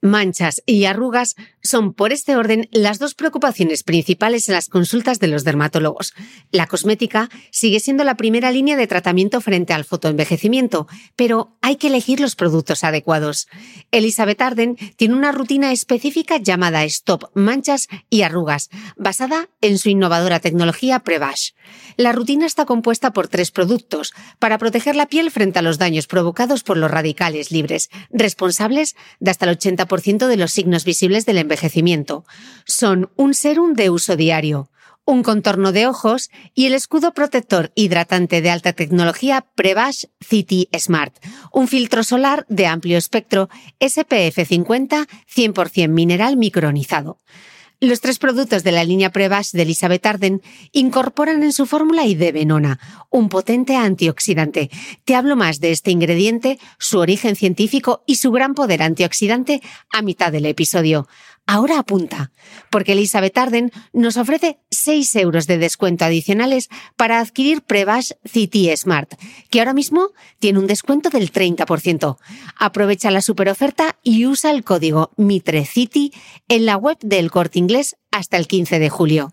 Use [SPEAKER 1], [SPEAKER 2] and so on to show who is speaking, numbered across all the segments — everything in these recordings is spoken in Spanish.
[SPEAKER 1] Manchas y arrugas son, por este orden, las dos preocupaciones principales en las consultas de los dermatólogos. La cosmética sigue siendo la primera línea de tratamiento frente al fotoenvejecimiento, pero hay que elegir los productos adecuados. Elizabeth Arden tiene una rutina específica llamada Stop Manchas y Arrugas, basada en su innovadora tecnología Prevash. La rutina está compuesta por tres productos para proteger la piel frente a los daños provocados por los radicales libres, responsables de hasta el 80% de los signos visibles del envejecimiento. Son un serum de uso diario, un contorno de ojos y el escudo protector hidratante de alta tecnología Prevash City Smart, un filtro solar de amplio espectro SPF 50 100% mineral micronizado. Los tres productos de la línea Prevash de Elizabeth Arden incorporan en su fórmula venona, un potente antioxidante. Te hablo más de este ingrediente, su origen científico y su gran poder antioxidante a mitad del episodio. Ahora apunta, porque Elizabeth Arden nos ofrece 6 euros de descuento adicionales para adquirir Prevash City Smart, que ahora mismo tiene un descuento del 30%. Aprovecha la superoferta y usa el código MITRECITY en la web del Corte Inglés hasta el 15 de julio.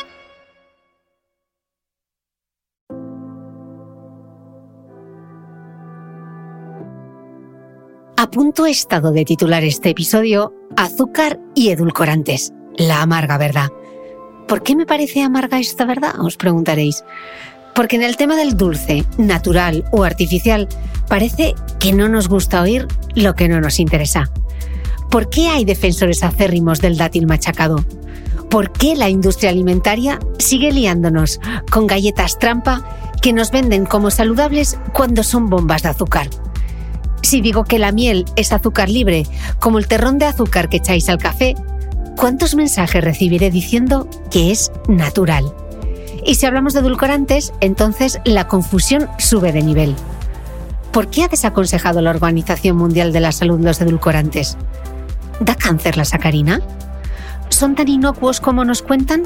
[SPEAKER 1] A punto he estado de titular este episodio Azúcar y edulcorantes. La amarga verdad. ¿Por qué me parece amarga esta verdad? Os preguntaréis. Porque en el tema del dulce, natural o artificial, parece que no nos gusta oír lo que no nos interesa. ¿Por qué hay defensores acérrimos del dátil machacado? ¿Por qué la industria alimentaria sigue liándonos con galletas trampa que nos venden como saludables cuando son bombas de azúcar? Si digo que la miel es azúcar libre, como el terrón de azúcar que echáis al café, ¿cuántos mensajes recibiré diciendo que es natural? Y si hablamos de edulcorantes, entonces la confusión sube de nivel. ¿Por qué ha desaconsejado la Organización Mundial de la Salud los edulcorantes? ¿Da cáncer la sacarina? ¿Son tan inocuos como nos cuentan?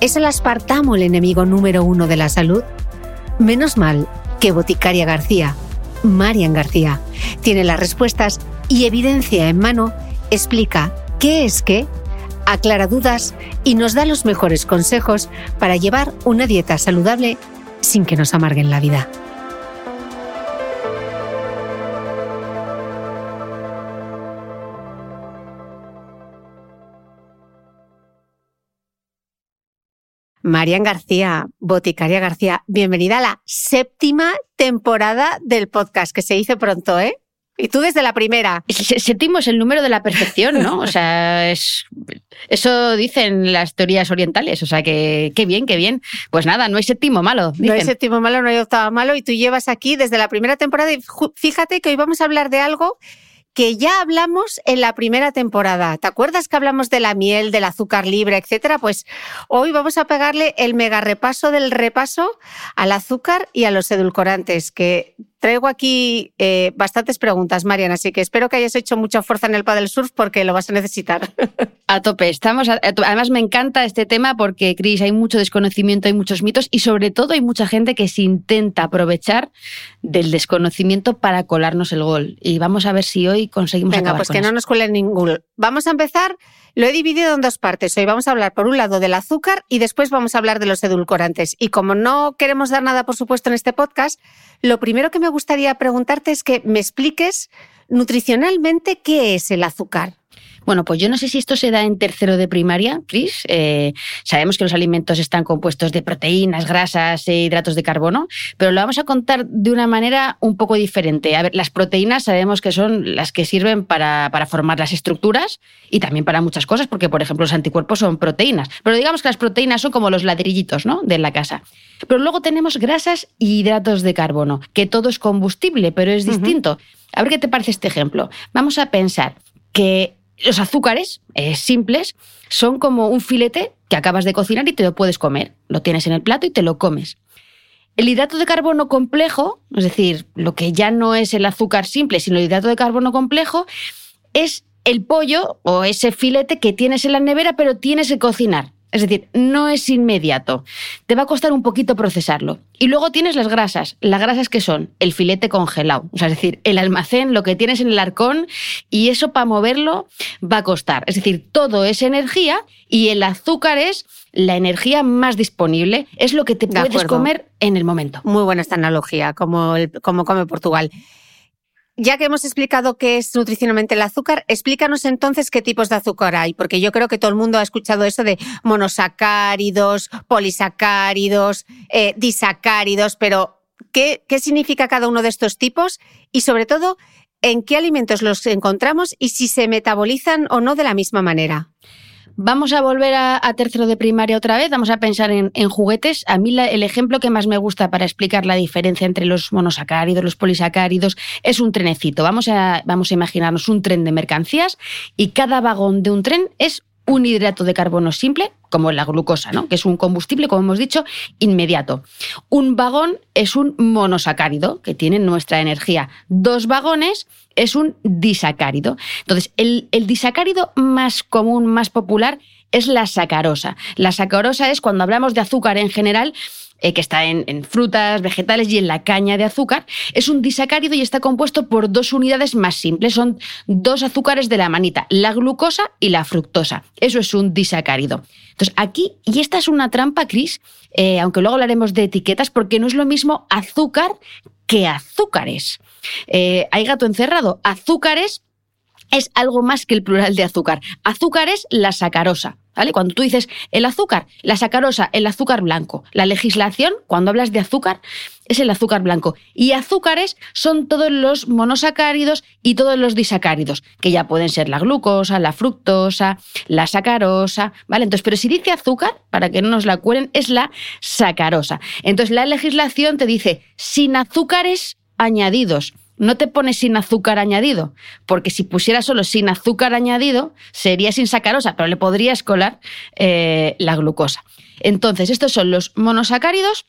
[SPEAKER 1] ¿Es el aspartamo el enemigo número uno de la salud? Menos mal que Boticaria García, Marian García. Tiene las respuestas y evidencia en mano, explica qué es qué, aclara dudas y nos da los mejores consejos para llevar una dieta saludable sin que nos amarguen la vida. Marian García, Boticaria García, bienvenida a la séptima temporada del podcast, que se dice pronto, ¿eh? Y tú desde la primera.
[SPEAKER 2] Séptimo es el número de la perfección, ¿no? O sea, es, eso dicen las teorías orientales. O sea, que qué bien, qué bien. Pues nada, no hay séptimo malo.
[SPEAKER 1] No hay séptimo malo, no hay octavo malo. Y tú llevas aquí desde la primera temporada. Y fíjate que hoy vamos a hablar de algo que ya hablamos en la primera temporada. ¿Te acuerdas que hablamos de la miel, del azúcar libre, etcétera? Pues hoy vamos a pegarle el mega repaso del repaso al azúcar y a los edulcorantes, que traigo aquí eh, bastantes preguntas, Mariana, así que espero que hayas hecho mucha fuerza en el paddle surf porque lo vas a necesitar.
[SPEAKER 2] A tope, estamos. además, me encanta este tema porque, Cris, hay mucho desconocimiento, hay muchos mitos y, sobre todo, hay mucha gente que se intenta aprovechar del desconocimiento para colarnos el gol. Y vamos a ver si hoy conseguimos
[SPEAKER 1] Venga, pues que no nos cuelen ningún. Vamos a empezar. Lo he dividido en dos partes. Hoy vamos a hablar, por un lado, del azúcar y después vamos a hablar de los edulcorantes. Y como no queremos dar nada, por supuesto, en este podcast, lo primero que me gustaría preguntarte es que me expliques nutricionalmente qué es el azúcar.
[SPEAKER 2] Bueno, pues yo no sé si esto se da en tercero de primaria, Chris. Eh, sabemos que los alimentos están compuestos de proteínas, grasas e hidratos de carbono, pero lo vamos a contar de una manera un poco diferente. A ver, las proteínas sabemos que son las que sirven para, para formar las estructuras y también para muchas cosas, porque, por ejemplo, los anticuerpos son proteínas. Pero digamos que las proteínas son como los ladrillitos ¿no? de la casa. Pero luego tenemos grasas y hidratos de carbono, que todo es combustible, pero es distinto. A ver qué te parece este ejemplo. Vamos a pensar que los azúcares eh, simples son como un filete que acabas de cocinar y te lo puedes comer. Lo tienes en el plato y te lo comes. El hidrato de carbono complejo, es decir, lo que ya no es el azúcar simple, sino el hidrato de carbono complejo, es el pollo o ese filete que tienes en la nevera, pero tienes que cocinar. Es decir, no es inmediato. Te va a costar un poquito procesarlo. Y luego tienes las grasas. Las grasas que son el filete congelado. O sea, es decir, el almacén, lo que tienes en el arcón, y eso para moverlo va a costar. Es decir, todo es energía y el azúcar es la energía más disponible. Es lo que te puedes comer en el momento.
[SPEAKER 1] Muy buena esta analogía, como, como come Portugal. Ya que hemos explicado qué es nutricionalmente el azúcar, explícanos entonces qué tipos de azúcar hay, porque yo creo que todo el mundo ha escuchado eso de monosacáridos, polisacáridos, eh, disacáridos, pero ¿qué, ¿qué significa cada uno de estos tipos? Y sobre todo, ¿en qué alimentos los encontramos y si se metabolizan o no de la misma manera?
[SPEAKER 2] Vamos a volver a, tercero de primaria otra vez, vamos a pensar en, juguetes. A mí el ejemplo que más me gusta para explicar la diferencia entre los monosacáridos, los polisacáridos, es un trenecito. Vamos a, vamos a imaginarnos un tren de mercancías y cada vagón de un tren es un hidrato de carbono simple, como la glucosa, ¿no? que es un combustible, como hemos dicho, inmediato. Un vagón es un monosacárido, que tiene nuestra energía. Dos vagones es un disacárido. Entonces, el, el disacárido más común, más popular, es la sacarosa. La sacarosa es cuando hablamos de azúcar en general, eh, que está en, frutas, vegetales y en la caña de azúcar, es un disacárido y está compuesto por dos unidades más simples. Son dos azúcares de la manita, la glucosa y la fructosa. Eso es un disacárido. Entonces, aquí, y esta es una trampa, Cris, eh, aunque luego hablaremos de etiquetas, porque no es lo mismo azúcar que azúcares. Eh, hay gato encerrado. Azúcares es algo más que el plural de azúcar. Azúcar es la sacarosa. ¿Vale? Cuando tú dices el azúcar, la sacarosa, el azúcar blanco. La legislación, cuando hablas de azúcar, es el azúcar blanco. Y azúcares son todos los monosacáridos y todos los disacáridos, que ya pueden ser la glucosa, la fructosa, la sacarosa, ¿vale? Entonces, pero si dice azúcar, para que no nos la cuelen, es la sacarosa. Entonces, la legislación te dice sin azúcares añadidos no te pones sin azúcar añadido, porque si pusiera solo sin azúcar añadido, sería sin sacarosa, pero le podrías colar eh, la glucosa. Entonces, estos son los monosacáridos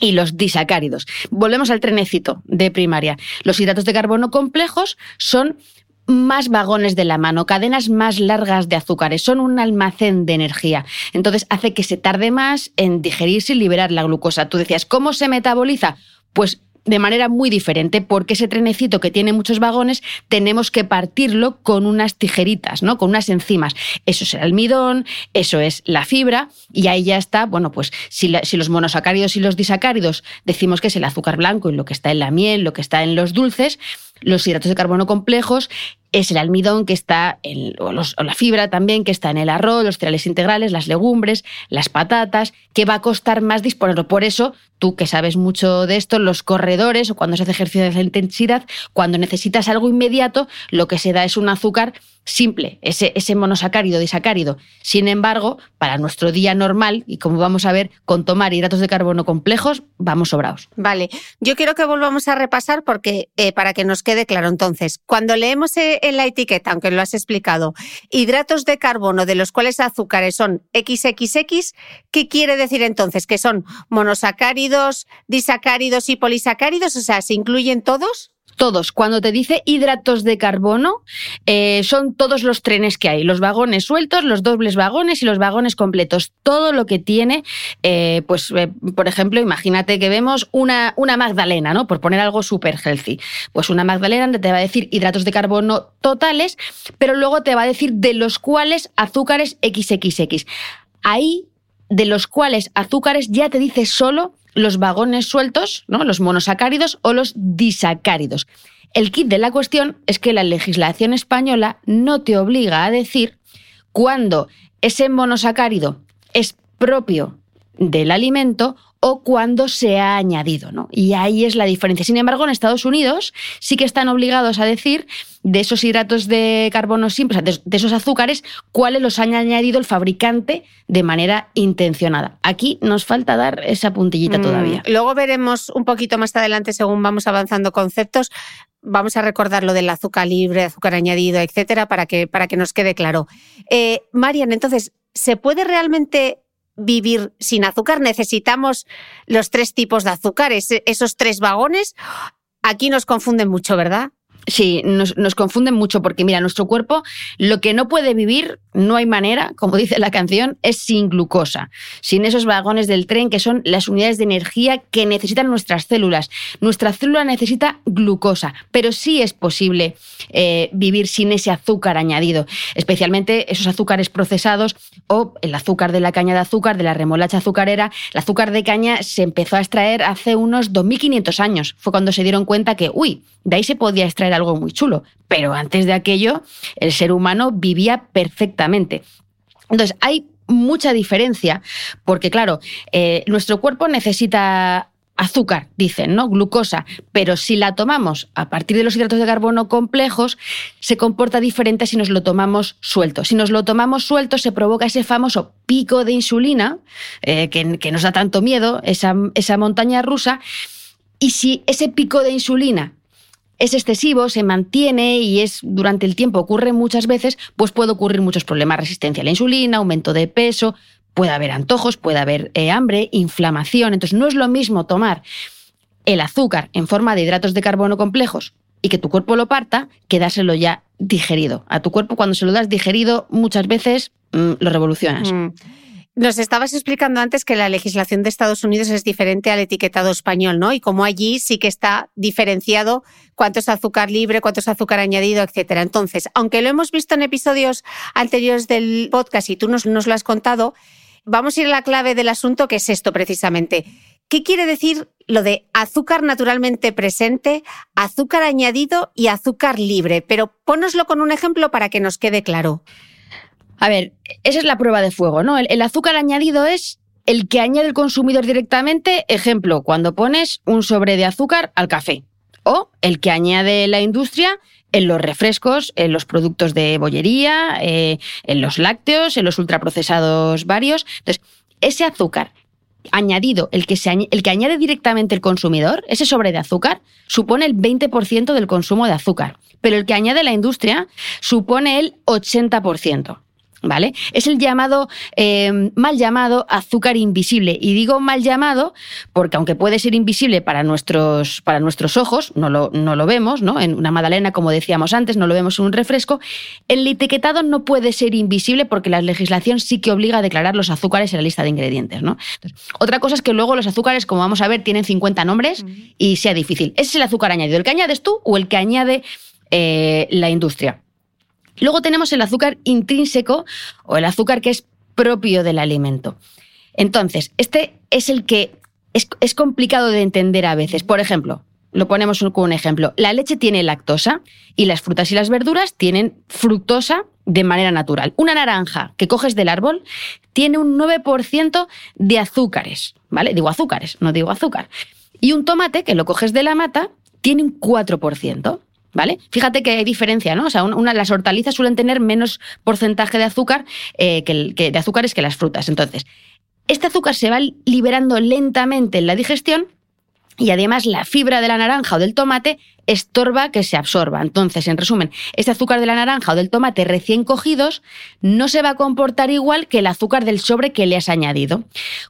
[SPEAKER 2] y los disacáridos. Volvemos al trenecito de primaria. Los hidratos de carbono complejos son más vagones de la mano, cadenas más largas de azúcares, son un almacén de energía. Entonces hace que se tarde más en digerirse y liberar la glucosa. Tú decías, ¿cómo se metaboliza? Pues de manera muy diferente, porque ese trenecito que tiene muchos vagones tenemos que partirlo con unas tijeritas, ¿no? Con unas enzimas. Eso es el almidón, eso es la fibra, y ahí ya está, bueno, pues si, si los monosacáridos y los disacáridos decimos que es el azúcar blanco y lo que está en la miel, lo que está en los dulces, los hidratos de carbono complejos es el almidón que está en, o, la fibra también que está en el arroz, los cereales integrales, las legumbres, las patatas, que va a costar más disponerlo. Por eso, tú que sabes mucho de esto, los corredores o cuando se hace ejercicio de intensidad, cuando necesitas algo inmediato, lo que se da es un azúcar simple, ese, monosacárido, disacárido. Sin embargo, para nuestro día normal, y como vamos a ver, con tomar hidratos de carbono complejos, vamos sobrados.
[SPEAKER 1] Vale, yo quiero que volvamos a repasar porque eh, para que nos quede claro entonces, cuando leemos en la etiqueta, aunque lo has explicado, hidratos de carbono de los cuales azúcares son XXX, ¿qué quiere decir entonces? ¿Que son monosacáridos, disacáridos y polisacáridos? O sea, ¿se incluyen todos?
[SPEAKER 2] Todos. Cuando te dice hidratos de carbono, eh, son todos los trenes que hay. Los vagones sueltos, los dobles vagones y los vagones completos. Todo lo que tiene, eh, pues, eh, por ejemplo, imagínate que vemos una, una Magdalena, ¿no? Por poner algo súper healthy. Pues una Magdalena te va a decir hidratos de carbono totales, pero luego te va a decir de los cuales azúcares XXX. Ahí, de los cuales azúcares ya te dice solo los vagones sueltos, ¿no? los monosacáridos o los disacáridos. El kit de la cuestión es que la legislación española no te obliga a decir cuándo ese monosacárido es propio del alimento o cuando se ha añadido, ¿no? Y ahí es la diferencia. Sin embargo, en Estados Unidos sí que están obligados a decir de esos hidratos de carbono simples, de esos azúcares, cuáles los ha añadido el fabricante de manera intencionada. Aquí nos falta dar esa puntillita mm, todavía.
[SPEAKER 1] Luego veremos un poquito más adelante, según vamos avanzando conceptos, vamos a recordar lo del azúcar libre, azúcar añadido, etcétera, para que, para que nos quede claro. Eh, Marian, entonces, ¿se puede realmente vivir sin azúcar. Necesitamos los tres tipos de azúcares, esos tres vagones. Aquí nos confunden mucho, ¿verdad?
[SPEAKER 2] Sí, nos, confunden mucho porque, mira, nuestro cuerpo lo que no puede vivir, no hay manera, como dice la canción, es sin glucosa, sin esos vagones del tren que son las unidades de energía que necesitan nuestras células. Nuestra célula necesita glucosa, pero sí es posible eh, vivir sin ese azúcar añadido, especialmente esos azúcares procesados o el azúcar de la caña de azúcar, de la remolacha azucarera. El azúcar de caña se empezó a extraer hace unos 2500 años. Fue cuando se dieron cuenta que, uy, de ahí se podía extraer algo muy chulo. Pero antes de aquello, el ser humano vivía perfectamente. Entonces, hay mucha diferencia porque, claro, eh, nuestro cuerpo necesita azúcar, dicen, ¿no? Glucosa, pero si la tomamos a partir de los hidratos de carbono complejos, se comporta diferente si nos lo tomamos suelto. Si nos lo tomamos suelto, se provoca ese famoso pico de insulina, eh, que, nos da tanto miedo, esa montaña rusa, y si ese pico de insulina es excesivo, se mantiene y es durante el tiempo, ocurre muchas veces, pues puede ocurrir muchos problemas, resistencia a la insulina, aumento de peso, puede haber antojos, puede haber eh, hambre, inflamación. Entonces no es lo mismo tomar el azúcar en forma de hidratos de carbono complejos y que tu cuerpo lo parta que dárselo ya digerido. A tu cuerpo cuando se lo das digerido muchas veces mm, lo revolucionas. Mm.
[SPEAKER 1] Nos estabas explicando antes que la legislación de Estados Unidos es diferente al etiquetado español, ¿no? Y como allí sí que está diferenciado cuánto es azúcar libre, cuánto es azúcar añadido, etcétera. Entonces, aunque lo hemos visto en episodios anteriores del podcast y tú nos, nos lo has contado, vamos a ir a la clave del asunto, que es esto precisamente. ¿Qué quiere decir lo de azúcar naturalmente presente, azúcar añadido y azúcar libre? Pero pónoslo con un ejemplo para que nos quede claro.
[SPEAKER 2] A ver, esa es la prueba de fuego, ¿no? El, azúcar añadido es el que añade el consumidor directamente, ejemplo, cuando pones un sobre de azúcar al café. O el que añade la industria en los refrescos, en los productos de bollería, eh, en los lácteos, en los ultraprocesados varios. Entonces, ese azúcar añadido, el que, se, el que añade directamente el consumidor, ese sobre de azúcar, supone el 20% del consumo de azúcar. Pero el que añade la industria supone el 80%. ¿Vale? Es el llamado, eh, mal llamado azúcar invisible. Y digo mal llamado porque aunque puede ser invisible para nuestros, para nuestros ojos, no lo, no lo vemos, ¿no? En una magdalena, como decíamos antes, no lo vemos en un refresco. El etiquetado no puede ser invisible porque la legislación sí que obliga a declarar los azúcares en la lista de ingredientes, ¿no? otra cosa es que luego los azúcares, como vamos a ver, tienen 50 nombres y sea difícil. ¿Ese es el azúcar añadido? ¿El que añades tú o el que añade eh, la industria? Luego tenemos el azúcar intrínseco o el azúcar que es propio del alimento. Entonces, este es el que es, complicado de entender a veces. Por ejemplo, lo ponemos con un ejemplo. La leche tiene lactosa y las frutas y las verduras tienen fructosa de manera natural. Una naranja que coges del árbol tiene un 9% de azúcares, ¿vale? Digo azúcares, no digo azúcar. Y un tomate que lo coges de la mata tiene un 4%. ¿Vale? Fíjate que hay diferencia, ¿no? O sea, las hortalizas suelen tener menos porcentaje de azúcar eh, que, de azúcares que las frutas. Entonces, este azúcar se va liberando lentamente en la digestión y además la fibra de la naranja o del tomate estorba que se absorba. Entonces, en resumen, este azúcar de la naranja o del tomate recién cogidos no se va a comportar igual que el azúcar del sobre que le has añadido.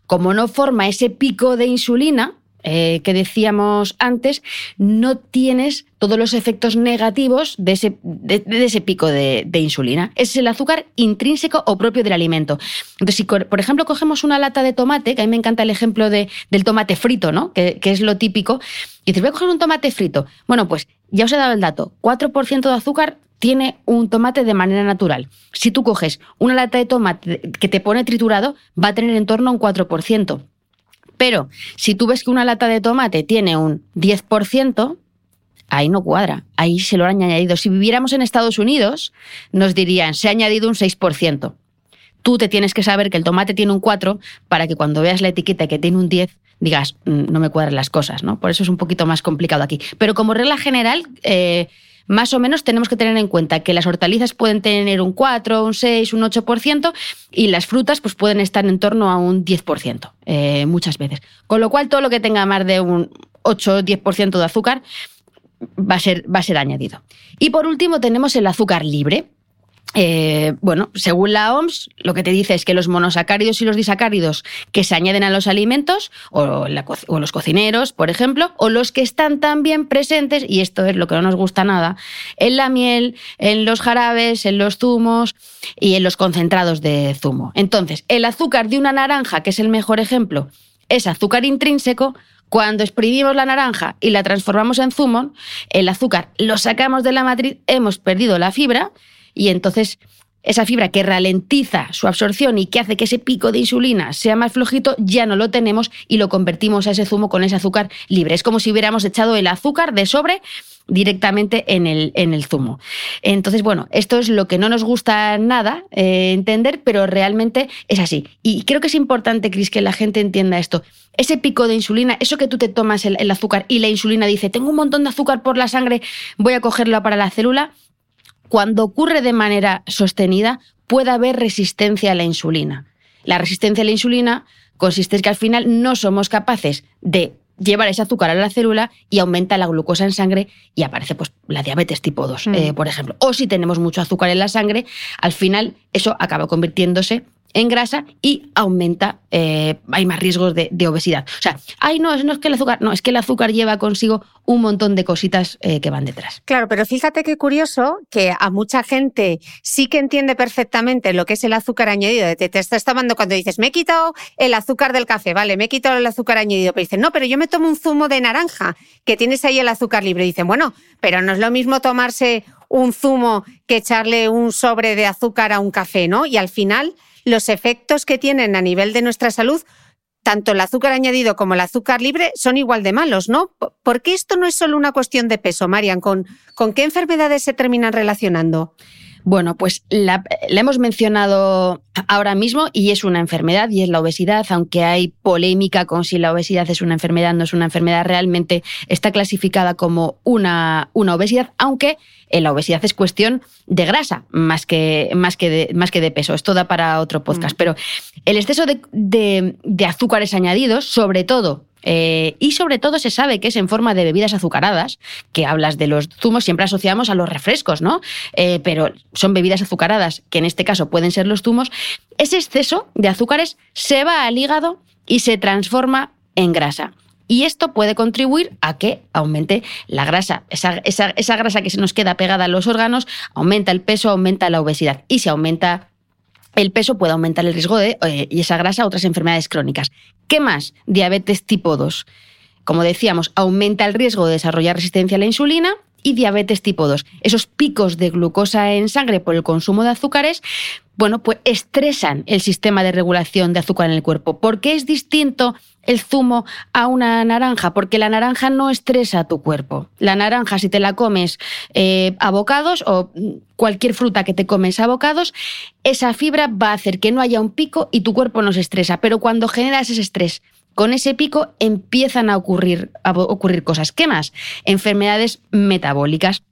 [SPEAKER 2] Como no forma ese pico de insulina, eh, que decíamos antes, no tienes todos los efectos negativos de ese, de, ese pico de, insulina. Es el azúcar intrínseco o propio del alimento. Entonces, si por ejemplo cogemos una lata de tomate, que a mí me encanta el ejemplo de, del tomate frito, ¿no? Que, que, es lo típico, y dices, voy a coger un tomate frito. Bueno, pues ya os he dado el dato, 4% de azúcar tiene un tomate de manera natural. Si tú coges una lata de tomate que te pone triturado, va a tener en torno a un 4%. Pero si tú ves que una lata de tomate tiene un 10%, ahí no cuadra, ahí se lo han añadido. Si viviéramos en Estados Unidos, nos dirían, se ha añadido un 6%. Tú te tienes que saber que el tomate tiene un 4 para que cuando veas la etiqueta que tiene un 10, digas, mm, no me cuadran las cosas, ¿no? Por eso es un poquito más complicado aquí. Pero como regla general, eh, más o menos tenemos que tener en cuenta que las hortalizas pueden tener un 4, un 6, un 8% y las frutas pues pueden estar en torno a un 10% eh, muchas veces. Con lo cual todo lo que tenga más de un 8 o 10% de azúcar va a, ser, va a ser añadido. Y por último tenemos el azúcar libre. Eh, bueno, según la OMS, lo que te dice es que los monosacáridos y los disacáridos que se añaden a los alimentos, o, los cocineros, por ejemplo, o los que están también presentes, y esto es lo que no nos gusta nada, en la miel, en los jarabes, en los zumos y en los concentrados de zumo. Entonces, el azúcar de una naranja, que es el mejor ejemplo, es azúcar intrínseco, cuando exprimimos la naranja y la transformamos en zumo, el azúcar lo sacamos de la matriz, hemos perdido la fibra y entonces esa fibra que ralentiza su absorción y que hace que ese pico de insulina sea más flojito, ya no lo tenemos y lo convertimos a ese zumo con ese azúcar libre. Es como si hubiéramos echado el azúcar de sobre directamente en el, en el zumo. Entonces, bueno, esto es lo que no nos gusta nada eh, entender, pero realmente es así. Y creo que es importante, Cris, que la gente entienda esto. Ese pico de insulina, eso que tú te tomas el, el azúcar y la insulina dice, tengo un montón de azúcar por la sangre, voy a cogerlo para la célula, cuando ocurre de manera sostenida, puede haber resistencia a la insulina. La resistencia a la insulina consiste en que al final no somos capaces de llevar ese azúcar a la célula y aumenta la glucosa en sangre y aparece pues, la diabetes tipo 2, mm. eh, por ejemplo. O si tenemos mucho azúcar en la sangre, al final eso acaba convirtiéndose en grasa y aumenta, eh, hay más riesgos de, obesidad. O sea, ay, no, no es que el azúcar, no, es que el azúcar lleva consigo un montón de cositas eh, que van detrás.
[SPEAKER 1] Claro, pero fíjate qué curioso que a mucha gente sí que entiende perfectamente lo que es el azúcar añadido. Te, te estás tomando cuando dices, me he quitado el azúcar del café, vale, me he quitado el azúcar añadido, pero dicen, no, pero yo me tomo un zumo de naranja, que tienes ahí el azúcar libre. dicen, bueno, pero no es lo mismo tomarse un zumo que echarle un sobre de azúcar a un café, ¿no? Y al final los efectos que tienen a nivel de nuestra salud, tanto el azúcar añadido como el azúcar libre, son igual de malos, ¿no? ¿Por qué esto no es solo una cuestión de peso, Marian? ¿Con, qué enfermedades se terminan relacionando?
[SPEAKER 2] Bueno, pues la, hemos mencionado ahora mismo y es una enfermedad y es la obesidad, aunque hay polémica con si la obesidad es una enfermedad, no es una enfermedad, realmente está clasificada como una, obesidad, aunque la obesidad es cuestión de grasa más que, más que, de, más que de peso. Esto da para otro podcast, mm. pero el exceso de, de azúcares añadidos, sobre todo eh, y sobre todo se sabe que es en forma de bebidas azucaradas, que hablas de los zumos, siempre asociamos a los refrescos, ¿no? Eh, pero son bebidas azucaradas, que en este caso pueden ser los zumos. Ese exceso de azúcares se va al hígado y se transforma en grasa. Y esto puede contribuir a que aumente la grasa. Esa, esa, grasa que se nos queda pegada a los órganos aumenta el peso, aumenta la obesidad. Y si aumenta el peso puede aumentar el riesgo de, eh, y esa grasa, otras enfermedades crónicas. ¿Qué más? Diabetes tipo 2. Como decíamos, aumenta el riesgo de desarrollar resistencia a la insulina y diabetes tipo 2. Esos picos de glucosa en sangre por el consumo de azúcares, bueno, pues estresan el sistema de regulación de azúcar en el cuerpo. ¿Por qué es distinto el zumo a una naranja? Porque la naranja no estresa tu cuerpo. La naranja, si te la comes eh, a bocados o cualquier fruta que te comes a bocados, esa fibra va a hacer que no haya un pico y tu cuerpo no se estresa. Pero cuando generas ese estrés con ese pico empiezan a ocurrir, a ocurrir cosas. ¿Qué más? Enfermedades metabólicas.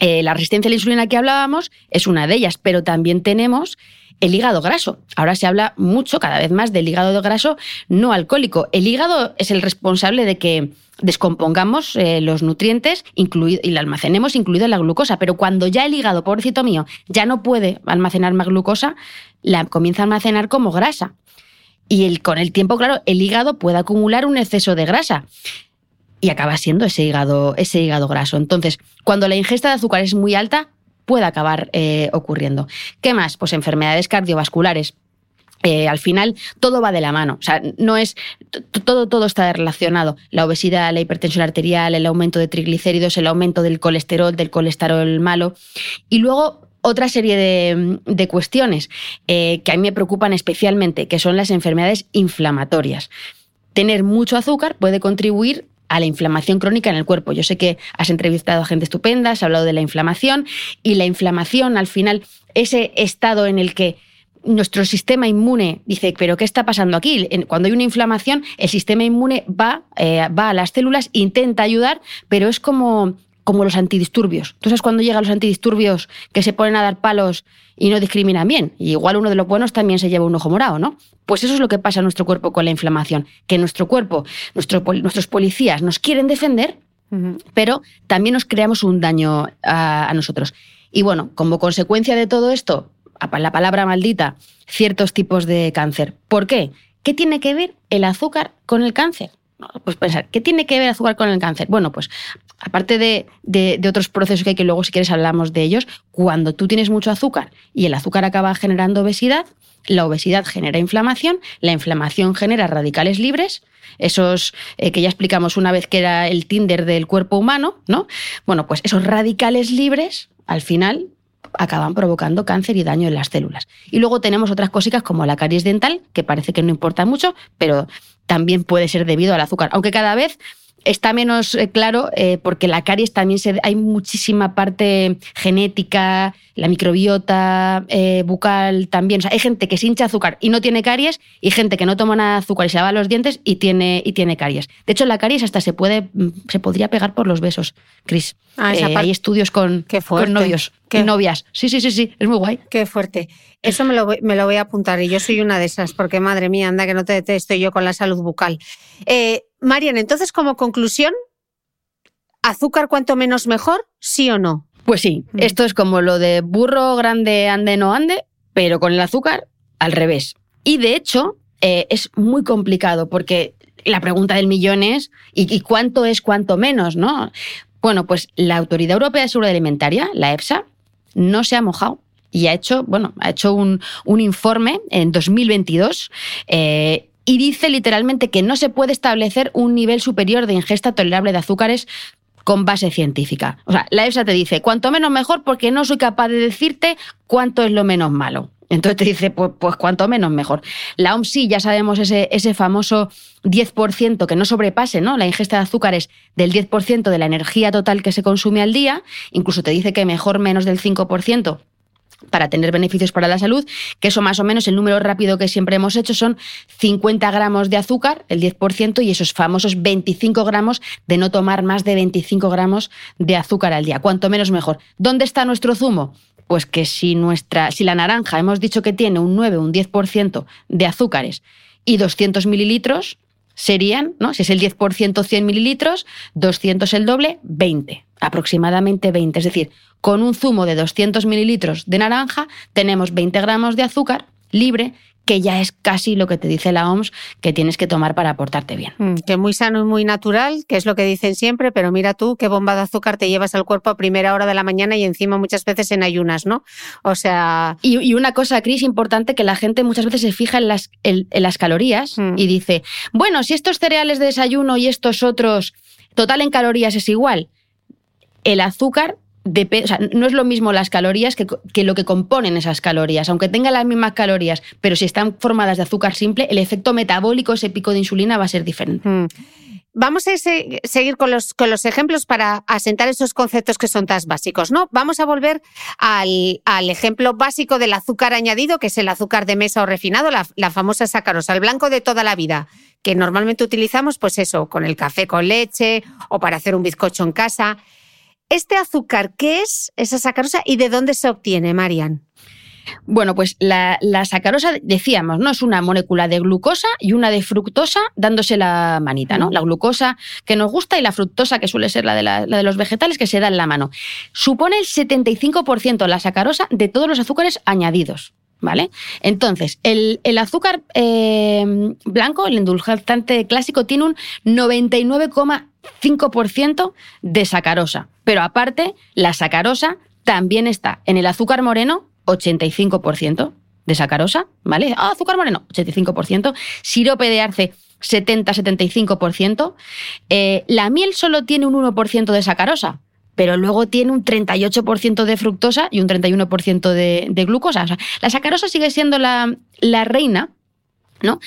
[SPEAKER 2] Eh, la resistencia a la insulina que hablábamos es una de ellas, pero también tenemos el hígado graso. Ahora se habla mucho, cada vez más, del hígado graso no alcohólico. El hígado es el responsable de que descompongamos eh, los nutrientes y la almacenemos, incluida la glucosa. Pero cuando ya el hígado, pobrecito mío, ya no puede almacenar más glucosa, la comienza a almacenar como grasa. Y con el tiempo, claro, el hígado puede acumular un exceso de grasa y acaba siendo ese hígado, ese hígado graso. Entonces, cuando la ingesta de azúcar es muy alta, puede acabar eh, ocurriendo. ¿Qué más? Pues enfermedades cardiovasculares. Eh, al final todo va de la mano, o sea, no es todo todo está relacionado, la obesidad, la hipertensión arterial, el aumento de triglicéridos, el aumento del colesterol, del colesterol malo y luego otra serie de, cuestiones eh, que a mí me preocupan especialmente, que son las enfermedades inflamatorias. Tener mucho azúcar puede contribuir a la inflamación crónica en el cuerpo. Yo sé que has entrevistado a gente estupenda, has hablado de la inflamación y la inflamación al final, ese estado en el que nuestro sistema inmune dice, pero ¿qué está pasando aquí? Cuando hay una inflamación, el sistema inmune va, eh, va a las células, intenta ayudar, pero es como como los antidisturbios. ¿Tú sabes cuando llegan los antidisturbios que se ponen a dar palos y no discriminan bien? Y igual uno de los buenos también se lleva un ojo morado, ¿no? Pues eso es lo que pasa en nuestro cuerpo con la inflamación, que nuestro cuerpo, nuestros policías nos quieren defender, pero también nos creamos un daño a, nosotros. Y bueno, como consecuencia de todo esto, la palabra maldita, ciertos tipos de cáncer. ¿Por qué? ¿Qué tiene que ver el azúcar con el cáncer? Pues pensar, ¿qué tiene que ver el azúcar con el cáncer? Bueno, pues aparte de, otros procesos que hay que luego, si quieres, hablamos de ellos, cuando tú tienes mucho azúcar y el azúcar acaba generando obesidad, la obesidad genera inflamación, la inflamación genera radicales libres, esos eh, que ya explicamos una vez que era el Tinder del cuerpo humano, ¿no? Bueno, pues esos radicales libres, al final, acaban provocando cáncer y daño en las células. Y luego tenemos otras cositas como la caries dental, que parece que no importa mucho, pero también puede ser debido al azúcar, aunque cada vez está menos eh, claro eh, porque la caries también se, hay muchísima parte genética, la microbiota eh, bucal también. O sea, hay gente que se hincha azúcar y no tiene caries y gente que no toma nada de azúcar y se lava los dientes y tiene, y tiene caries. De hecho, la caries hasta se puede mm, se podría pegar por los besos, Cris. Ah, hay estudios con, con novios y novias. Sí, sí, sí, sí, es muy guay.
[SPEAKER 1] Qué fuerte. Eso me lo, me lo voy a apuntar y yo soy una de esas porque, madre mía, anda que no te detesto yo con la salud bucal. Eh, Marian, entonces como conclusión, ¿azúcar cuanto menos mejor? ¿Sí o no?
[SPEAKER 2] Pues sí, mm. esto es como lo de burro grande ande no ande, pero con el azúcar al revés. Y de hecho eh, es muy complicado porque la pregunta del millón es ¿y, cuánto es cuánto menos? ¿no? Bueno, pues la Autoridad Europea de Seguridad Alimentaria, la EFSA, no se ha mojado y ha hecho, bueno, ha hecho un, informe en 2022 y dice literalmente que no se puede establecer un nivel superior de ingesta tolerable de azúcares con base científica. O sea, la EFSA te dice, cuanto menos mejor porque no soy capaz de decirte cuánto es lo menos malo. Entonces te dice, pues, pues cuanto menos mejor. La OMS sí, ya sabemos ese, ese famoso 10% que no sobrepase, ¿no? La ingesta de azúcares del 10% de la energía total que se consume al día. Incluso te dice que mejor menos del 5% para tener beneficios para la salud, que eso más o menos el número rápido que siempre hemos hecho son 50 gramos de azúcar, el 10%, y esos famosos 25 gramos de no tomar más de 25 gramos de azúcar al día. Cuanto menos mejor. ¿Dónde está nuestro zumo? Pues que si, nuestra, si la naranja hemos dicho que tiene un 9 o un 10% de azúcares y 200 mililitros, serían, ¿no? si es el 10% 100 mililitros, 200 el doble, 20, aproximadamente 20. Es decir, con un zumo de 200 mililitros de naranja tenemos 20 gramos de azúcar libre que ya es casi lo que te dice la OMS que tienes que tomar para aportarte bien.
[SPEAKER 1] Mm, que muy sano y muy natural, que es lo que dicen siempre, pero mira tú qué bomba de azúcar te llevas al cuerpo a primera hora de la mañana y encima muchas veces en ayunas, ¿no? O sea...
[SPEAKER 2] Y, una cosa, Cris, importante, que la gente muchas veces se fija en las, en, las calorías mm. y dice, bueno, si estos cereales de desayuno y estos otros, total en calorías es igual. El azúcar no es lo mismo las calorías que, lo que componen esas calorías. Aunque tengan las mismas calorías, pero si están formadas de azúcar simple, el efecto metabólico, ese pico de insulina, va a ser diferente. Mm.
[SPEAKER 1] Vamos a seguir con los, con los ejemplos para asentar esos conceptos que son tan básicos, ¿no? Vamos a volver al, ejemplo básico del azúcar añadido, que es el azúcar de mesa o refinado, la, la famosa sacarosa, el blanco de toda la vida, que normalmente utilizamos, pues eso, con el café con leche o para hacer un bizcocho en casa. ¿Este azúcar qué es esa sacarosa y de dónde se obtiene, Marian?
[SPEAKER 2] Bueno, pues la, sacarosa, decíamos, ¿no? Es una molécula de glucosa y una de fructosa dándose la manita, ¿no? La glucosa que nos gusta y la fructosa, que suele ser la de, la, de los vegetales, que se da en la mano. Supone el 75% la sacarosa de todos los azúcares añadidos. ¿Vale? Entonces, el, azúcar eh, blanco, el endulzante clásico, tiene un 99,5% de sacarosa. Pero aparte, la sacarosa también está en el azúcar moreno, 85% de sacarosa, ¿vale? Ah, azúcar moreno, 85%. Sirope de arce, 70-75%. Eh, la miel solo tiene un 1% de sacarosa, pero luego tiene un 38% de fructosa y un 31% de, de, glucosa. La sacarosa sigue siendo la reina ¿no?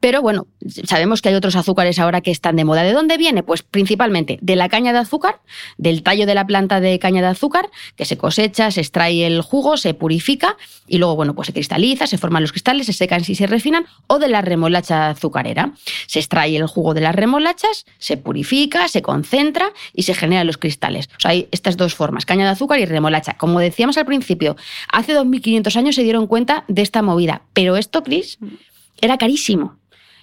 [SPEAKER 2] Pero bueno, sabemos que hay otros azúcares ahora que están de moda. ¿De dónde viene? Pues principalmente de la caña de azúcar, del tallo de la planta de caña de azúcar, que se cosecha, se extrae el jugo, se purifica y luego, bueno, pues se cristaliza, se forman los cristales, se secan y se refinan, o de la remolacha azucarera. Se extrae el jugo de las remolachas, se purifica, se concentra y se generan los cristales. O sea, hay estas dos formas, caña de azúcar y remolacha. Como decíamos al principio, hace 2500 años se dieron cuenta de esta movida, pero esto, Cris, era carísimo.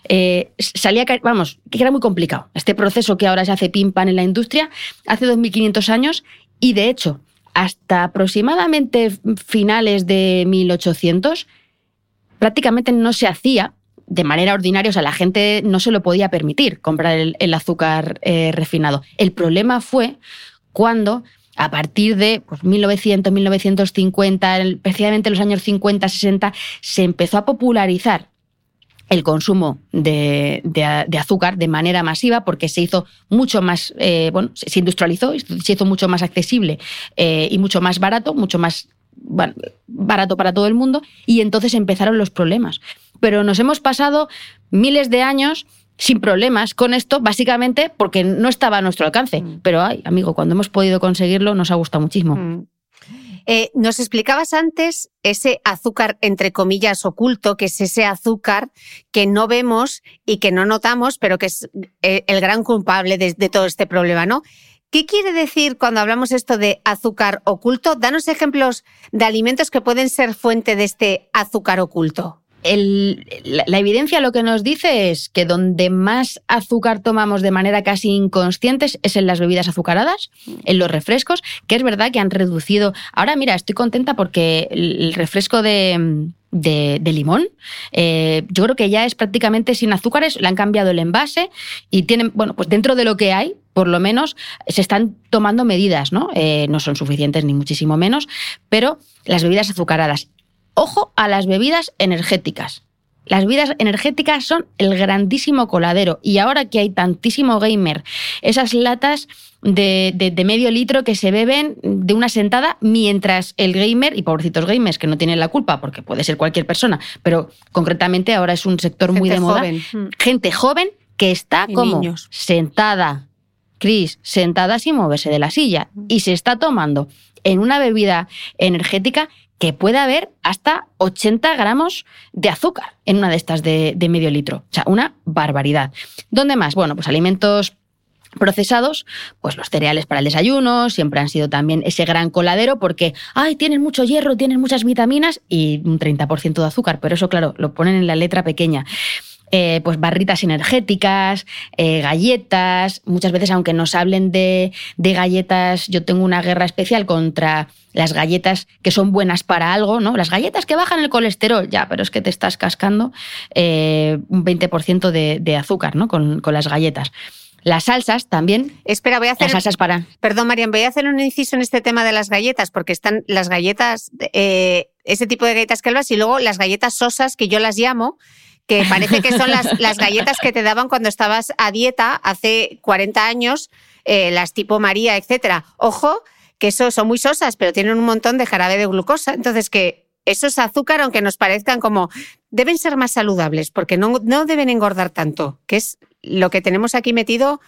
[SPEAKER 2] Eh, salía, vamos, que era muy complicado. Este proceso que ahora se hace pim pam en la industria, hace 2500 años, y de hecho, hasta aproximadamente finales de 1800, prácticamente no se hacía de manera ordinaria, o sea, la gente no se lo podía permitir comprar el, azúcar eh, refinado. El problema fue cuando a partir de pues, 1900, 1950, especialmente en los años 50, 60, se empezó a popularizar el consumo de, azúcar de manera masiva porque se hizo mucho más, eh, bueno, se industrializó, se hizo mucho más accesible eh, y mucho más barato, mucho más barato para todo el mundo y entonces empezaron los problemas. Pero nos hemos pasado miles de años sin problemas con esto, básicamente porque no estaba a nuestro alcance. Mm. Pero, ay, amigo, cuando hemos podido conseguirlo nos ha gustado muchísimo. Mm.
[SPEAKER 1] Eh, nos explicabas antes ese azúcar, entre comillas, oculto, que es ese azúcar que no vemos y que no notamos, pero que es eh, el gran culpable de, de todo este problema, ¿no? ¿Qué quiere decir cuando hablamos esto de azúcar oculto? Danos ejemplos de alimentos que pueden ser fuente de este azúcar oculto
[SPEAKER 2] la, evidencia lo que nos dice es que donde más azúcar tomamos de manera casi inconsciente es en las bebidas azucaradas, en los refrescos, que es verdad que han reducido. Ahora, mira, estoy contenta porque el refresco de, limón. Eh, yo creo que ya es prácticamente sin azúcares, le han cambiado el envase y tienen, bueno, pues dentro de lo que hay, por lo menos se están tomando medidas, ¿no? Eh, no son suficientes ni muchísimo menos, pero las bebidas azucaradas Ojo a las bebidas energéticas. Las bebidas energéticas son el grandísimo coladero y ahora que hay tantísimo gamer, esas latas de, medio litro que se beben de una sentada mientras el gamer, y pobrecitos gamers que no tienen la culpa porque puede ser cualquier persona, pero concretamente ahora es un sector muy de moda, mm. gente joven que está como sentada, Cris, sentada sin moverse de la silla y se está tomando en una bebida energética que puede haber hasta 80 gramos de azúcar en una de estas de, medio litro. O sea, una barbaridad. ¿Dónde más? Bueno, pues alimentos procesados, pues los cereales para el desayuno siempre han sido también ese gran coladero porque, ay, tienen mucho hierro, tienen muchas vitaminas y un 30% de azúcar, pero eso, claro, lo ponen en la letra pequeña. Eh, pues barritas energéticas, eh, galletas. Muchas veces, aunque nos hablen de, galletas, yo tengo una guerra especial contra las galletas que son buenas para algo, ¿no? Las galletas que bajan el colesterol, ya, pero es que te estás cascando eh, un 20% de, azúcar, ¿no? Con, las galletas. Las salsas también.
[SPEAKER 1] Espera, voy a hacer.
[SPEAKER 2] Las salsas para.
[SPEAKER 1] Perdón, Marian, voy a hacer un inciso en este tema de las galletas, porque están las galletas, ese tipo de galletas que hablas, y luego las galletas sosas, que yo las llamo, que parece que son las, las, galletas que te daban cuando estabas a dieta hace 40 años, eh, las tipo María, etcétera. Ojo, que eso son muy sosas, pero tienen un montón de jarabe de glucosa. Entonces, que eso es azúcar, aunque nos parezcan como, deben ser más saludables, porque no, no deben engordar tanto, que es lo que tenemos aquí metido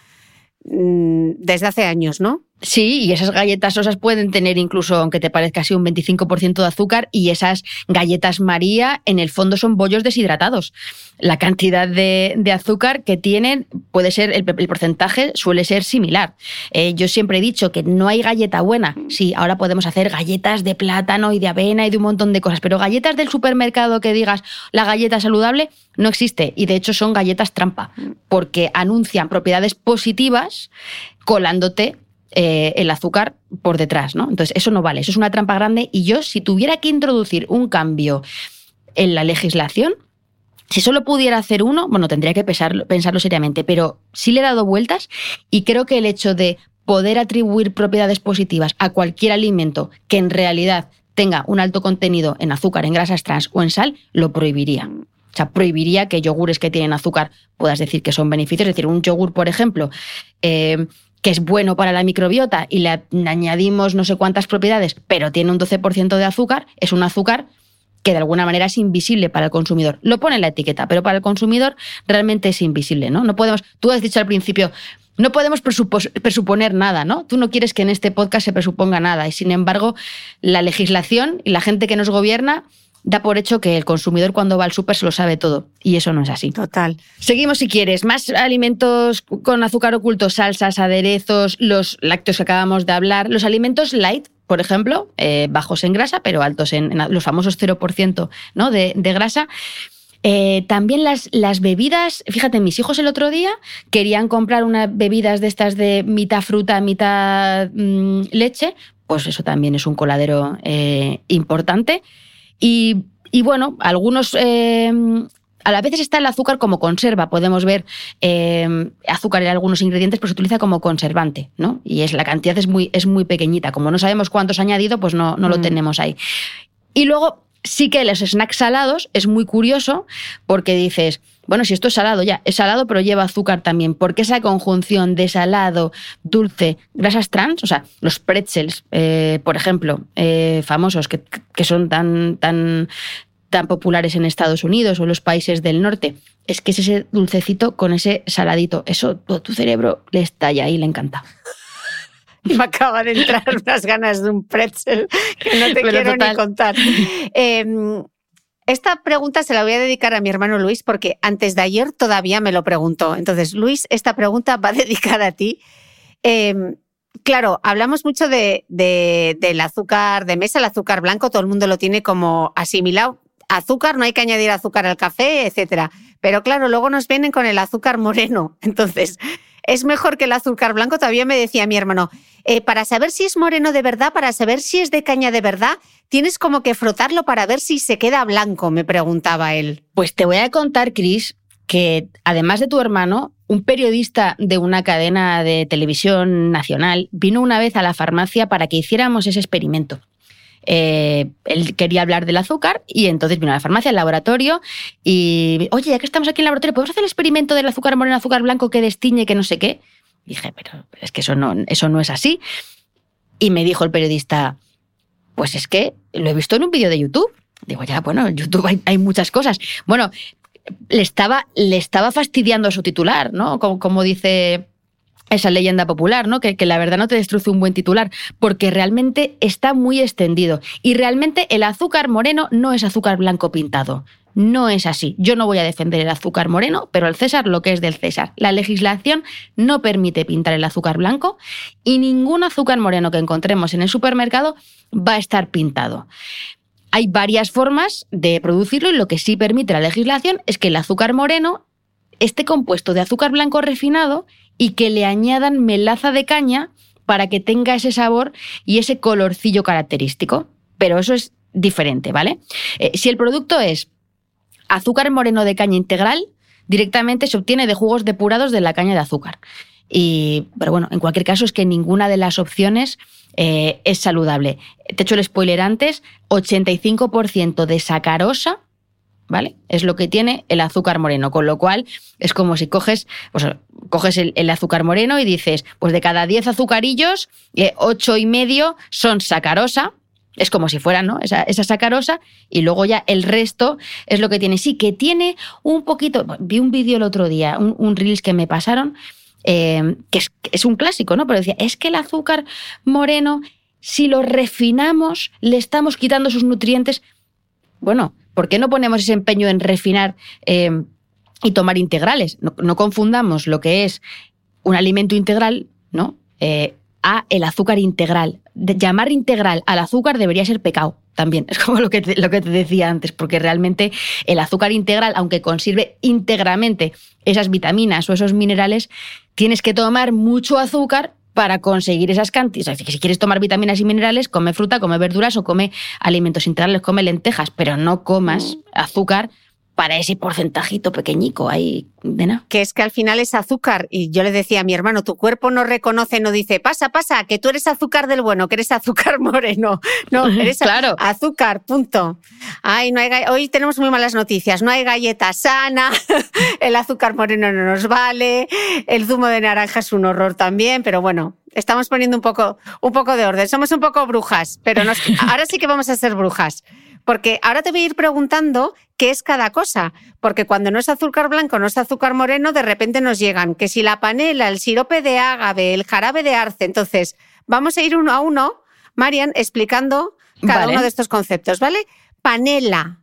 [SPEAKER 1] mm, desde hace años, ¿no?
[SPEAKER 2] Sí, y esas galletas sosas pueden tener incluso, aunque te parezca así, un 25% de azúcar y esas galletas María en el fondo son bollos deshidratados. La cantidad de, azúcar que tienen puede ser, el, porcentaje suele ser similar. Eh, yo siempre he dicho que no hay galleta buena. Sí, ahora podemos hacer galletas de plátano y de avena y de un montón de cosas, pero galletas del supermercado que digas la galleta saludable no existe y de hecho son galletas trampa porque anuncian propiedades positivas colándote eh, el azúcar por detrás, ¿no? Entonces, eso no vale, eso es una trampa grande y yo, si tuviera que introducir un cambio en la legislación, si solo pudiera hacer uno, bueno, tendría que pensarlo seriamente, pero sí le he dado vueltas y creo que el hecho de poder atribuir propiedades positivas a cualquier alimento que en realidad tenga un alto contenido en azúcar, en grasas trans o en sal, lo prohibiría. O sea, prohibiría que yogures que tienen azúcar puedas decir que son beneficios. Es decir, un yogur, por ejemplo, eh, que es bueno para la microbiota y le añadimos no sé cuántas propiedades, pero tiene un 12% de azúcar, es un azúcar que de alguna manera es invisible para el consumidor. Lo pone en la etiqueta, pero para el consumidor realmente es invisible, ¿no? No podemos, tú has dicho al principio, no podemos presuponer nada, ¿no? Tú no quieres que en este podcast se presuponga nada y sin embargo la legislación y la gente que nos gobierna da por hecho que el consumidor cuando va al súper se lo sabe todo. Y eso no es así.
[SPEAKER 1] Total.
[SPEAKER 2] Seguimos si quieres. Más alimentos con azúcar oculto, salsas, aderezos, los lácteos que acabamos de hablar, los alimentos light. Por ejemplo, eh, bajos en grasa, pero altos en, los famosos 0% ¿no? de, grasa. Eh, también las, las, bebidas, fíjate, mis hijos el otro día querían comprar unas bebidas de estas de mitad fruta, mitad mm, leche, pues eso también es un coladero eh, importante. Y, bueno, algunos... Eh, a la vez está el azúcar como conserva. Podemos ver eh, azúcar en algunos ingredientes, pero se utiliza como conservante, ¿no? Y es la cantidad es muy, es muy pequeñita. Como no sabemos cuántos ha añadido, pues no, no lo mm. tenemos ahí. Y luego sí que los snacks salados es muy curioso porque dices, bueno, si esto es salado ya, es salado pero lleva azúcar también, porque esa conjunción de salado, dulce, grasas trans, o sea, los pretzels, eh, por ejemplo, eh, famosos, que, son tan, tan, tan populares en Estados Unidos o en los países del norte, es que es ese dulcecito con ese saladito, eso tu cerebro le estalla y le encanta.
[SPEAKER 1] me acaba de entrar unas ganas de un pretzel que no te quiero ni contar. Em, esta pregunta se la voy a dedicar a mi hermano Luis porque antes de ayer todavía me lo preguntó. Entonces, Luis, esta pregunta va dedicada a ti. Em, claro, hablamos mucho de, del azúcar de mesa, el azúcar blanco, todo el mundo lo tiene como asimilado. Azúcar, no hay que añadir azúcar al café, etcétera. Pero claro, luego nos vienen con el azúcar moreno. Entonces, es mejor que el azúcar blanco. Todavía me decía mi hermano, eh, para saber si es moreno de verdad, para saber si es de caña de verdad, tienes como que frotarlo para ver si se queda blanco, me preguntaba él.
[SPEAKER 2] Pues te voy a contar, Cris, que además de tu hermano, un periodista de una cadena de televisión nacional vino una vez a la farmacia para que hiciéramos ese experimento. Eh, él quería hablar del azúcar y entonces vino a la farmacia, al laboratorio y, oye, ya que estamos aquí en el laboratorio, ¿podemos hacer el experimento del azúcar moreno, azúcar blanco que destiñe, que no sé qué? Dije, pero es que eso no, eso no es así. Y me dijo el periodista, pues es que lo he visto en un vídeo de YouTube. Digo, ya, bueno, en YouTube hay, muchas cosas. Bueno, le estaba, le estaba fastidiando a su titular, ¿no? Como, dice esa leyenda popular, ¿no? Que, que, la verdad no te destruye un buen titular, porque realmente está muy extendido. Y realmente el azúcar moreno no es azúcar blanco pintado. No es así. Yo no voy a defender el azúcar moreno, pero el César lo que es del César. La legislación no permite pintar el azúcar blanco y ningún azúcar moreno que encontremos en el supermercado va a estar pintado. Hay varias formas de producirlo y lo que sí permite la legislación es que el azúcar moreno esté compuesto de azúcar blanco refinado y que le añadan melaza de caña para que tenga ese sabor y ese colorcillo característico. Pero eso es diferente, ¿vale? Eh, si el producto es azúcar moreno de caña integral directamente se obtiene de jugos depurados de la caña de azúcar. Y, pero bueno, en cualquier caso es que ninguna de las opciones eh, es saludable. Te he hecho el spoiler antes, 85% de sacarosa, ¿vale? Es lo que tiene el azúcar moreno, con lo cual es como si coges, pues, coges el, azúcar moreno y dices, pues de cada 10 azucarillos, eh, 8 y medio son sacarosa, es como si fuera, ¿no? Esa, sacarosa y luego ya el resto es lo que tiene. Sí, que tiene un poquito. Vi un vídeo el otro día, un, Reels que me pasaron eh, que, es, es un clásico, ¿no? Pero decía, es que el azúcar moreno, si lo refinamos, le estamos quitando sus nutrientes. Bueno, ¿por qué no ponemos ese empeño en refinar eh, y tomar integrales? No, confundamos lo que es un alimento integral, ¿no? Eh, a el azúcar integral. Llamar integral al azúcar debería ser pecado también. Es como lo que, te, lo que te decía antes, porque realmente el azúcar integral, aunque conserve íntegramente esas vitaminas o esos minerales, tienes que tomar mucho azúcar para conseguir esas cantidades. Si quieres tomar vitaminas y minerales, come fruta, come verduras o come alimentos integrales, come lentejas, pero no comas azúcar para ese porcentajito pequeñico ahí de nada.
[SPEAKER 1] Que es que al final es azúcar. Y yo le decía a mi hermano, tu cuerpo no reconoce, no dice, pasa, pasa, que tú eres azúcar del bueno, que eres azúcar moreno. No, eres
[SPEAKER 2] claro.
[SPEAKER 1] azúcar, punto. Ay, no hay Hoy tenemos muy malas noticias. No hay galleta sana, el azúcar moreno no nos vale, el zumo de naranja es un horror también, pero bueno, estamos poniendo un poco, un poco de orden. Somos un poco brujas, pero nos, ahora sí que vamos a ser brujas. Porque ahora te voy a ir preguntando qué es cada cosa, porque cuando no es azúcar blanco, no es azúcar moreno, de repente nos llegan que si la panela, el sirope de ágave, el jarabe de arce. Entonces, vamos a ir uno a uno, Marian, explicando cada
[SPEAKER 2] Vale.
[SPEAKER 1] uno de estos conceptos, ¿vale? Panela.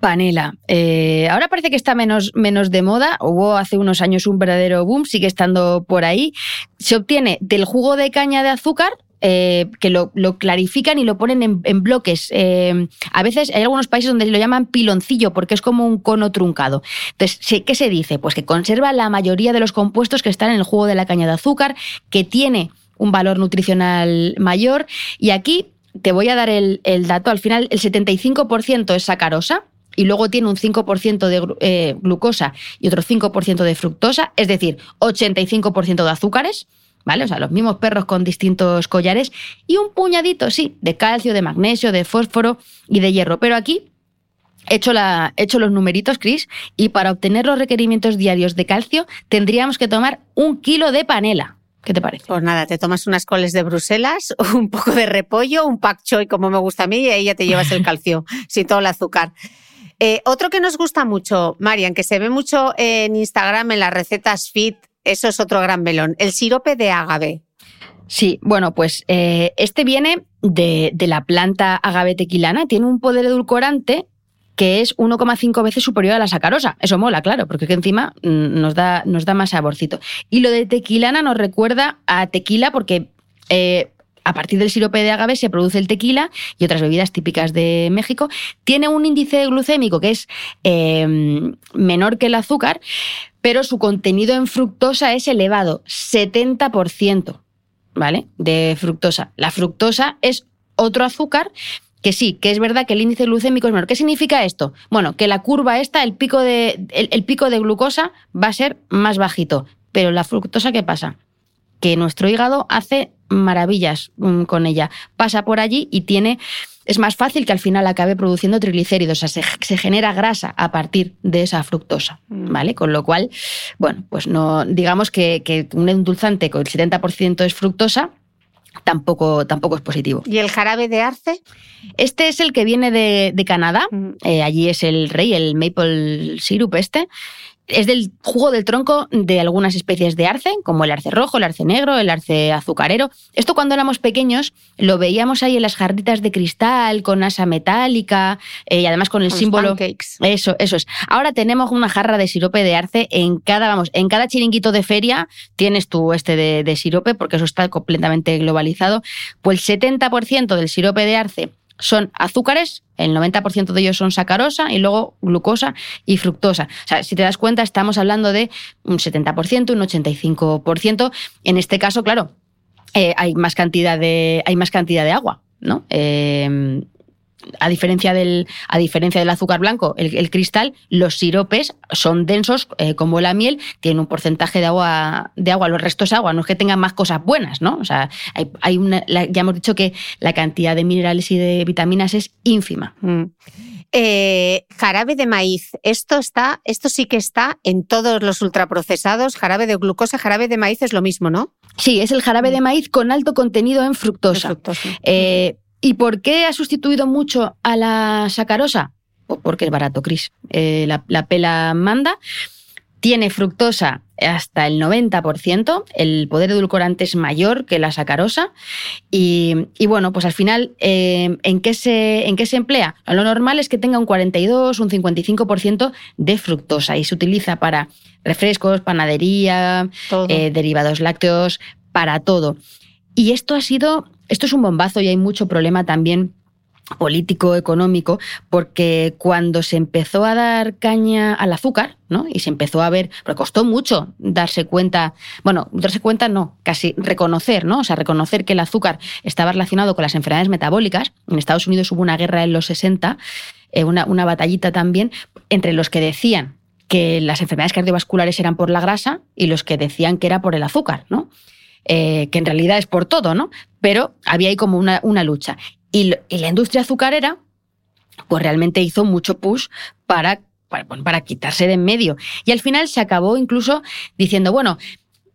[SPEAKER 2] Panela. Eh, ahora parece que está menos, menos de moda. Hubo hace unos años un verdadero boom, sigue estando por ahí. Se obtiene del jugo de caña de azúcar. Eh, que lo, clarifican y lo ponen en, bloques. Eh, a veces hay algunos países donde lo llaman piloncillo porque es como un cono truncado. Entonces, ¿sí- ¿qué se dice? Pues que conserva la mayoría de los compuestos que están en el jugo de la caña de azúcar, que tiene un valor nutricional mayor. Y aquí te voy a dar el, dato. Al final, el 75% es sacarosa, y luego tiene un 5% de eh, glucosa y otro 5% de fructosa, es decir, 85% de azúcares, ¿vale? O sea, los mismos perros con distintos collares y un puñadito, sí, de calcio, de magnesio, de fósforo y de hierro. Pero aquí he hecho, la, he hecho los numeritos, Chris, y para obtener los requerimientos diarios de calcio tendríamos que tomar un kilo de panela. ¿Qué te parece?
[SPEAKER 1] Pues nada, te tomas unas coles de Bruselas, un poco de repollo, un pak choy como me gusta a mí y ahí ya te llevas el calcio, sin todo el azúcar. Eh, otro que nos gusta mucho, Marian, que se ve mucho en Instagram en las recetas fit, eso es otro gran melón, el sirope de ágave.
[SPEAKER 2] Sí, bueno, pues eh, este viene de, de la planta agave tequilana, tiene un poder edulcorante que es 1,5 veces superior a la sacarosa. Eso mola, claro, porque que encima mm, nos da, nos da más saborcito. Y lo de tequilana nos recuerda a tequila porque eh, a partir del sirope de agave se produce el tequila y otras bebidas típicas de México. Tiene un índice glucémico que es eh, menor que el azúcar, pero su contenido en fructosa es elevado, 70%. ¿vale? De fructosa. La fructosa es otro azúcar que sí, que es verdad que el índice glucémico es menor. ¿Qué significa esto? Bueno, que la curva esta, el pico de, el, el pico de glucosa va a ser más bajito. Pero la fructosa, ¿qué pasa? Que nuestro hígado hace maravillas mm, con ella. Pasa por allí y tiene. Es más fácil que al final acabe produciendo triglicéridos, o sea, se, se genera grasa a partir de esa fructosa, ¿vale? Con lo cual, bueno, pues no, digamos que, que un endulzante con el 70% es fructosa, tampoco, tampoco es positivo.
[SPEAKER 1] ¿Y el jarabe de arce?
[SPEAKER 2] Este es el que viene de, de Canadá, eh, allí es el rey, el maple syrup este. Es del jugo del tronco de algunas especies de arce, como el arce rojo, el arce negro, el arce azucarero. Esto cuando éramos pequeños lo veíamos ahí en las jarditas de cristal, con asa metálica eh, y además con el
[SPEAKER 1] los
[SPEAKER 2] símbolo.
[SPEAKER 1] pancakes.
[SPEAKER 2] Eso, eso es. Ahora tenemos una jarra de sirope de arce en cada, vamos, en cada chiringuito de feria tienes tú este de, de sirope, porque eso está completamente globalizado. Pues el 70% del sirope de arce son azúcares, el 90% de ellos son sacarosa y luego glucosa y fructosa. O sea, si te das cuenta, estamos hablando de un 70%, un 85%. En este caso, claro, eh, hay, más cantidad de, hay más cantidad de agua, ¿no? Eh, a diferencia del, a diferencia del azúcar blanco, el, el cristal, los siropes son densos eh, como la miel, tienen un porcentaje de agua, de agua, los restos agua, no es que tengan más cosas buenas, ¿no? O sea, hay, hay una, la- ya hemos dicho que la cantidad de minerales y de vitaminas es ínfima.
[SPEAKER 1] Mm. Eh, jarabe de maíz. Esto está, esto sí que está en todos los ultraprocesados. Jarabe de glucosa, jarabe de maíz es lo mismo, ¿no?
[SPEAKER 2] Sí, es el jarabe de maíz con alto contenido en fructosa.
[SPEAKER 1] De fructosa.
[SPEAKER 2] Eh, ¿Y por qué ha sustituido mucho a la sacarosa? Pues porque es barato, Cris. Eh, la, la pela manda. Tiene fructosa hasta el 90%. El poder edulcorante es mayor que la sacarosa. Y, bueno, pues al final, eh, ¿en, qué se, ¿en qué se emplea? Lo normal es que tenga un 42, un 55% de fructosa y se utiliza para refrescos, panadería, eh, derivados lácteos, para todo. Y esto ha sido, esto es un bombazo y hay mucho problema también político, económico, porque cuando se empezó a dar caña al azúcar, ¿no? Y se empezó a ver, pero costó mucho darse cuenta, bueno, darse cuenta no, casi reconocer, ¿no? O sea, reconocer que el azúcar estaba relacionado con las enfermedades metabólicas. En Estados Unidos hubo una guerra en los 60, eh, una, una batallita también, entre los que decían que las enfermedades cardiovasculares eran por la grasa y los que decían que era por el azúcar, ¿no? Eh, que en realidad es por todo, ¿no? Pero había ahí como una, lucha. Y, la industria azucarera, pues realmente hizo mucho push para, para, quitarse de en medio. Y al final se acabó incluso diciendo, bueno,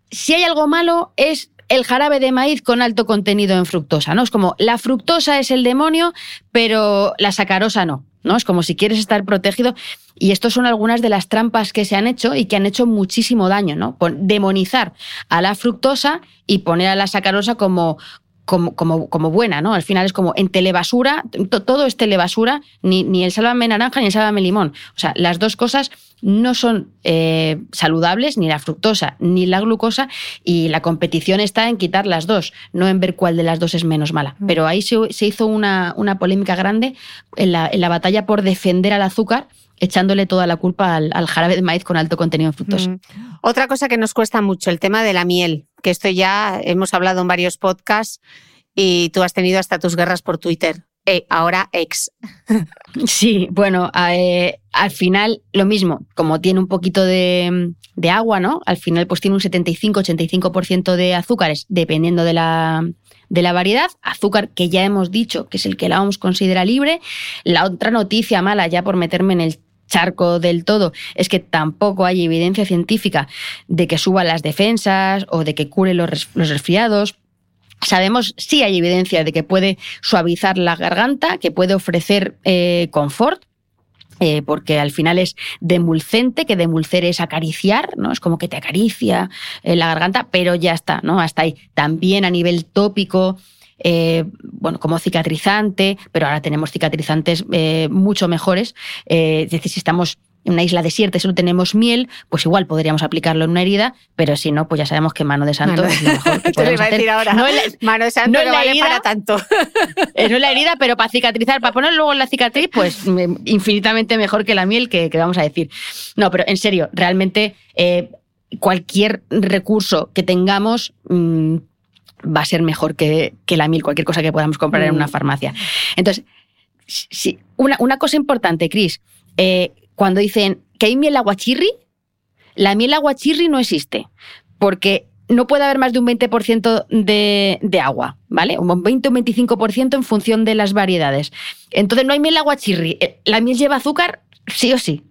[SPEAKER 2] si hay algo malo es el jarabe de maíz con alto contenido en fructosa, ¿no? Es como la fructosa es el demonio, pero la sacarosa no, ¿no? Es como si quieres estar protegido. Y estas son algunas de las trampas que se han hecho y que han hecho muchísimo daño, ¿no? Demonizar a la fructosa y poner a la sacarosa como, como, como, como, buena, ¿no? Al final es como en telebasura, todo es telebasura, ni, ni el sálvame naranja ni el sálvame limón. O sea, las dos cosas no son eh, saludables, ni la fructosa ni la glucosa, y la competición está en quitar las dos, no en ver cuál de las dos es menos mala. Mm. Pero ahí se, hizo una, una, polémica grande en la, en la batalla por defender al azúcar echándole toda la culpa al, jarabe de maíz con alto contenido en fructosa. Mm.
[SPEAKER 1] Otra cosa que nos cuesta mucho, el tema de la miel, que esto ya hemos hablado en varios podcasts y tú has tenido hasta tus guerras por Twitter. Eh, ahora ex.
[SPEAKER 2] Sí, bueno, eh, al final lo mismo, como tiene un poquito de, de agua, ¿no? Al final pues tiene un 75-85% de azúcares, dependiendo de la, de la variedad. Azúcar que ya hemos dicho que es el que la OMS considera libre. La otra noticia mala, ya por meterme en el charco del todo es que tampoco hay evidencia científica de que suba las defensas o de que cure los, resfriados. Sabemos, sí hay evidencia de que puede suavizar la garganta, que puede ofrecer eh, confort, eh, porque al final es demulcente, que demulcer es acariciar, ¿no? Es como que te acaricia eh, la garganta, pero ya está, ¿no? Hasta ahí. También a nivel tópico, eh, bueno, como cicatrizante, pero ahora tenemos cicatrizantes eh, mucho mejores. Eh, es decir, si estamos en una isla desierta y solo tenemos miel, pues igual podríamos aplicarlo en una herida, pero si no, pues ya sabemos que mano de santo es lo mejor que podemos hacer.
[SPEAKER 1] No mano de santo no, vale para tanto.
[SPEAKER 2] no es la herida, pero para cicatrizar, para poner luego en la cicatriz, pues infinitamente mejor que la miel que, vamos a decir. No, pero en serio, realmente cualquier recurso que tengamos mm, va a ser mejor que, la mil, cualquier cosa que podamos comprar en una mm. farmacia. Entonces, sí, una, una cosa importante, Cris, eh, cuando dicen que hay miel aguachirri, la miel aguachirri no existe, porque no puede haber más de un 20% de, de, agua, ¿vale? Un 20 o un 25% en función de las variedades. Entonces no hay miel aguachirri. Eh, la miel lleva azúcar, sí o sí.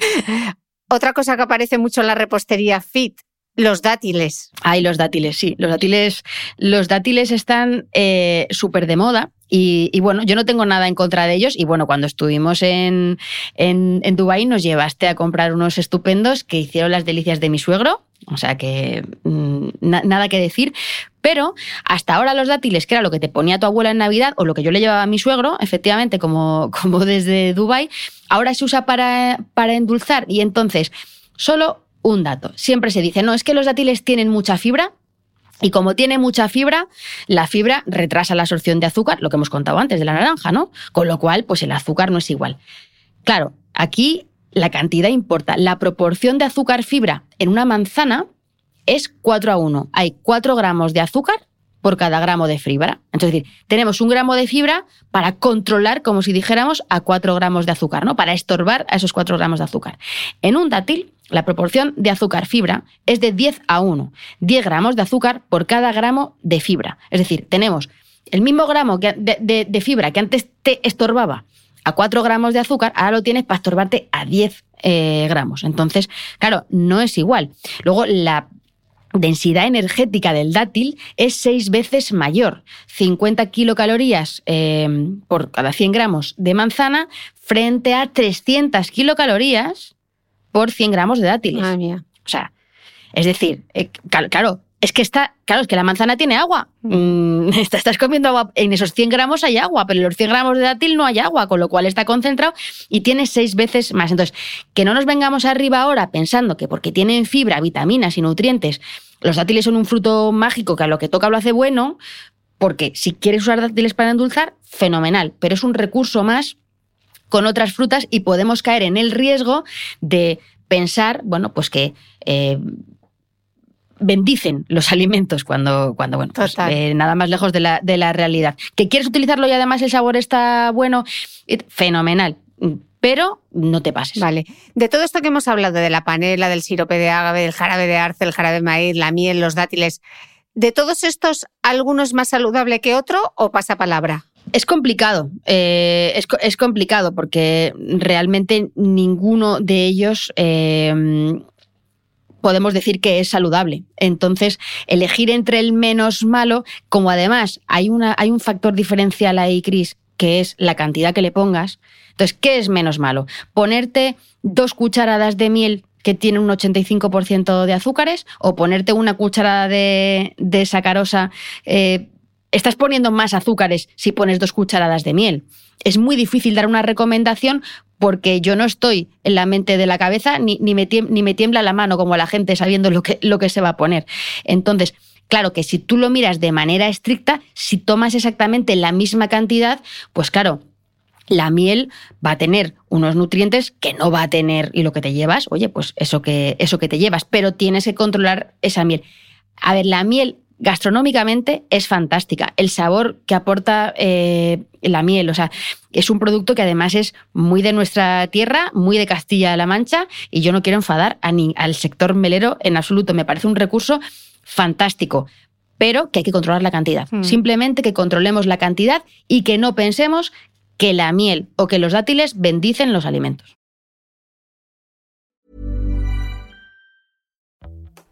[SPEAKER 1] Otra cosa que aparece mucho en la repostería fit los dátiles.
[SPEAKER 2] Ay, los dátiles, sí. Los dátiles, los dátiles están eh, súper de moda. Y, bueno, yo no tengo nada en contra de ellos. Y bueno, cuando estuvimos en, en, en Dubái nos llevaste a comprar unos estupendos que hicieron las delicias de mi suegro. O sea que mm, nada que decir. Pero hasta ahora los dátiles, que era lo que te ponía tu abuela en Navidad o lo que yo le llevaba a mi suegro, efectivamente, como, como desde Dubái, ahora se usa para, para endulzar. Y entonces, solo un dato. Siempre se dice, no, es que los dátiles tienen mucha fibra. Y como tiene mucha fibra, la fibra retrasa la absorción de azúcar, lo que hemos contado antes de la naranja, ¿no? Con lo cual, pues el azúcar no es igual. Claro, aquí la cantidad importa. La proporción de azúcar-fibra en una manzana es 4 a 1. Hay 4 gramos de azúcar por cada gramo de fibra. Entonces, tenemos un gramo de fibra para controlar, como si dijéramos, a 4 gramos de azúcar, ¿no? Para estorbar a esos 4 gramos de azúcar. En un dátil, la proporción de azúcar-fibra es de 10 a 1. 10 gramos de azúcar por cada gramo de fibra. Es decir, tenemos el mismo gramo de, fibra que antes te estorbaba a 4 gramos de azúcar, ahora lo tienes para estorbarte a 10 eh, gramos. Entonces, claro, no es igual. Luego, la densidad energética del dátil es seis veces mayor, 50 kilocalorías eh, por cada 100 gramos de manzana frente a 300 kilocalorías por 100 gramos de dátiles.
[SPEAKER 1] Madre mía.
[SPEAKER 2] O sea, Es decir, eh, claro, es que está, claro, es que la manzana tiene agua. Mm, estás comiendo agua, en esos 100 gramos hay agua, pero en los 100 gramos de dátil no hay agua, con lo cual está concentrado y tiene seis veces más. Entonces, que no nos vengamos arriba ahora pensando que porque tienen fibra, vitaminas y nutrientes, los dátiles son un fruto mágico que a lo que toca lo hace bueno, porque si quieres usar dátiles para endulzar, fenomenal, pero es un recurso más con otras frutas y podemos caer en el riesgo de pensar, bueno, pues que eh, bendicen los alimentos cuando, cuando bueno, pues, eh, nada más lejos de la, de la realidad. ¿Que quieres utilizarlo y además el sabor está bueno? Eh, fenomenal pero no te pases.
[SPEAKER 1] Vale. De todo esto que hemos hablado, de la panela, del sirope de agave, del jarabe de arce, el jarabe de maíz, la miel, los dátiles, ¿de todos estos alguno es más saludable que otro o pasa palabra?
[SPEAKER 2] Es complicado, eh, es, complicado porque realmente ninguno de ellos podemos decir que es saludable. Entonces, elegir entre el menos malo, como además hay, una, hay un factor diferencial ahí, Cris, que es la cantidad que le pongas. Entonces, ¿qué es menos malo? Ponerte dos cucharadas de miel que tiene un 85% de azúcares o ponerte una cucharada de, sacarosa. Eh, estás poniendo más azúcares si pones dos cucharadas de miel. Es muy difícil dar una recomendación porque yo no estoy en la mente de la cabeza ni, ni, me, tiembla, la mano como la gente sabiendo lo que, lo que se va a poner. Entonces, claro que si tú lo miras de manera estricta, si tomas exactamente la misma cantidad, pues claro, la miel va a tener unos nutrientes que no va a tener y lo que te llevas, oye, pues eso que, eso que te llevas, pero tienes que controlar esa miel. A ver, la miel gastronómicamente es fantástica. El sabor que aporta eh, la miel, o sea, es un producto que además es muy de nuestra tierra, muy de Castilla-La Mancha, y yo no quiero enfadar a ni, al sector melero en absoluto. Me parece un recurso fantástico, pero que hay que controlar la cantidad. Hmm. Simplemente que controlemos la cantidad y que no pensemos que la miel o que los dátiles bendicen los alimentos.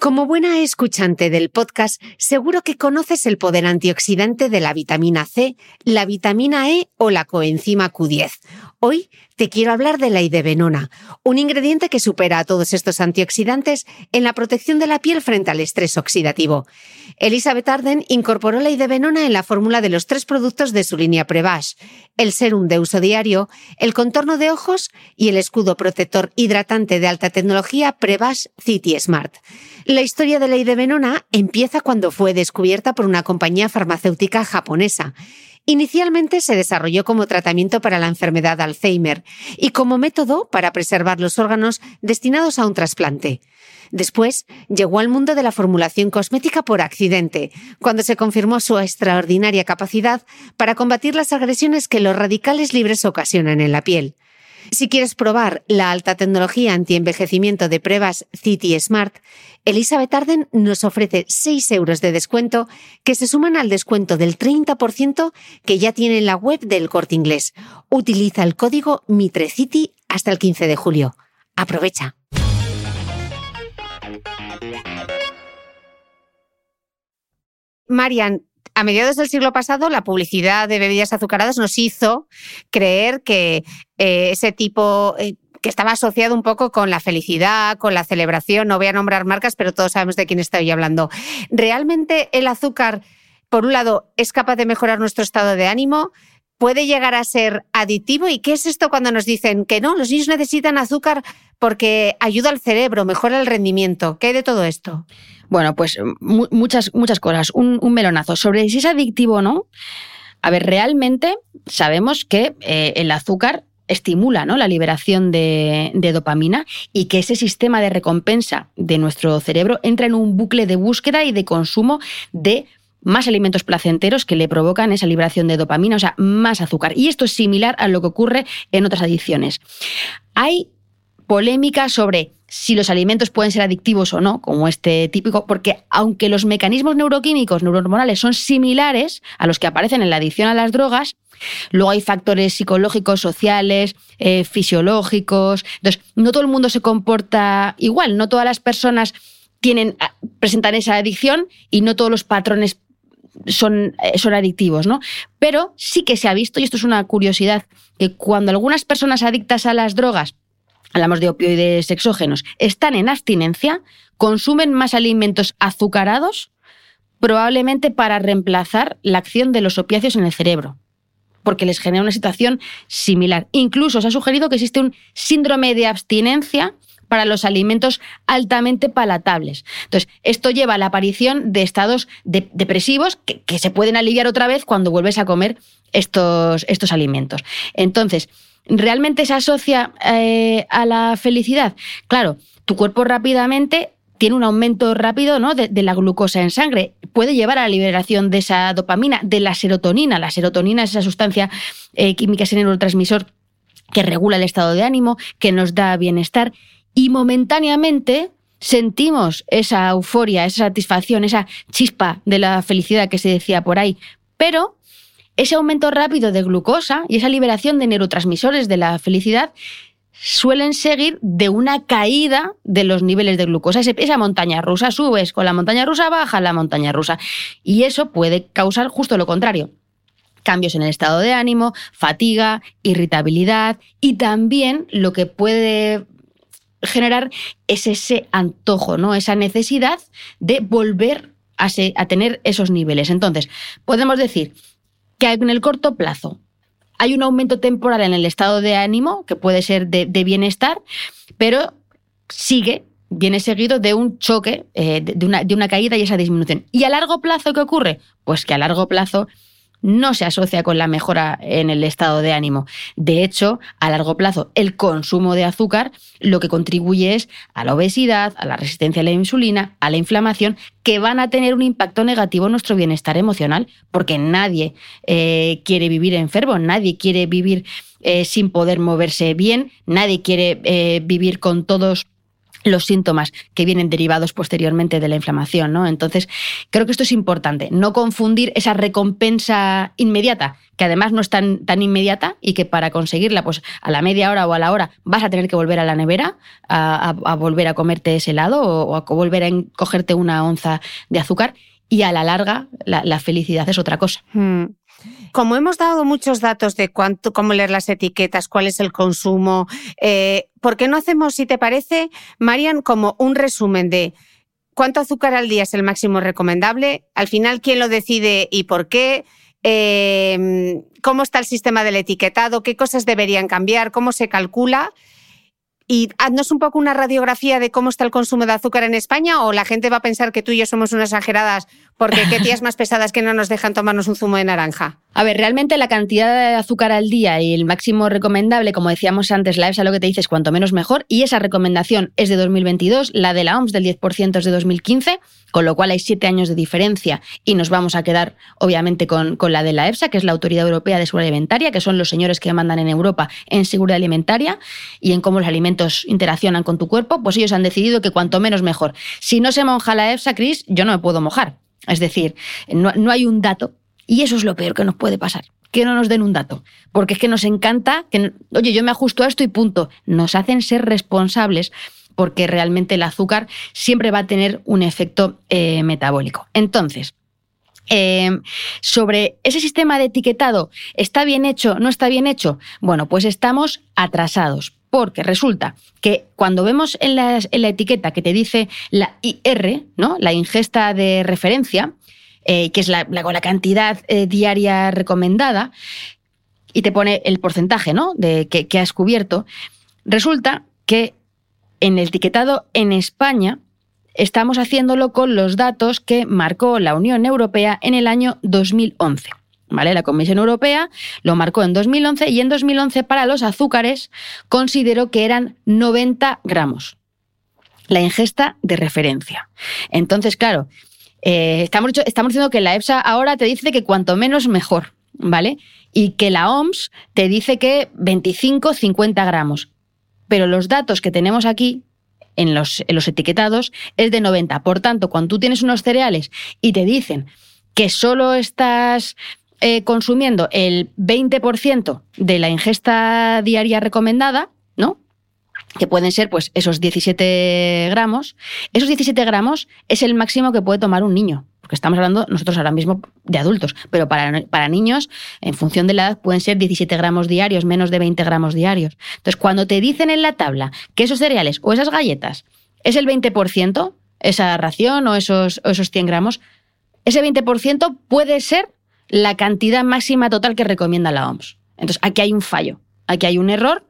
[SPEAKER 1] Como buena escuchante del podcast, seguro que conoces el poder antioxidante de la vitamina C, la vitamina E o la coenzima Q10. Hoy te quiero hablar de la idebenona, un ingrediente que supera a todos estos antioxidantes en la protección de la piel frente al estrés oxidativo. Elizabeth Arden incorporó la idebenona en la fórmula de los tres productos de su línea Prevash, el serum de uso diario, el contorno de ojos y el escudo protector hidratante de alta tecnología Prevash City Smart. La historia de la idebenona empieza cuando fue descubierta por una compañía farmacéutica japonesa. Inicialmente se desarrolló como tratamiento para la enfermedad de Alzheimer y como método para preservar los órganos destinados a un trasplante. Después llegó al mundo de la formulación cosmética por accidente, cuando se confirmó su extraordinaria capacidad para combatir las agresiones que los radicales libres ocasionan en la piel. Si quieres probar la alta tecnología anti-envejecimiento de pruebas City Smart, Elizabeth Arden nos ofrece 6 euros de descuento que se suman al descuento del 30% que ya tiene en la web del corte inglés. Utiliza el código MITRECITY hasta el 15 de julio. Aprovecha. Marian, a mediados del siglo pasado, la publicidad de bebidas azucaradas nos hizo creer que eh, ese tipo eh, que estaba asociado un poco con la felicidad, con la celebración, no voy a nombrar marcas, pero todos sabemos de quién estoy hablando. ¿Realmente el azúcar, por un lado, es capaz de mejorar nuestro estado de ánimo? puede llegar a ser adictivo. ¿Y qué es esto cuando nos dicen que no, los niños necesitan azúcar porque ayuda al cerebro, mejora el rendimiento? ¿Qué hay de todo esto?
[SPEAKER 2] Bueno, pues muchas, muchas cosas. Un, melonazo. Sobre si es adictivo o no. A ver, realmente sabemos que eh, el azúcar estimula ¿no? la liberación de, de, dopamina y que ese sistema de recompensa de nuestro cerebro entra en un bucle de búsqueda y de consumo de más alimentos placenteros que le provocan esa liberación de dopamina, o sea, más azúcar. Y esto es similar a lo que ocurre en otras adicciones. Hay polémica sobre si los alimentos pueden ser adictivos o no, como este típico, porque aunque los mecanismos neuroquímicos, neurohormonales son similares a los que aparecen en la adicción a las drogas, luego hay factores psicológicos, sociales, eh, fisiológicos. Entonces, no todo el mundo se comporta igual, no todas las personas tienen, presentan esa adicción y no todos los patrones son, eh, son adictivos, ¿no? Pero sí que se ha visto, y esto es una curiosidad, que cuando algunas personas adictas a las drogas, hablamos de opioides exógenos, están en abstinencia, consumen más alimentos azucarados, probablemente para reemplazar la acción de los opiáceos en el cerebro porque les genera una situación similar. Incluso se ha sugerido que existe un síndrome de abstinencia para los alimentos altamente palatables. Entonces, esto lleva a la aparición de estados depresivos que, se pueden aliviar otra vez cuando vuelves a comer estos, estos alimentos. Entonces, ¿realmente se asocia eh, a la felicidad? Claro, tu cuerpo rápidamente tiene un aumento rápido ¿no? de, la glucosa en sangre. Puede llevar a la liberación de esa dopamina, de la serotonina. La serotonina es esa sustancia eh, química, ese neurotransmisor que regula el estado de ánimo, que nos da bienestar y momentáneamente sentimos esa euforia, esa satisfacción, esa chispa de la felicidad que se decía por ahí. Pero ese aumento rápido de glucosa y esa liberación de neurotransmisores de la felicidad suelen seguir de una caída de los niveles de glucosa. Esa montaña rusa subes con la montaña rusa, baja la montaña rusa. Y eso puede causar justo lo contrario. Cambios en el estado de ánimo, fatiga, irritabilidad y también lo que puede generar es ese antojo, ¿no? Esa necesidad de volver a, a tener esos niveles. Entonces, podemos decir que en el corto plazo hay un aumento temporal en el estado de ánimo, que puede ser de, bienestar, pero sigue viene seguido de un choque, eh, de, una, de, una, caída y esa disminución. ¿Y a largo plazo qué ocurre? Pues que a largo plazo no se asocia con la mejora en el estado de ánimo. De hecho, a largo plazo, el consumo de azúcar lo que contribuye es a la obesidad, a la resistencia a la insulina, a la inflamación, que van a tener un impacto negativo en nuestro bienestar emocional, porque nadie eh, quiere vivir enfermo, nadie quiere vivir eh, sin poder moverse bien, nadie quiere eh, vivir con todos los síntomas que vienen derivados posteriormente de la inflamación, ¿no? Entonces, creo que esto es importante, no confundir esa recompensa inmediata, que además no es tan, tan inmediata y que para conseguirla, pues a la media hora o a la hora vas a tener que volver a la nevera a, volver a comerte ese helado o, a volver a cogerte una onza de azúcar y a la larga la, felicidad es otra cosa.
[SPEAKER 1] Hmm. Como hemos dado muchos datos de cuánto, cómo leer las etiquetas, cuál es el consumo, eh, ¿por qué no hacemos, si te parece, Marian, como un resumen de cuánto azúcar al día es el máximo recomendable? Al final, ¿quién lo decide y por qué? Eh, ¿Cómo está el sistema del etiquetado? ¿Qué cosas deberían cambiar? ¿Cómo se calcula? Y haznos un poco una radiografía de cómo está el consumo de azúcar en España o la gente va a pensar que tú y yo somos unas exageradas porque qué tías más pesadas que no nos dejan tomarnos un zumo de naranja.
[SPEAKER 2] A ver, realmente la cantidad de azúcar al día y el máximo recomendable, como decíamos antes, la EFSA lo que te dice es cuanto menos mejor y esa recomendación es de 2022, la de la OMS del 10% es de 2015 con lo cual hay siete años de diferencia y nos vamos a quedar obviamente con, con, la de la EFSA, que es la Autoridad Europea de Seguridad Alimentaria, que son los señores que mandan en Europa en seguridad alimentaria y en cómo los alimentos interaccionan con tu cuerpo, pues ellos han decidido que cuanto menos mejor. Si no se moja la EFSA, Cris, yo no me puedo mojar. Es decir, no, no hay un dato y eso es lo peor que nos puede pasar que no nos den un dato, porque es que nos encanta que, oye, yo me ajusto a esto y punto. Nos hacen ser responsables porque realmente el azúcar siempre va a tener un efecto eh, metabólico. Entonces, em, sobre ese sistema de etiquetado, ¿está bien hecho? ¿No está bien hecho? Bueno, pues estamos atrasados. Porque resulta que cuando vemos en la, etiqueta que te dice la IR, ¿no? la ingesta de referencia, eh, que es la, cantidad eh, diaria recomendada, y te pone el porcentaje ¿no? de que, que has cubierto. Resulta que en el etiquetado en España estamos haciéndolo con los datos que marcó la Unión Europea en el año 2011. ¿Vale? La Comisión Europea lo marcó en 2011 y en 2011 para los azúcares consideró que eran 90 gramos. La ingesta de referencia. Entonces, claro, eh, estamos, estamos diciendo que la EFSA ahora te dice que cuanto menos mejor, ¿vale? Y que la OMS te dice que 25, 50 gramos. Pero los datos que tenemos aquí en los, en los etiquetados es de 90. Por tanto, cuando tú tienes unos cereales y te dicen que solo estás eh, consumiendo el 20% de la ingesta diaria recomendada, ¿no? que pueden ser pues esos 17 gramos, esos 17 gramos es el máximo que puede tomar un niño, porque estamos hablando nosotros ahora mismo de adultos, pero para, para niños, en función de la edad, pueden ser 17 gramos diarios, menos de 20 gramos diarios. Entonces, cuando te dicen en la tabla que esos cereales o esas galletas es el 20%, esa ración o esos, o esos 100 gramos, ese 20% puede ser la cantidad máxima total que recomienda la OMS. Entonces, aquí hay un fallo, aquí hay un error.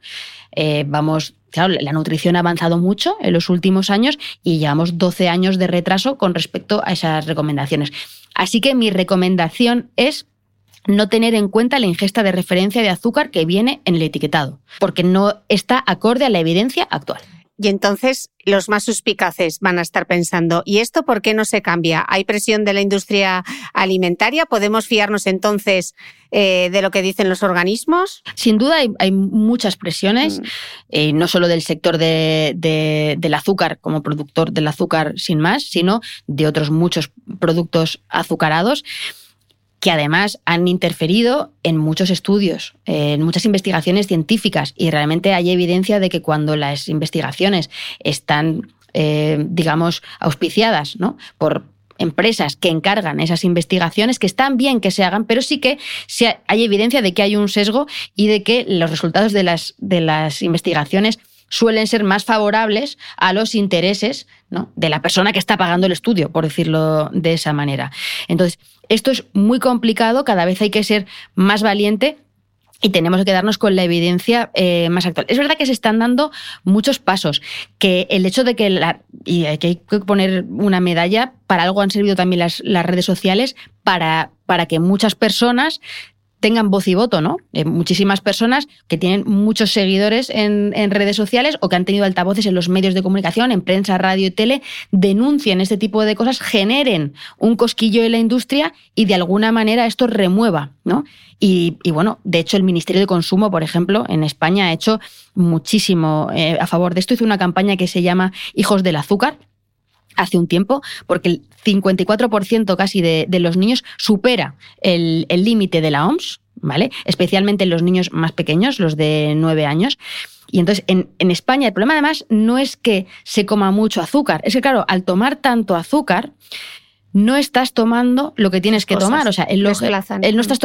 [SPEAKER 2] Eh, vamos Claro, la nutrición ha avanzado mucho en los últimos años y llevamos 12 años de retraso con respecto a esas recomendaciones. Así que mi recomendación es no tener en cuenta la ingesta de referencia de azúcar que viene en el etiquetado, porque no está acorde a la evidencia actual.
[SPEAKER 1] Y entonces los más suspicaces van a estar pensando, ¿y esto por qué no se cambia? ¿Hay presión de la industria alimentaria? ¿Podemos fiarnos entonces eh, de lo que dicen los organismos?
[SPEAKER 2] Sin duda hay, muchas presiones, mm. eh, no solo del sector del azúcar como productor del azúcar sin más, sino de otros muchos productos azucarados que además han interferido en muchos estudios, en muchas investigaciones científicas y realmente hay evidencia de que cuando las investigaciones están, eh, digamos, auspiciadas ¿no? por empresas que encargan esas investigaciones, que están bien que se hagan, pero sí que hay evidencia de que hay un sesgo y de que los resultados de las, de las investigaciones suelen ser más favorables a los intereses ¿no? de la persona que está pagando el estudio, por decirlo de esa manera. Entonces, esto es muy complicado, cada vez hay que ser más valiente y tenemos que quedarnos con la evidencia eh, más actual. Es verdad que se están dando muchos pasos, que el hecho de que, la, y hay que poner una medalla, para algo han servido también las, las redes sociales, para, para que muchas personas tengan voz y voto, ¿no? Eh, muchísimas personas que tienen muchos seguidores en, redes sociales o que han tenido altavoces en los medios de comunicación, en prensa, radio y tele, denuncien este tipo de cosas, generen un cosquillo en la industria y de alguna manera esto remueva, ¿no? Y, bueno, de hecho el Ministerio de Consumo, por ejemplo, en España ha hecho muchísimo eh, a favor de esto. Hizo una campaña que se llama Hijos del Azúcar, hace un tiempo, porque el 54% casi de, los niños supera el límite de la OMS, ¿vale? Especialmente los niños más pequeños, los de 9 años. Y entonces en, España el problema además no es que se coma mucho azúcar, es que claro, al tomar tanto azúcar, no estás tomando lo que tienes que tomar. O sea, el, no estás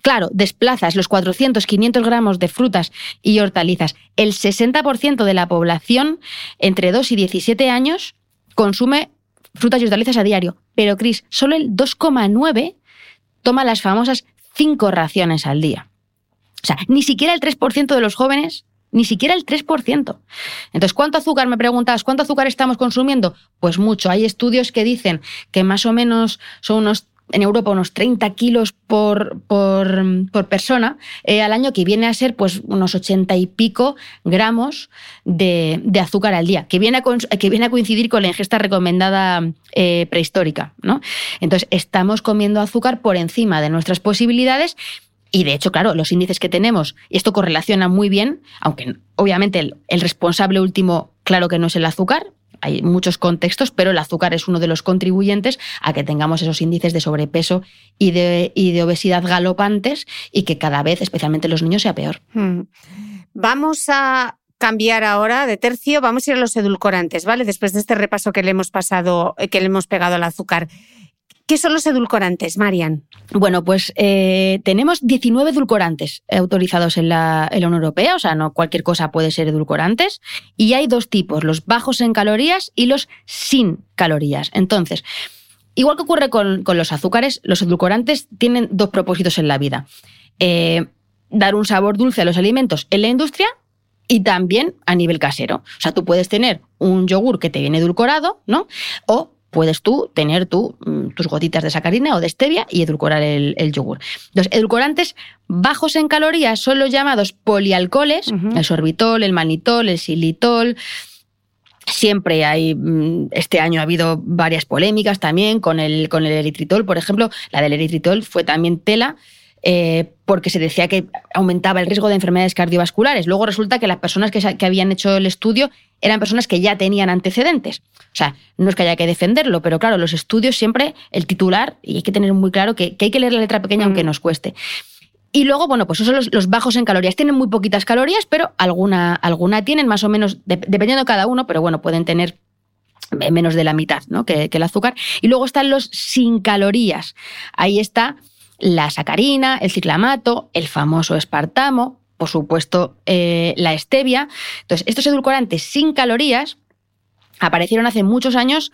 [SPEAKER 2] Claro, desplazas los 400, 500 gramos de frutas y hortalizas. El 60% de la población entre 2 y 17 años consume frutas y hortalizas a diario. Pero, Cris, solo el 2,9 toma las famosas 5 raciones al día. O sea, ni siquiera el 3% de los jóvenes, ni siquiera el 3%. Entonces, ¿cuánto azúcar, me preguntas, cuánto azúcar estamos consumiendo? Pues mucho. Hay estudios que dicen que más o menos son unos en Europa unos 30 kilos por, por, persona eh, al año, que viene a ser pues unos 80 y pico gramos de, azúcar al día, que viene, a, que viene a coincidir con la ingesta recomendada eh, prehistórica. ¿no? Entonces, estamos comiendo azúcar por encima de nuestras posibilidades y de hecho, claro, los índices que tenemos, y esto correlaciona muy bien, aunque obviamente el, responsable último, claro que no es el azúcar, hay muchos contextos, pero el azúcar es uno de los contribuyentes a que tengamos esos índices de sobrepeso y de, obesidad galopantes y que cada vez, especialmente los niños, sea peor. Hmm.
[SPEAKER 1] Vamos a cambiar ahora de tercio, vamos a ir a los edulcorantes, ¿vale? Después de este repaso que le hemos pasado, que le hemos pegado al azúcar. ¿Qué son los edulcorantes, Marian?
[SPEAKER 2] Bueno, pues eh, tenemos 19 edulcorantes autorizados en la, Unión Europea, o sea, no cualquier cosa puede ser edulcorantes, y hay dos tipos, los bajos en calorías y los sin calorías. Entonces, igual que ocurre con, los azúcares, los edulcorantes tienen dos propósitos en la vida. Eh, dar un sabor dulce a los alimentos en la industria y también a nivel casero. O sea, tú puedes tener un yogur que te viene edulcorado, ¿no? O puedes tú tener tú, mm, tus gotitas de sacarina o de stevia y edulcorar el, yogur. Los edulcorantes bajos en calorías son los llamados polialcoholes, el sorbitol, el manitol, el xilitol. Siempre hay, mm, este año ha habido varias polémicas también con el, con el eritritol, por ejemplo, la del eritritol fue también tela eh, porque se decía que aumentaba el riesgo de enfermedades cardiovasculares. Luego resulta que las personas que, que, habían hecho el estudio eran personas que ya tenían antecedentes. O sea, no es que haya que defenderlo, pero claro, los estudios siempre, el titular, y hay que tener muy claro que, hay que leer la letra pequeña aunque mm. nos cueste. Y luego, bueno, pues esos son los, bajos en calorías. Tienen muy poquitas calorías, pero alguna, alguna tienen más o menos, dependiendo de cada uno, pero bueno, pueden tener menos de la mitad ¿no? que, que el azúcar. Y luego están los sin calorías. Ahí está la sacarina, el ciclamato, el famoso espartamo, por supuesto eh, la stevia. Entonces, estos edulcorantes sin calorías aparecieron hace muchos años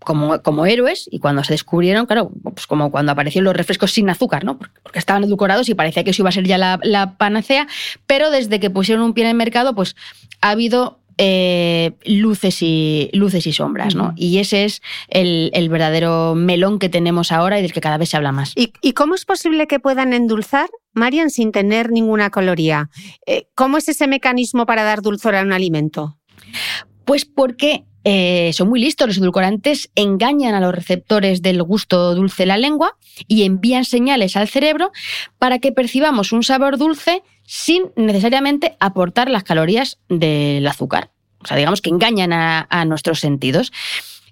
[SPEAKER 2] como, como, héroes y cuando se descubrieron, claro, pues como cuando aparecieron los refrescos sin azúcar, ¿no? Porque estaban edulcorados y parecía que eso iba a ser ya la, la panacea, pero desde que pusieron un pie en el mercado, pues ha habido eh, luces, y, luces y sombras, ¿no? Y ese es el, verdadero melón que tenemos ahora y del que cada vez se habla más.
[SPEAKER 1] ¿Y, cómo es posible que puedan endulzar, Marian, sin tener ninguna caloría? Eh, ¿Cómo es ese mecanismo para dar dulzor a un alimento?
[SPEAKER 2] Pues porque eh, son muy listos. Los edulcorantes engañan a los receptores del gusto dulce de la lengua y envían señales al cerebro para que percibamos un sabor dulce sin necesariamente aportar las calorías del azúcar. O sea, digamos que engañan a, nuestros sentidos.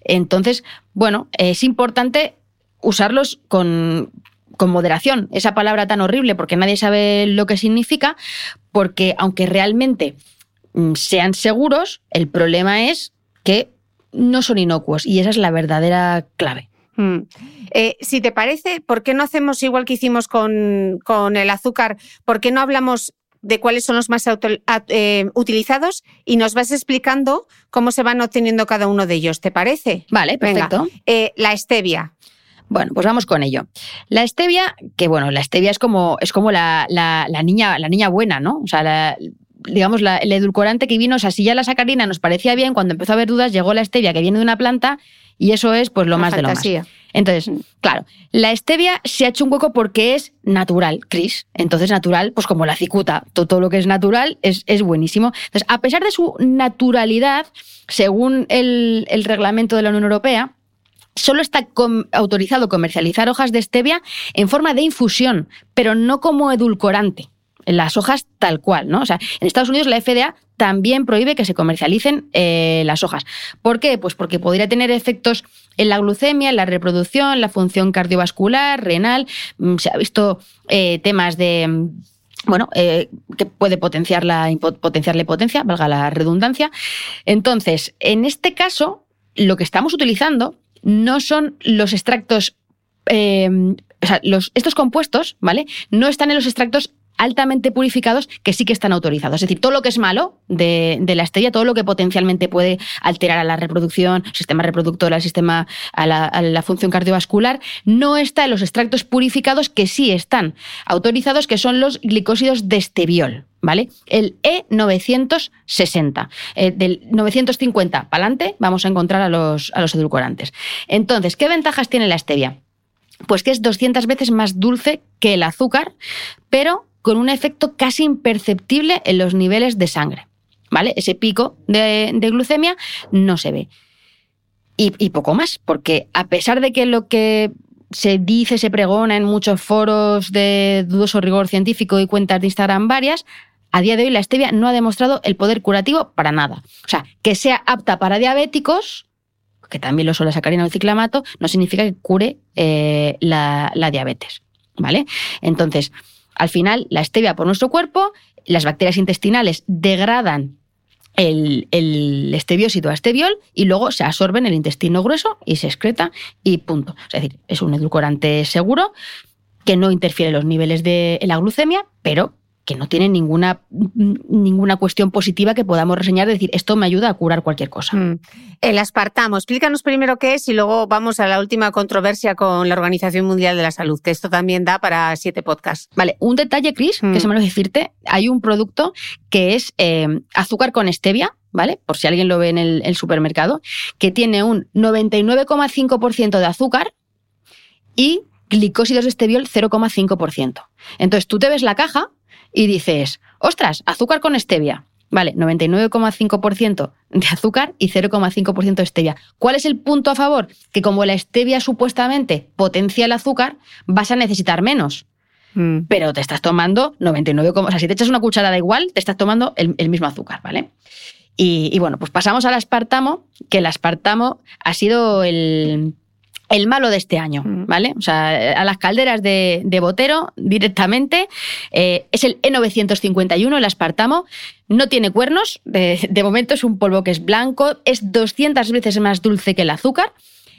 [SPEAKER 2] Entonces, bueno, es importante usarlos con, con moderación. Esa palabra tan horrible porque nadie sabe lo que significa, porque aunque realmente mm, sean seguros, el problema es que no son inocuos y esa es la verdadera clave.
[SPEAKER 1] Hmm. Eh, si te parece, ¿por qué no hacemos igual que hicimos con, el azúcar? ¿Por qué no hablamos de cuáles son los más eh, utilizados y nos vas explicando cómo se van obteniendo cada uno de ellos? ¿Te parece?
[SPEAKER 2] Vale, perfecto.
[SPEAKER 1] Eh, la stevia.
[SPEAKER 2] Bueno, pues vamos con ello. La stevia, que bueno, la stevia es como, es como la, niña, la niña buena, ¿no? O sea, la, digamos, el edulcorante que vino, o sea, si ya la sacarina nos parecía bien, cuando empezó a haber dudas, llegó la stevia que viene de una planta y eso es pues lo más de lo más. Entonces, claro, la stevia se ha hecho un hueco porque es natural, Cris. Entonces, natural, pues como la cicuta, todo, lo que es natural es, es, buenísimo. Entonces, a pesar de su naturalidad, según el, el reglamento de la Unión Europea, solo está autorizado comercializar hojas de stevia en forma de infusión, pero no como edulcorante las hojas tal cual, ¿no? O sea, en Estados Unidos la FDA también prohíbe que se comercialicen eh, las hojas. ¿Por qué? Pues porque podría tener efectos en la glucemia, en la reproducción, la función cardiovascular, renal. Mm, se ha visto eh, temas de mm, bueno, eh, que puede potenciar la, potenciarle potencia, valga la redundancia. Entonces, en este caso, lo que estamos utilizando no son los extractos, o sea, los, estos compuestos, ¿vale? No están en los extractos altamente purificados que sí que están autorizados. Es decir, todo lo que es malo de, la estrella, todo lo que potencialmente puede alterar a la reproducción, sistema reproductor, al sistema, a la, función cardiovascular, no está en los extractos purificados que sí están autorizados, que son los glicósidos de esteviol. ¿Vale? El E960. Eh, del 950 para adelante vamos a encontrar a los, a los edulcorantes. Entonces, ¿qué ventajas tiene la stevia? Pues que es 200 veces más dulce que el azúcar, pero con un efecto casi imperceptible en los niveles de sangre. ¿Vale? Ese pico de, glucemia no se ve. Y, poco más, porque a pesar de que lo que se dice, se pregona en muchos foros de dudoso rigor científico y cuentas de Instagram varias, a día de hoy la stevia no ha demostrado el poder curativo para nada. O sea, que sea apta para diabéticos, que también lo son la sacarina o el ciclamato, no significa que cure eh, la, la diabetes. ¿Vale? Entonces, al final, la stevia por nuestro cuerpo, las bacterias intestinales degradan el, el estebiósido a esteviol y luego se absorbe en el intestino grueso y se excreta y punto. Es decir, es un edulcorante seguro que no interfiere en los niveles de la glucemia, pero que no tiene ninguna, ninguna cuestión positiva que podamos reseñar, decir, esto me ayuda a curar cualquier cosa.
[SPEAKER 1] Mm. El aspartamo, explícanos primero qué es y luego vamos a la última controversia con la Organización Mundial de la Salud, que esto también da para siete podcasts.
[SPEAKER 2] Vale, un detalle, Chris, que
[SPEAKER 1] Mm.
[SPEAKER 2] se me olvidó decirte, hay un producto que es eh, azúcar con stevia, ¿vale? Por si alguien lo ve en el, el supermercado, que tiene un 99,5% de azúcar y glicósidos de esteviol 0,5%. Entonces tú te ves la caja y dices, ostras, azúcar con stevia. Vale, 99,5% de azúcar y 0,5% de stevia. ¿Cuál es el punto a favor? Que como la stevia supuestamente potencia el azúcar, vas a necesitar menos
[SPEAKER 1] Mm.
[SPEAKER 2] pero te estás tomando 99, o sea, si te echas una cucharada igual, te estás tomando el, el mismo azúcar, ¿vale? Y, y bueno, pues pasamos al aspartamo, que el aspartamo ha sido el, el malo de este año,
[SPEAKER 1] Mm.
[SPEAKER 2] ¿vale? O sea, a las calderas de, de Botero directamente. eh, es el E951, el aspartamo. No tiene cuernos, de, de momento es un polvo que es blanco, es 200 veces más dulce que el azúcar.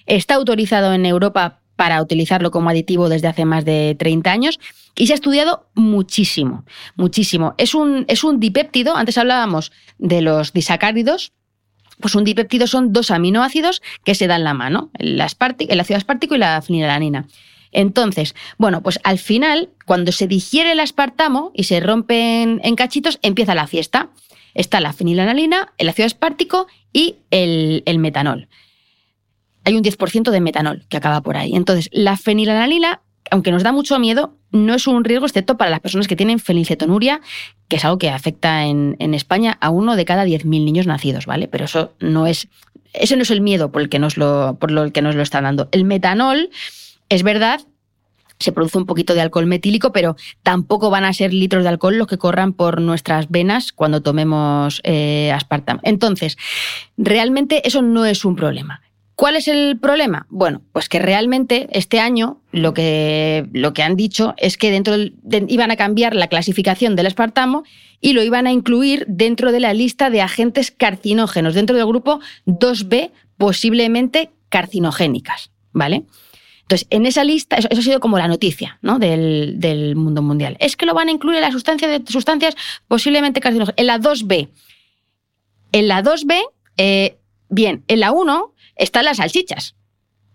[SPEAKER 2] Está autorizado en Europa para utilizarlo como aditivo desde hace más de 30 años y se ha estudiado muchísimo, muchísimo. Es un, es un dipéptido, antes hablábamos de los disacáridos, pues un dipéptido son dos aminoácidos que se dan la mano, el, ácido aspartico y la fenilalanina. Entonces, bueno, pues al final, cuando se digiere el aspartamo y se rompen en cachitos, empieza la fiesta. Está la fenilalanina, el ácido aspartico y el, el metanol hay un 10% de metanol que acaba por ahí. Entonces, la fenilalanina, aunque nos da mucho miedo, no es un riesgo excepto para las personas que tienen fenilcetonuria, que es algo que afecta en, en España a uno de cada 10.000 niños nacidos, ¿vale? Pero eso no es, eso no es el miedo por el que nos lo, por lo que nos lo están dando. El metanol, es verdad, se produce un poquito de alcohol metílico, pero tampoco van a ser litros de alcohol los que corran por nuestras venas cuando tomemos eh, aspartamo. Entonces, realmente eso no es un problema. ¿Cuál es el problema? Bueno, pues que realmente este año lo que, lo que han dicho es que dentro iban a cambiar la clasificación del aspartamo y lo iban a incluir dentro de la lista de agentes carcinógenos, dentro del grupo 2B, posiblemente carcinogénicas, ¿vale? Entonces, en esa lista, eso, ha sido como la noticia ¿no? del, del mundo mundial. Es que lo van a incluir en la sustancias posiblemente carcinógenas. En la 2B. En la 2B, eh, bien, en la 1 están las salchichas,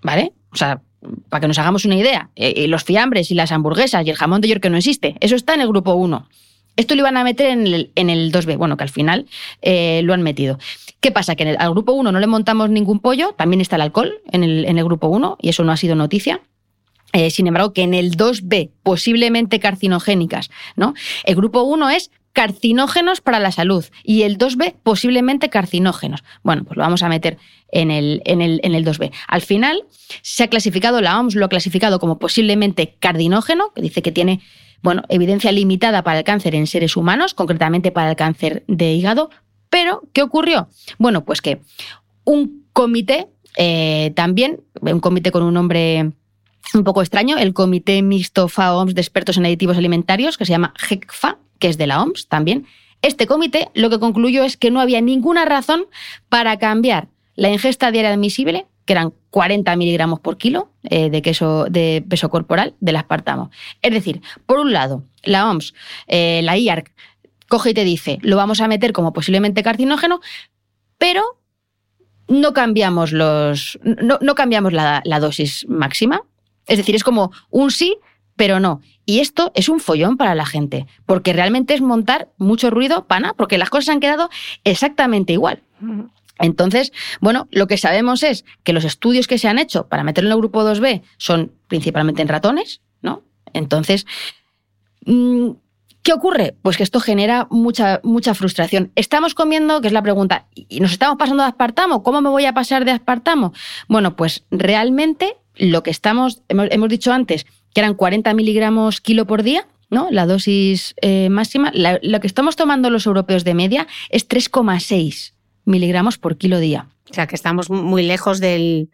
[SPEAKER 2] ¿vale? O sea, para que nos hagamos una idea, eh, y los fiambres y las hamburguesas y el jamón de York que no existe, eso está en el grupo 1. Esto lo iban a meter en el, en el 2B, bueno, que al final eh, lo han metido. ¿Qué pasa? Que al grupo 1 no le montamos ningún pollo, también está el alcohol en el, en el grupo 1 y eso no ha sido noticia. Eh, sin embargo, que en el 2B, posiblemente carcinogénicas, ¿no? El grupo 1 es carcinógenos para la salud y el 2B posiblemente carcinógenos. Bueno, pues lo vamos a meter en el, en el, en el 2B. Al final se ha clasificado, la OMS lo ha clasificado como posiblemente carcinógeno, que dice que tiene bueno, evidencia limitada para el cáncer en seres humanos, concretamente para el cáncer de hígado. Pero, ¿qué ocurrió? Bueno, pues que un comité, eh, también, un comité con un nombre un poco extraño, el Comité Mixto FA-OMS de Expertos en Aditivos Alimentarios, que se llama GECFA, que es de la OMS también. Este comité lo que concluyó es que no había ninguna razón para cambiar la ingesta diaria admisible, que eran 40 miligramos por kilo eh, de, queso, de peso corporal del aspartamo. Es decir, por un lado, la OMS, eh, la IARC, coge y te dice, lo vamos a meter como posiblemente carcinógeno, pero no cambiamos, los, no, no cambiamos la, la dosis máxima. Es decir, es como un sí, pero no. Y esto es un follón para la gente, porque realmente es montar mucho ruido, pana, porque las cosas han quedado exactamente igual. Entonces, bueno, lo que sabemos es que los estudios que se han hecho para meterlo en el grupo 2B son principalmente en ratones, ¿no? Entonces, mm, ¿qué ocurre? Pues que esto genera mucha, mucha frustración. Estamos comiendo, que es la pregunta, ¿y nos estamos pasando de aspartamo? ¿Cómo me voy a pasar de aspartamo? Bueno, pues realmente lo que estamos, hemos, hemos dicho antes, que eran 40 miligramos kilo por día, ¿no? La dosis eh, máxima. La- lo que estamos tomando los europeos de media es 3,6 miligramos por kilo día.
[SPEAKER 1] O sea, que estamos muy lejos del,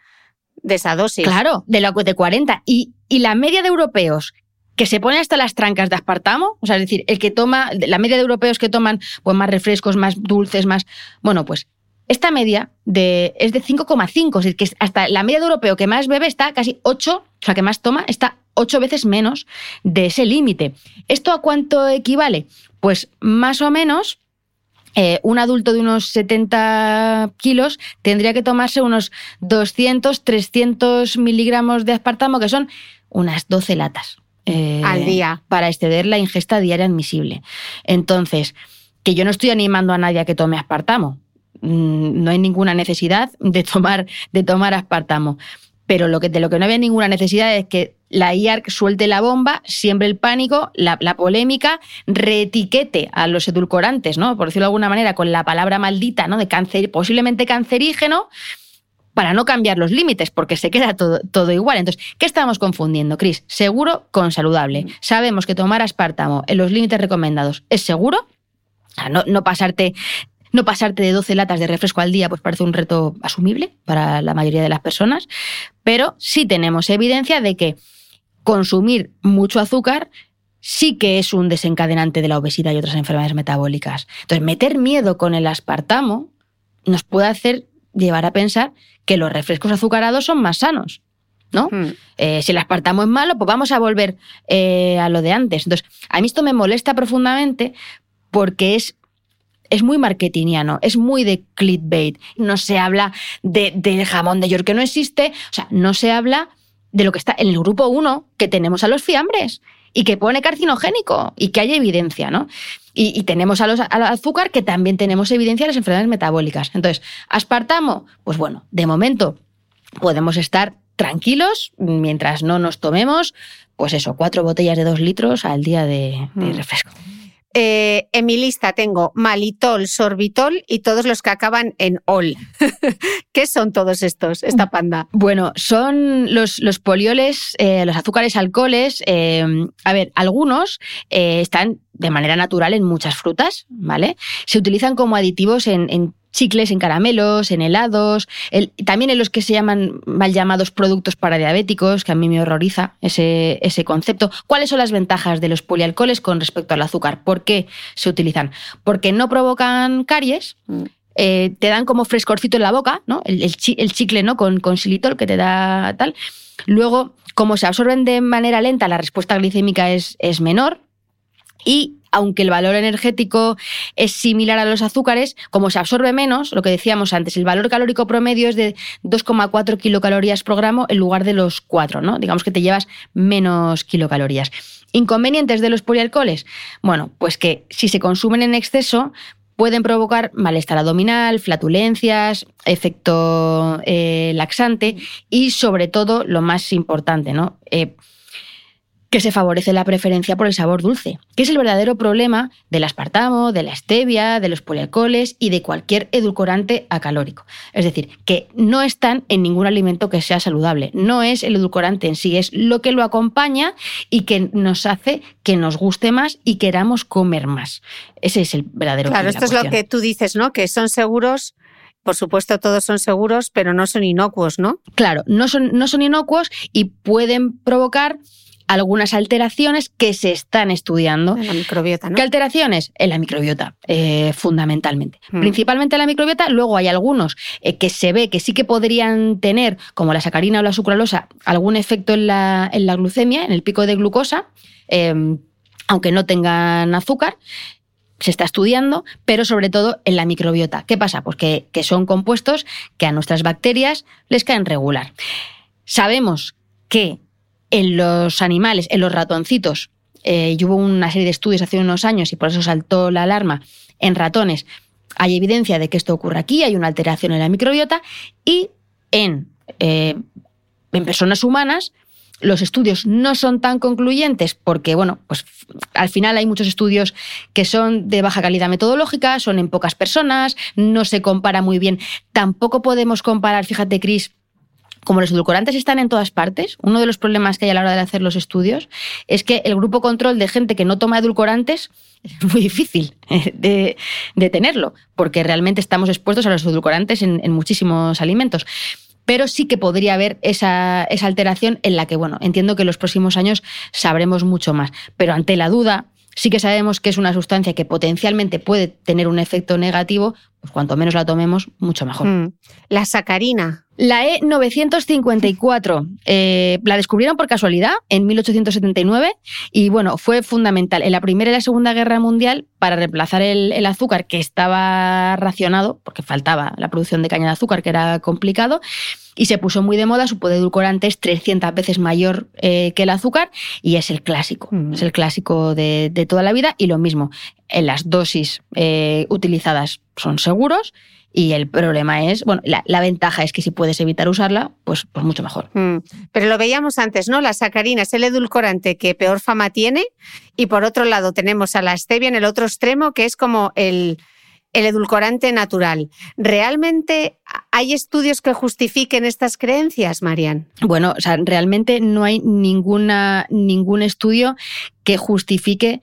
[SPEAKER 1] de esa dosis.
[SPEAKER 2] Claro, de lo de 40. Y, y la media de europeos que se pone hasta las trancas de aspartamo, o sea, es decir, el que toma, la media de europeos que toman pues más refrescos, más dulces, más. Bueno, pues esta media de, es de 5,5, es decir, que hasta la media de europeo que más bebe está casi 8, o sea, que más toma, está 8 veces menos de ese límite. ¿Esto a cuánto equivale? Pues más o menos eh, un adulto de unos 70 kilos tendría que tomarse unos 200, 300 miligramos de aspartamo, que son unas 12 latas.
[SPEAKER 1] Eh, Al día.
[SPEAKER 2] Para exceder la ingesta diaria admisible. Entonces, que yo no estoy animando a nadie a que tome aspartamo. Mm, no hay ninguna necesidad de tomar, de tomar aspartamo. Pero lo que, de lo que no había ninguna necesidad es que la IARC suelte la bomba, siembre el pánico, la, polémica, reetiquete a los edulcorantes, ¿no? Por decirlo de alguna manera, con la palabra maldita, ¿no? De cáncer, posiblemente cancerígeno, para no cambiar los límites, porque se queda todo, todo igual. Entonces, ¿qué estamos confundiendo, Cris? Seguro con saludable. Mm. Sabemos que tomar aspartamo en los límites recomendados es seguro. No, no pasarte no pasarte de 12 latas de refresco al día pues parece un reto asumible para la mayoría de las personas, pero sí tenemos evidencia de que consumir mucho azúcar sí que es un desencadenante de la obesidad y otras enfermedades metabólicas. Entonces, meter miedo con el aspartamo nos puede hacer llevar a pensar que los refrescos azucarados son más sanos. ¿no? Hmm. Eh, si el aspartamo es malo, pues vamos a volver eh, a lo de antes. Entonces, a mí esto me molesta profundamente porque es es muy marketingiano, es muy de clickbait. No se habla de, jamón de York que no existe, o sea, no se habla de lo que está en el grupo 1, que tenemos a los fiambres y que pone carcinogénico y que hay evidencia, ¿no? Y, tenemos a los, al azúcar que también tenemos evidencia de las enfermedades metabólicas. Entonces, aspartamo, pues bueno, de momento podemos estar tranquilos mientras no nos tomemos, pues eso, cuatro botellas de dos litros al día de, de mm. refresco.
[SPEAKER 1] Eh, en mi lista tengo malitol, sorbitol y todos los que acaban en ol. ¿Qué son todos estos, esta panda?
[SPEAKER 2] Bueno, son los, los polioles, eh, los azúcares alcoholes. Eh, a ver, algunos están de manera natural en muchas frutas, ¿vale? Se utilizan como aditivos en, en chicles, en caramelos, en helados, también en los que se llaman mal llamados productos para diabéticos, que a mí me horroriza ese, ese concepto. ¿Cuáles son las ventajas de los polialcoholes con respecto al azúcar? ¿Por qué se utilizan? Porque no provocan caries. Mm. Eh, te dan como frescorcito en la boca, ¿no? El, chicle, ¿no? Con, con xilitol que te da tal. Luego, como se absorben de manera lenta, la respuesta glicémica es, es menor. Y aunque el valor energético es similar a los azúcares, como se absorbe menos, lo que decíamos antes, el valor calórico promedio es de 2,4 kilocalorías por gramo en lugar de los 4, ¿no? Digamos que te llevas menos kilocalorías. ¿Inconvenientes de los polialcoholes? Bueno, pues que si se consumen en exceso, pueden provocar malestar abdominal, flatulencias, efecto eh, laxante y sobre todo, lo más importante, ¿no? Eh, que se favorece la preferencia por el sabor dulce, que es el verdadero problema del aspartamo, de la stevia, de los polialcoholes y de cualquier edulcorante acalórico. Es decir, que no están en ningún alimento que sea saludable. No es el edulcorante en sí, es lo que lo acompaña y que nos hace que nos guste más y queramos comer más. Ese es el verdadero
[SPEAKER 1] Claro, esto es lo que tú dices, ¿no? Que son seguros por supuesto, todos son seguros, pero no son inocuos, ¿no?
[SPEAKER 2] Claro, no son, no son inocuos y pueden provocar algunas alteraciones que se están estudiando.
[SPEAKER 1] En la microbiota, ¿no?
[SPEAKER 2] ¿Qué alteraciones? En la microbiota, eh, fundamentalmente. Mm. Principalmente en la microbiota, luego hay algunos eh, que se ve que sí que podrían tener, como la sacarina o la sucralosa, algún efecto en la, en la glucemia, en el pico de glucosa, em, aunque no tengan azúcar se está estudiando, pero sobre todo en la microbiota. ¿Qué pasa? Pues que, que, son compuestos que a nuestras bacterias les caen regular. Sabemos que en los animales, en los ratoncitos, eh, hubo una serie de estudios hace unos años y por eso saltó la alarma, en ratones hay evidencia de que esto ocurre aquí, hay una alteración en la microbiota y en, eh, en personas humanas los estudios no son tan concluyentes porque, bueno, pues al final hay muchos estudios que son de baja calidad metodológica, son en pocas personas, no se compara muy bien. Tampoco podemos comparar, fíjate, Cris, como los edulcorantes están en todas partes, uno de los problemas que hay a la hora de hacer los estudios es que el grupo control de gente que no toma edulcorantes es muy difícil de, tenerlo, porque realmente estamos expuestos a los edulcorantes en, muchísimos alimentos pero sí que podría haber esa, alteración en la que, bueno, entiendo que los próximos años sabremos mucho más, pero ante la duda, sí que sabemos que es una sustancia que potencialmente puede tener un efecto negativo pues cuanto menos la tomemos, mucho mejor.
[SPEAKER 1] Mm. La sacarina.
[SPEAKER 2] La E954 eh, la descubrieron por casualidad en 1879 y bueno, fue fundamental en la Primera y la Segunda Guerra Mundial para reemplazar el, el, azúcar que estaba racionado, porque faltaba la producción de caña de azúcar, que era complicado, y se puso muy de moda. Su poder edulcorante es 300 veces mayor eh, que el azúcar y es el clásico, mm. es el clásico de, de, toda la vida y lo mismo, en las dosis eh, utilizadas son seguros y el problema es, bueno, la, la, ventaja es que si puedes evitar usarla, pues, pues mucho mejor.
[SPEAKER 1] Mm. Pero lo veíamos antes, ¿no? La sacarina es el edulcorante que peor fama tiene y por otro lado tenemos a la stevia en el otro extremo que es como el el edulcorante natural. ¿Realmente hay estudios que justifiquen estas creencias, Marian?
[SPEAKER 2] Bueno, o sea, realmente no hay ninguna, ningún estudio que justifique que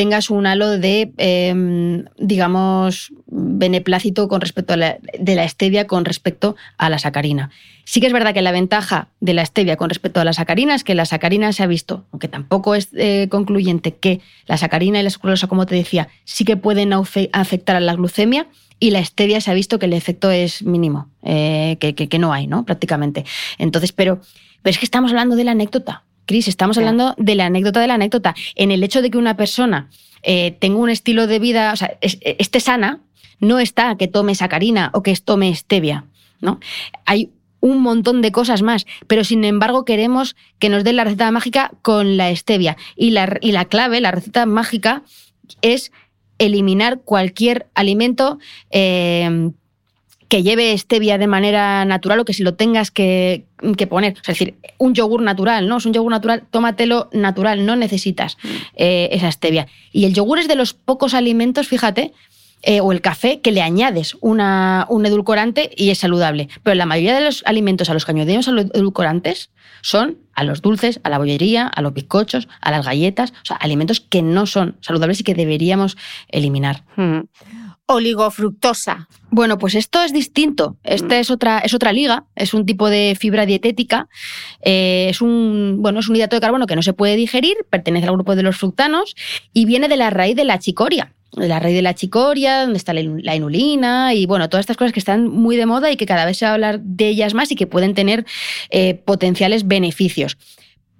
[SPEAKER 2] tengas un halo de, eh, digamos, beneplácito con respecto a la, de la stevia con respecto a la sacarina. Sí que es verdad que la ventaja de la stevia con respecto a la sacarina es que la sacarina se ha visto, aunque tampoco es eh, concluyente, que la sacarina y la sucralosa, como te decía, sí que pueden afectar a la glucemia y la stevia se ha visto que el efecto es mínimo, eh, que, no hay, ¿no? Prácticamente. Entonces, pero es que estamos hablando de la anécdota. Cris, estamos hablando de la anécdota de la anécdota. En el hecho de que una persona eh, tenga un estilo de vida, o sea, esté sana, no está que tome sacarina o que tome stevia, ¿no? Hay un montón de cosas más, pero sin embargo queremos que nos den la receta mágica con la stevia. Y la, y la clave, la receta mágica, es eliminar cualquier alimento eh, que lleve stevia de manera natural o que si lo tengas que, que poner. es decir, un yogur natural, ¿no? Es un yogur natural, tómatelo natural, no necesitas mm. eh, esa stevia. Y el yogur es de los pocos alimentos, fíjate, eh, o el café, que le añades una, un edulcorante y es saludable. Pero la mayoría de los alimentos a los que añadimos a los edulcorantes son a los dulces, a la bollería, a los bizcochos, a las galletas, o sea, alimentos que no son saludables y que deberíamos eliminar.
[SPEAKER 1] Mm oligofructosa.
[SPEAKER 2] Bueno, pues esto es distinto. Esta es otra, es otra liga, es un tipo de fibra dietética. Eh, es un, bueno, es un hidrato de carbono que no se puede digerir, pertenece al grupo de los fructanos y viene de la raíz de la chicoria. De la raíz de la chicoria, donde está la inulina y bueno, todas estas cosas que están muy de moda y que cada vez se va a hablar de ellas más y que pueden tener eh, potenciales beneficios.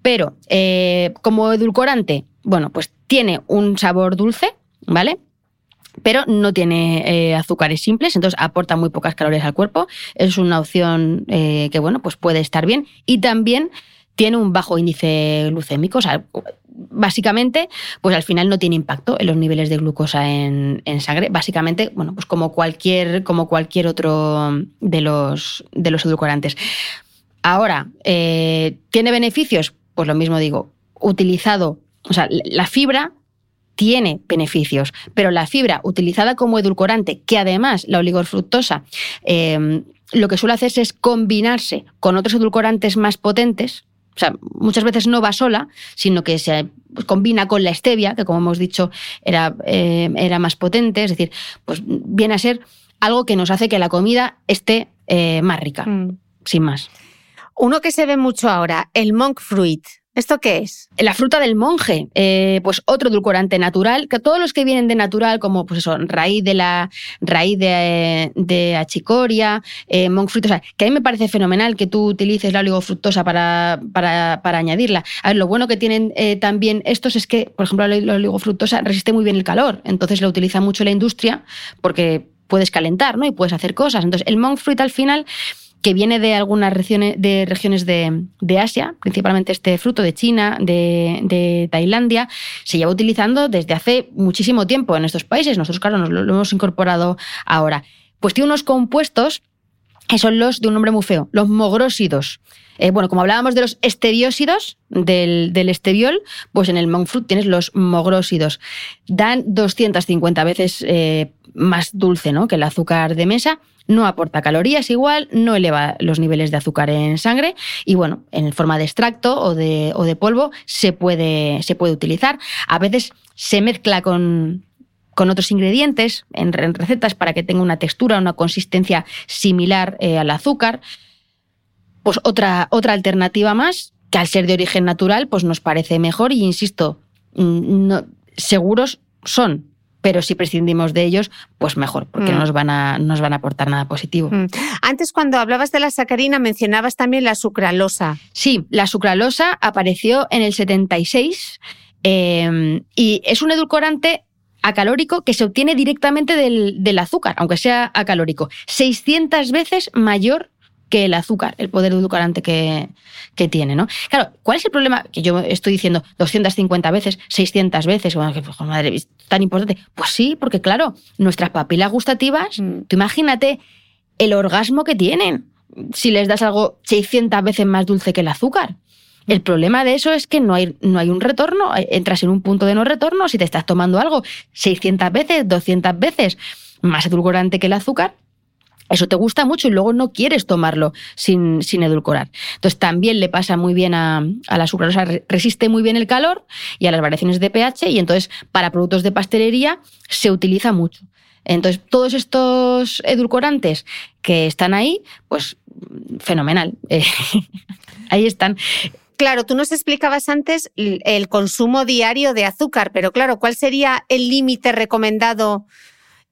[SPEAKER 2] Pero eh, como edulcorante, bueno, pues tiene un sabor dulce, ¿vale? Pero no tiene eh, azúcares simples, entonces aporta muy pocas calorías al cuerpo. Es una opción eh, que, bueno, pues puede estar bien. Y también tiene un bajo índice glucémico. O sea, básicamente, pues al final no tiene impacto en los niveles de glucosa en, sangre. Básicamente, bueno, pues como cualquier, como cualquier otro de los, de los edulcorantes. Ahora, eh, ¿tiene beneficios? Pues lo mismo digo, utilizado, o sea, la fibra tiene beneficios, pero la fibra utilizada como edulcorante, que además la oligofructosa eh, lo que suele hacerse es combinarse con otros edulcorantes más potentes, o sea, muchas veces no va sola, sino que se combina con la stevia, que como hemos dicho era, eh, era más potente, es decir, pues viene a ser algo que nos hace que la comida esté eh, más rica, mm. sin más.
[SPEAKER 1] Uno que se ve mucho ahora, el monk fruit. ¿Esto qué es?
[SPEAKER 2] La fruta del monje, eh, pues otro edulcorante natural, que todos los que vienen de natural, como pues eso, raíz de la raíz de, de achicoria, eh, sea, que a mí me parece fenomenal que tú utilices la oligofructosa para, para, para añadirla. A ver, lo bueno que tienen eh, también estos es que, por ejemplo, la oligofructosa resiste muy bien el calor, entonces la utiliza mucho la industria porque puedes calentar, ¿no? Y puedes hacer cosas. Entonces, el monk fruit al final que viene de algunas regiones de, regiones de, de Asia, principalmente este fruto de China, de, de, Tailandia, se lleva utilizando desde hace muchísimo tiempo en estos países. Nosotros, claro, nos lo, hemos incorporado ahora. Pues tiene unos compuestos que son los de un nombre muy feo, los mogrósidos. Eh, bueno, como hablábamos de los estebiósidos del, del pues en el monk fruit tienes los mogrósidos. Dan 250 veces eh, más dulce ¿no? que el azúcar de mesa no aporta calorías igual, no eleva los niveles de azúcar en sangre y bueno, en forma de extracto o de, polvo se puede, se puede utilizar. A veces se mezcla con, con otros ingredientes en, recetas para que tenga una textura, una consistencia similar eh, al azúcar. Pues otra, otra alternativa más, que al ser de origen natural, pues nos parece mejor y insisto, mm, seguros son pero si prescindimos de ellos, pues mejor, porque no mm. nos van, a, nos van a aportar nada positivo. Mm.
[SPEAKER 1] Antes, cuando hablabas de la sacarina, mencionabas también la sucralosa.
[SPEAKER 2] Sí, la sucralosa apareció en el 76 em, y es un edulcorante acalórico que se obtiene directamente del, del azúcar, aunque sea acalórico. 600 veces mayor que el azúcar, el poder edulcorante que, que, tiene, ¿no? Claro, ¿cuál es el problema? Que yo estoy diciendo 250 veces, 600 veces, bueno, que, madre, es tan importante. Pues sí, porque claro, nuestras papilas gustativas, mm. tú imagínate el orgasmo que tienen si les das algo 600 veces más dulce que el azúcar. El problema de eso es que no hay, no hay un retorno, entras en un punto de no retorno si te estás tomando algo 600 veces, 200 veces más edulcorante que el azúcar, eso te gusta mucho y luego no quieres tomarlo sin, sin edulcorar. Entonces también le pasa muy bien a, la sucralosa, resiste muy bien el calor y a las variaciones de pH y entonces para productos de pastelería se utiliza mucho. Entonces todos estos edulcorantes que están ahí, pues fenomenal. Ahí están.
[SPEAKER 1] Claro, tú nos explicabas antes el consumo diario de azúcar, pero claro, ¿cuál sería el límite recomendado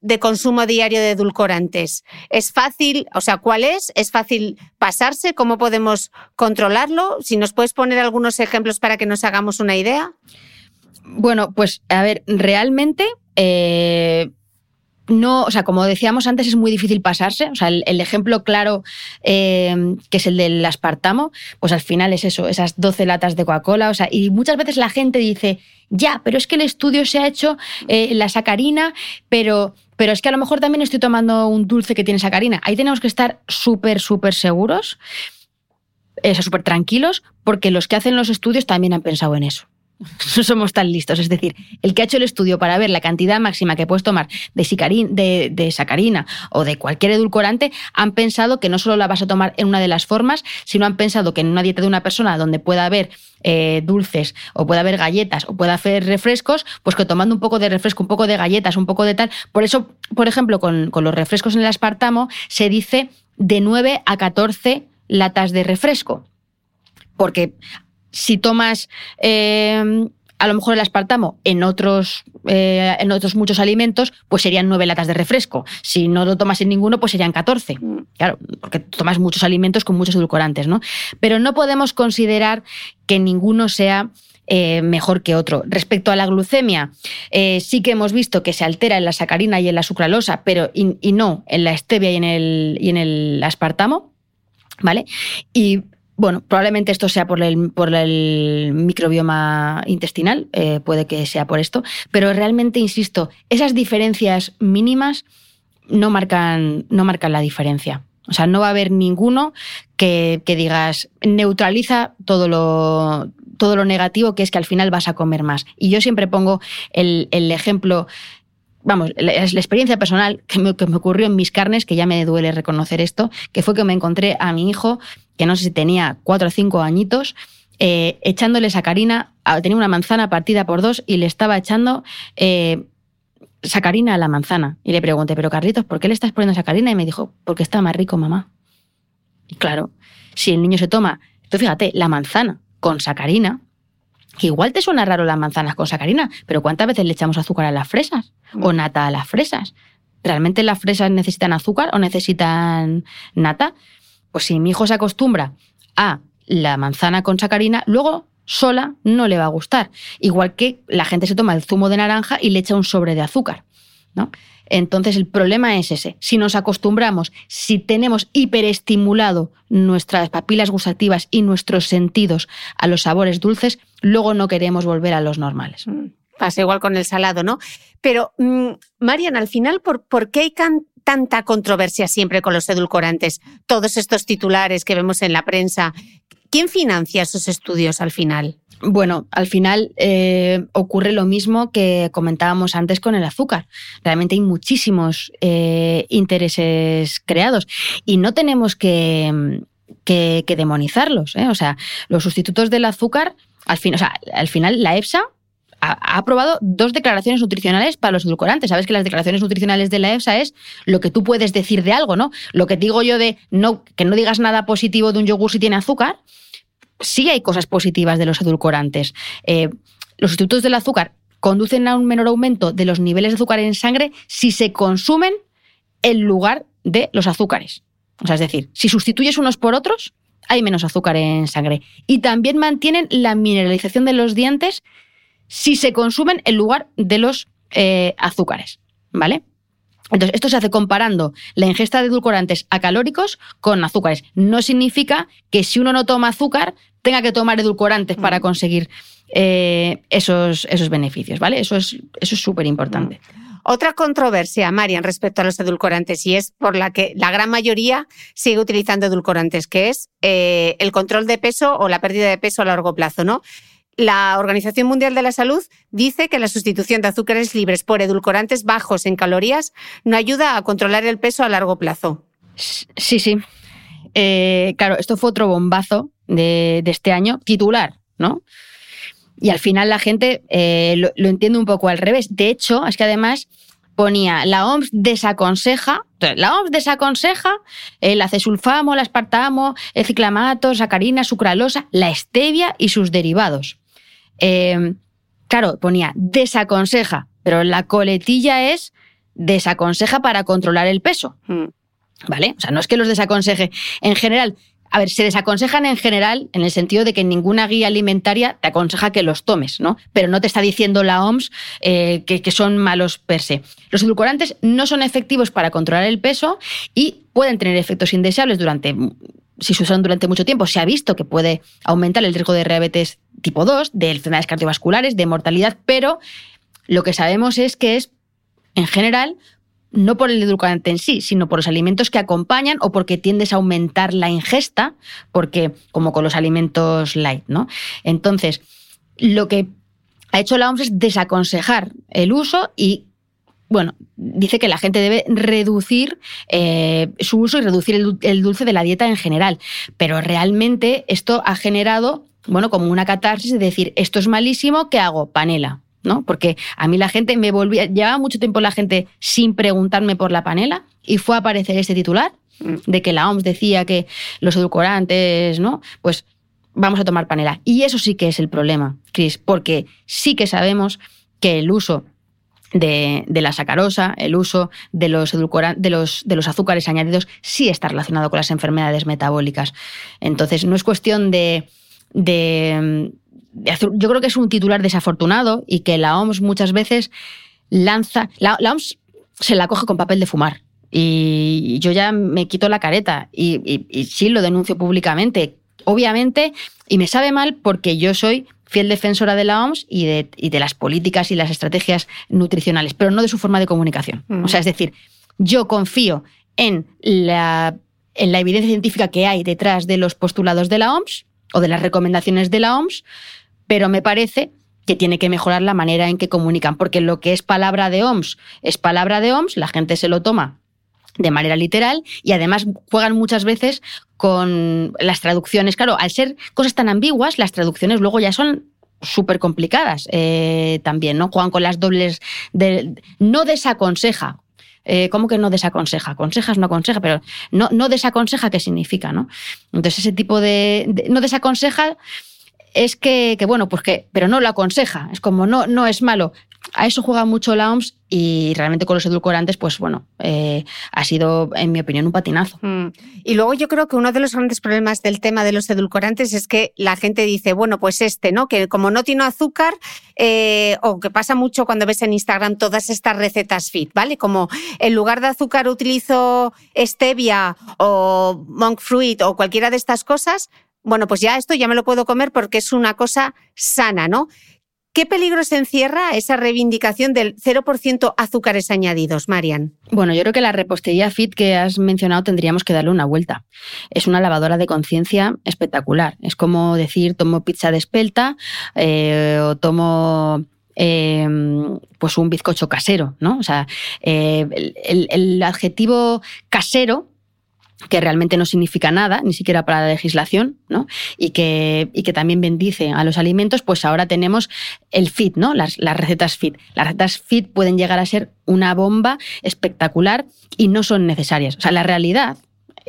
[SPEAKER 1] de consumo diario de edulcorantes? ¿Es fácil, o sea, cuál es? ¿Es fácil pasarse? ¿Cómo podemos controlarlo? Si nos puedes poner algunos ejemplos para que nos hagamos una idea.
[SPEAKER 2] Bueno, pues a ver, realmente eh, no, o sea, como decíamos antes, es muy difícil pasarse. O sea, el, ejemplo claro, eh, que es el del aspartamo, pues al final es eso, esas 12 latas de Coca-Cola. O sea, y muchas veces la gente dice, ya, pero es que el estudio se ha hecho eh, la sacarina, pero pero es que a lo mejor también estoy tomando un dulce que tiene sacarina. Ahí tenemos que estar súper, súper seguros, eh, súper tranquilos, porque los que hacen los estudios también han pensado en eso. No somos tan listos. Es decir, el que ha hecho el estudio para ver la cantidad máxima que puedes tomar de, sacarina o de cualquier edulcorante, han pensado que no solo la vas a tomar en una de las formas, sino han pensado que en una dieta de una persona donde pueda haber eh, dulces o puede haber galletas o puede haber refrescos, pues que tomando un poco de refresco, un poco de galletas, un poco de tal. Por eso, por ejemplo, con, los refrescos en el aspartamo se dice de 9 a 14 latas de refresco. Porque si tomas eh, a lo mejor el aspartamo en otros, eh, en otros muchos alimentos, pues serían nueve latas de refresco. Si no lo tomas en ninguno, pues serían 14. Mm. Claro, porque tomas muchos alimentos con muchos edulcorantes, ¿no? Pero no podemos considerar que ninguno sea eh, mejor que otro. Respecto a la glucemia, eh, sí que hemos visto que se altera en la sacarina y en la sucralosa, pero y, y no en la stevia y en el, y en el aspartamo. ¿Vale? Y bueno, probablemente esto sea por el, por el microbioma intestinal, eh, puede que sea por esto, pero realmente, insisto, esas diferencias mínimas no marcan, no marcan la diferencia. O sea, no va a haber ninguno que, digas neutraliza todo lo, todo lo negativo que es que al final vas a comer más. Y yo siempre pongo el, ejemplo vamos, es la experiencia personal que me, que me, ocurrió en mis carnes, que ya me duele reconocer esto, que fue que me encontré a mi hijo que no sé si tenía cuatro o cinco añitos, eh, echándole sacarina, tenía una manzana partida por dos y le estaba echando eh, sacarina a la manzana. Y le pregunté, pero Carlitos, ¿por qué le estás poniendo sacarina? Y me dijo, porque está más rico, mamá. Y claro, si el niño se toma, tú fíjate, la manzana con sacarina, que igual te suena raro las manzanas con sacarina, pero ¿cuántas veces le echamos azúcar a las fresas? O nata a las fresas. ¿Realmente las fresas necesitan azúcar o necesitan nata? Pues si mi hijo se acostumbra a la manzana con sacarina, luego sola no le va a gustar. Igual que la gente se toma el zumo de naranja y le echa un sobre de azúcar. ¿no? Entonces el problema es ese. Si nos acostumbramos, si tenemos hiperestimulado nuestras papilas gustativas y nuestros sentidos a los sabores dulces, luego no queremos volver a los normales. Mm,
[SPEAKER 1] pasa igual con el salado, ¿no? Pero, mm, Marian, al final, ¿por, ¿por qué hay tanta controversia siempre con los edulcorantes? Todos estos titulares que vemos en la prensa. ¿Quién financia esos estudios al final?
[SPEAKER 2] Bueno, al final eh, ocurre lo mismo que comentábamos antes con el azúcar. Realmente hay muchísimos eh, intereses creados y no tenemos que, que, demonizarlos. ¿eh? O sea, los sustitutos del azúcar, al, al final la EFSA ha, aprobado dos declaraciones nutricionales para los edulcorantes. Sabes que las declaraciones nutricionales de la EFSA es lo que tú puedes decir de algo, ¿no? Lo que digo yo de no, que no digas nada positivo de un yogur si tiene azúcar. Sí hay cosas positivas de los edulcorantes. Eh, los sustitutos del azúcar conducen a un menor aumento de los niveles de azúcar en sangre si se consumen en lugar de los azúcares. O sea, es decir, si sustituyes unos por otros, hay menos azúcar en sangre. Y también mantienen la mineralización de los dientes si se consumen en lugar de los eh, azúcares. ¿Vale? Entonces, esto se hace comparando la ingesta de edulcorantes acalóricos con azúcares. No significa que si uno no toma azúcar, tenga que tomar edulcorantes para mm. conseguir eh, esos, esos beneficios, ¿vale? Eso es eso es súper importante.
[SPEAKER 1] Mm. Otra controversia, Marian, respecto a los edulcorantes, y es por la que la gran mayoría sigue utilizando edulcorantes, que es eh, el control de peso o la pérdida de peso a largo plazo, ¿no? La Organización Mundial de la Salud dice que la sustitución de azúcares libres por edulcorantes bajos en calorías no ayuda a controlar el peso a largo plazo.
[SPEAKER 2] Sí, sí. Eh, claro, esto fue otro bombazo de, este año, titular, ¿no? Y al final la gente eh, lo, entiende un poco al revés. De hecho, es que además ponía la OMS desaconseja, la OMS desaconseja el acesulfamo, el aspartamo, el ciclamato, sacarina, sucralosa, la stevia y sus derivados. Em, claro, ponía desaconseja, pero la coletilla es desaconseja para controlar el peso. Hmm. ¿Vale? O sea, no es que los desaconseje. En general, a ver, se desaconsejan en general en el sentido de que ninguna guía alimentaria te aconseja que los tomes, ¿no? Pero no te está diciendo la OMS eh, que, que, son malos per se. Los edulcorantes no son efectivos para controlar el peso y pueden tener efectos indeseables durante si se usan durante mucho tiempo, se ha visto que puede aumentar el riesgo de diabetes tipo 2, de enfermedades cardiovasculares, de mortalidad, pero lo que sabemos es que es, en general, no por el edulcorante en sí, sino por los alimentos que acompañan o porque tiendes a aumentar la ingesta, porque como con los alimentos light, ¿no? Entonces, lo que ha hecho la OMS es desaconsejar el uso y bueno, dice que la gente debe reducir eh, su uso y reducir el, dulce de la dieta en general. Pero realmente esto ha generado, bueno, como una catarsis de decir, esto es malísimo, ¿qué hago? Panela. ¿no? Porque a mí la gente me volvía, llevaba mucho tiempo la gente sin preguntarme por la panela y fue a aparecer este titular mm. de que la OMS decía que los edulcorantes, ¿no? Pues vamos a tomar panela. Y eso sí que es el problema, Cris, porque sí que sabemos que el uso de, la sacarosa, el uso de los, de, los, de los azúcares añadidos, sí está relacionado con las enfermedades metabólicas. Entonces, no es cuestión de, de, yo creo que es un titular desafortunado y que la OMS muchas veces lanza. La, OMS se la coge con papel de fumar. Y yo ya me quito la careta y, y sí lo denuncio públicamente. Obviamente, y me sabe mal porque yo soy fiel defensora de la OMS y de, de, las políticas y las estrategias nutricionales, pero no de su forma de comunicación. O sea, es decir, yo confío en la, en la evidencia científica que hay detrás de los postulados de la OMS o de las recomendaciones de la OMS, pero me parece que tiene que mejorar la manera en que comunican, porque lo que es palabra de OMS es palabra de OMS, la gente se lo toma de manera literal y además juegan muchas veces con las traducciones. Claro, al ser cosas tan ambiguas, las traducciones luego ya son súper complicadas eh, también, ¿no? Juegan con las dobles de... No desaconseja. Eh, ¿Cómo que no desaconseja? Aconsejas, no aconseja, pero no, no desaconseja, ¿qué significa? ¿no? Entonces, ese tipo de, No desaconseja es que, que, bueno, pues que, pero no lo aconseja. Es como, no, no es malo. A eso juega mucho la OMS y realmente con los edulcorantes, pues bueno, eh, ha sido, en mi opinión, un patinazo. Mm.
[SPEAKER 1] Y luego yo creo que uno de los grandes problemas del tema de los edulcorantes es que la gente dice, bueno, pues este, ¿no? Que como no tiene azúcar, eh, o que pasa mucho cuando ves en Instagram todas estas recetas fit, ¿vale? Como en lugar de azúcar utilizo stevia o monk fruit o cualquiera de estas cosas, bueno, pues ya esto ya me lo puedo comer porque es una cosa sana, ¿no? ¿Qué peligros encierra esa reivindicación del 0% azúcares añadidos, Marian?
[SPEAKER 2] Bueno, yo creo que la repostería fit que has mencionado tendríamos que darle una vuelta. Es una lavadora de conciencia espectacular. Es como decir, tomo pizza de espelta eh, o tomo em, pues un bizcocho casero, ¿no? O sea, eh, el, adjetivo casero que realmente no significa nada, ni siquiera para la legislación, ¿no? Y que, y que también bendice a los alimentos, pues ahora tenemos el FIT, ¿no? Las, las recetas FIT. Las recetas FIT pueden llegar a ser una bomba espectacular y no son necesarias. O sea, la realidad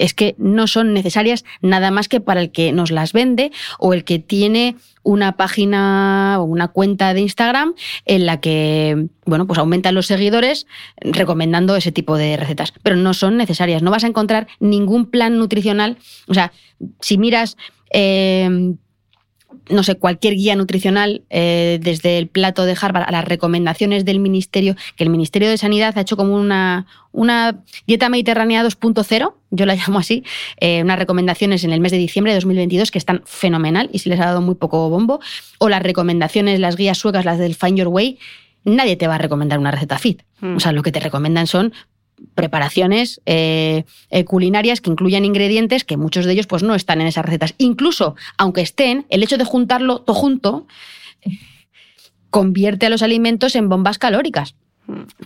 [SPEAKER 2] es que no son necesarias nada más que para el que nos las vende o el que tiene una página o una cuenta de Instagram en la que, bueno, pues aumentan los seguidores recomendando ese tipo de recetas. Pero no son necesarias. No vas a encontrar ningún plan nutricional. O sea, si miras. Eh, no sé, cualquier guía nutricional, eh, desde el plato de Harvard a las recomendaciones del Ministerio, que el Ministerio de Sanidad ha hecho como una, una dieta mediterránea 2.0, yo la llamo así, eh, unas recomendaciones en el mes de diciembre de 2022 que están fenomenal y se les ha dado muy poco bombo, o las recomendaciones, las guías suecas, las del Find Your Way, nadie te va a recomendar una receta fit. Mm. O sea, lo que te recomiendan son preparaciones eh, eh, culinarias que incluyan ingredientes que muchos de ellos pues, no están en esas recetas. Incluso, aunque estén, el hecho de juntarlo todo junto convierte a los alimentos en bombas calóricas.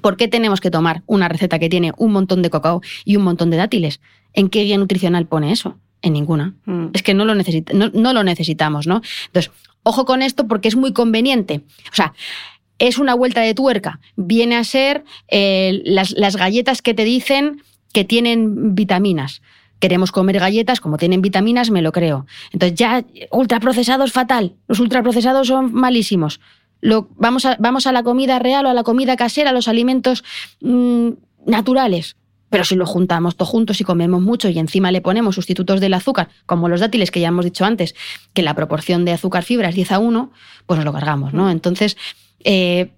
[SPEAKER 2] ¿Por qué tenemos que tomar una receta que tiene un montón de cacao y un montón de dátiles? ¿En qué guía nutricional pone eso? En ninguna. Mm. Es que no lo, no lo necesitamos, ¿no? Entonces, ojo con esto porque es muy conveniente. O sea, es una vuelta de tuerca. Viene a ser eh, las, galletas que te dicen que tienen vitaminas queremos comer galletas, como tienen vitaminas, me lo creo. Entonces ya ultraprocesado es fatal, los ultraprocesados son malísimos. Vamos, a, vamos, a, la comida real o a la comida casera, a los alimentos mm, naturales. Pero si lo juntamos todos juntos y comemos mucho y encima le ponemos sustitutos del azúcar, como los dátiles que ya hemos dicho antes, que la proporción de azúcar-fibra es 10 a 1, pues nos lo cargamos, ¿no? Entonces, eh,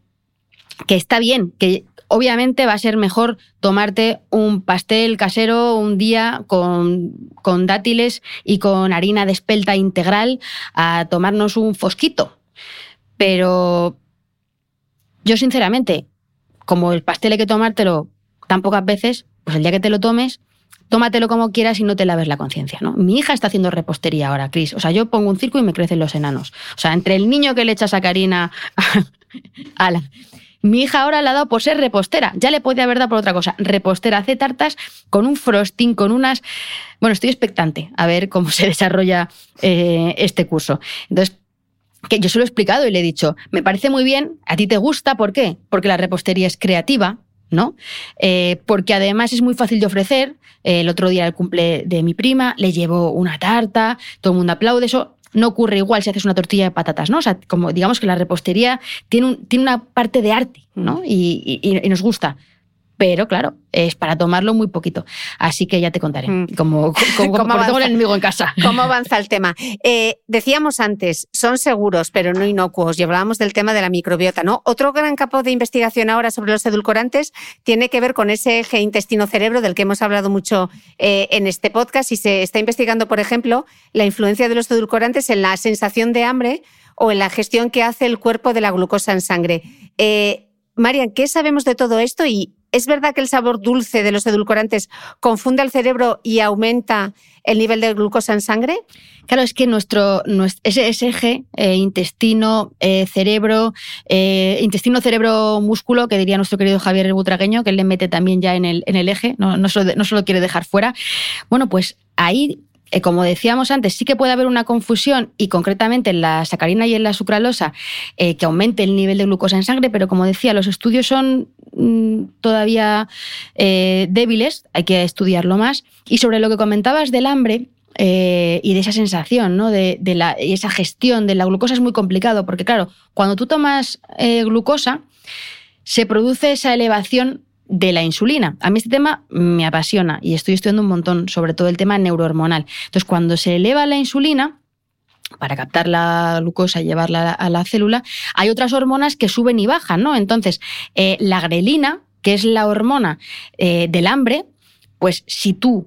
[SPEAKER 2] que está bien, que obviamente va a ser mejor tomarte un pastel casero un día con, con dátiles y con harina de espelta integral a tomarnos un fosquito. Pero yo sinceramente, como el pastel hay que tomártelo tan pocas veces, pues el día que te lo tomes, tómatelo como quieras y no te laves la conciencia, ¿no? Mi hija está haciendo repostería ahora, Cris. O sea, yo pongo un circo y me crecen los enanos. O sea, entre el niño que le echa sacarina a la... Mi hija ahora le ha dado por ser repostera. Ya le podía haber dado por otra cosa. Repostera hace tartas con un frosting, con unas... Bueno, estoy expectante a ver cómo se desarrolla eh, este curso. Entonces, que yo se lo he explicado y le he dicho, me parece muy bien, a ti te gusta, ¿por qué? Porque la repostería es creativa, ¿no? Eh, porque además es muy fácil de ofrecer. El otro día el cumple de mi prima, le llevo una tarta, todo el mundo aplaude. Eso no ocurre igual si haces una tortilla de patatas, ¿no? O sea, como digamos que la repostería tiene, tiene una parte de arte, ¿no? y nos gusta pero claro, es para tomarlo muy poquito. Así que ya te contaré mm. cómo, tengo el enemigo en casa.
[SPEAKER 1] ¿Cómo avanza el tema? Eh, decíamos antes, son seguros, pero no inocuos, y hablábamos del tema de la microbiota, ¿no? Otro gran campo de investigación ahora sobre los edulcorantes tiene que ver con ese eje intestino-cerebro del que hemos hablado mucho eh, en este podcast y se está investigando, por ejemplo, la influencia de los edulcorantes en la sensación de hambre o en la gestión que hace el cuerpo de la glucosa en sangre. Eh, Marian, ¿qué sabemos de todo esto y ¿Es verdad que el sabor dulce de los edulcorantes confunde al cerebro y aumenta el nivel de glucosa en sangre?
[SPEAKER 2] Claro, es que nuestro, ese, eje eh, intestino, eh, cerebro, eh, intestino, cerebro, músculo, que diría nuestro querido Javier Butragueño, que él le mete también ya en el, en el eje, no, no, no se lo quiere dejar fuera. Bueno, pues ahí como decíamos antes, sí que puede haber una confusión y concretamente en la sacarina y en la sucralosa que aumente el nivel de glucosa en sangre, pero como decía, los estudios son todavía eh, débiles, hay que estudiarlo más. Y sobre lo que comentabas del hambre, y de esa sensación, ¿no? de, la, esa gestión de la glucosa es muy complicado, porque claro, cuando tú tomas glucosa, se produce esa elevación de la insulina. A mí este tema me apasiona y estoy estudiando un montón sobre todo el tema neurohormonal. Entonces, cuando se eleva la insulina, para captar la glucosa y llevarla a la célula, hay otras hormonas que suben y bajan, ¿no? Entonces, eh, la grelina, que es la hormona eh, del hambre, pues si tú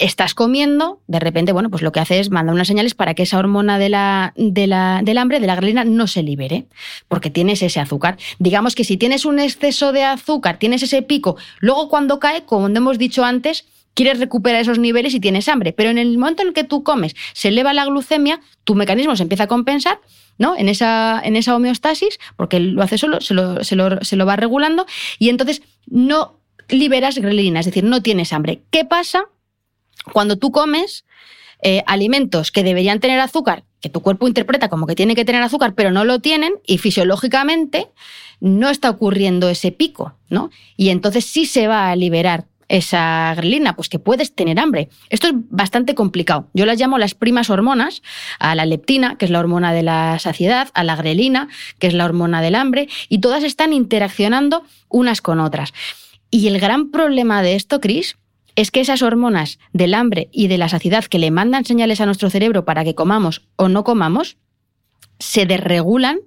[SPEAKER 2] estás comiendo, de repente, bueno, pues lo que hace es mandar unas señales para que esa hormona de la, de la, del hambre, de la grelina, no se libere, porque tienes ese azúcar. Digamos que si tienes un exceso de azúcar, tienes ese pico, luego cuando cae, como hemos dicho antes, quieres recuperar esos niveles y tienes hambre, pero en el momento en que tú comes, se eleva la glucemia, tu mecanismo se empieza a compensar, ¿no? En esa, en esa homeostasis, porque lo hace solo, se lo, se lo, se lo va regulando, y entonces no liberas grelina, es decir, no tienes hambre. ¿Qué pasa cuando tú comes eh, alimentos que deberían tener azúcar, que tu cuerpo interpreta como que tiene que tener azúcar, pero no lo tienen, y fisiológicamente no está ocurriendo ese pico, ¿no? Y entonces sí se va a liberar esa grelina? Pues que puedes tener hambre. Esto es bastante complicado. Yo las llamo las primas hormonas, a la leptina, que es la hormona de la saciedad, a la grelina, que es la hormona del hambre, y todas están interaccionando unas con otras. Y el gran problema de esto, Chris, es que esas hormonas del hambre y de la saciedad que le mandan señales a nuestro cerebro para que comamos o no comamos, se desregulan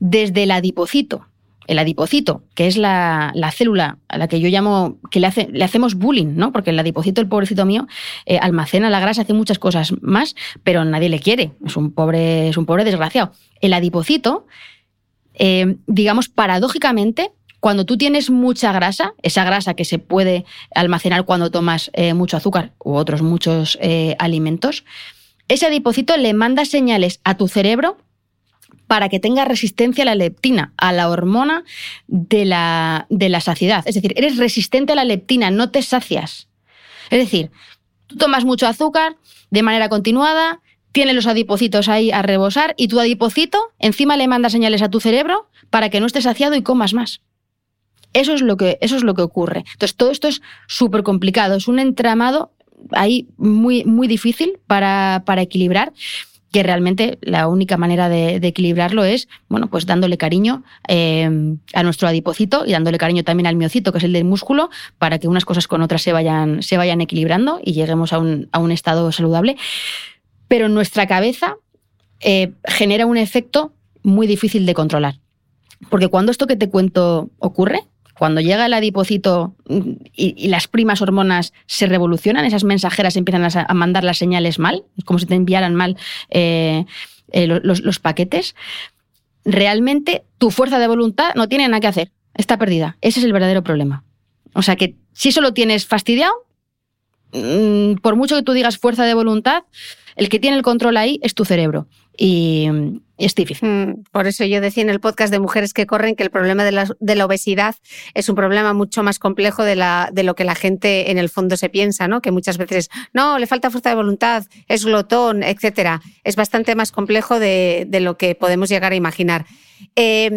[SPEAKER 2] desde el adipocito. El adipocito, que es la, célula a la que yo llamo, que le, hace, le hacemos bullying, ¿no? Porque el adipocito, el pobrecito mío, eh, almacena la grasa, hace muchas cosas más, pero nadie le quiere. Es un pobre, es un pobre desgraciado. El adipocito, eh, digamos, paradójicamente, cuando tú tienes mucha grasa, esa grasa que se puede almacenar cuando tomas eh, mucho azúcar u otros muchos alimentos, ese adipocito le manda señales a tu cerebro para que tenga resistencia a la leptina, a la hormona de la, de la saciedad. Es decir, eres resistente a la leptina, no te sacias. Es decir, tú tomas mucho azúcar de manera continuada, tienes los adipocitos ahí a rebosar y tu adipocito encima le manda señales a tu cerebro para que no estés saciado y comas más. Eso es lo que, eso es lo que ocurre. Entonces, todo esto es súper complicado, es un entramado ahí muy, muy difícil para, para equilibrar que realmente la única manera de, equilibrarlo es, bueno, pues dándole cariño eh, a nuestro adipocito y dándole cariño también al miocito, que es el del músculo, para que unas cosas con otras se vayan, se vayan equilibrando y lleguemos a un, a un estado saludable. Pero nuestra cabeza eh, genera un efecto muy difícil de controlar. Porque cuando esto que te cuento ocurre, cuando llega el adipocito y, las primas hormonas se revolucionan, esas mensajeras empiezan a, mandar las señales mal, como si te enviaran mal eh, eh, los, paquetes, realmente tu fuerza de voluntad no tiene nada que hacer, está perdida. Ese es el verdadero problema. O sea que si solo tienes fastidiado, mm, por mucho que tú digas fuerza de voluntad, el que tiene el control ahí es tu cerebro. Y, es difícil.
[SPEAKER 1] Mm, por eso yo decía en el podcast de Mujeres que Corren que el problema de la, obesidad es un problema mucho más complejo de, lo que la gente en el fondo se piensa, ¿no? Que muchas veces, no, le falta fuerza de voluntad, es glotón, etcétera. Es bastante más complejo de, lo que podemos llegar a imaginar. Eh,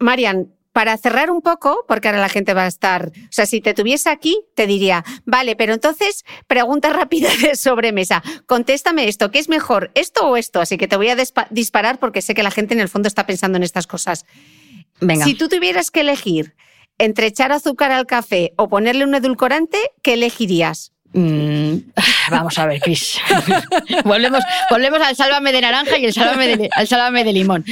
[SPEAKER 1] Marian, para cerrar un poco, porque ahora la gente va a estar, o sea, si te tuviese aquí, te diría, vale, pero entonces, pregunta rápida de sobremesa, contéstame esto, ¿qué es mejor, esto o esto? Así que te voy a disparar porque sé que la gente en el fondo está pensando en estas cosas. Venga. Si tú tuvieras que elegir entre echar azúcar al café o ponerle un edulcorante, ¿qué elegirías?
[SPEAKER 2] Mm, vamos a ver, Cris. volvemos, volvemos al sálvame de naranja y el sálvame de, al sálvame de limón.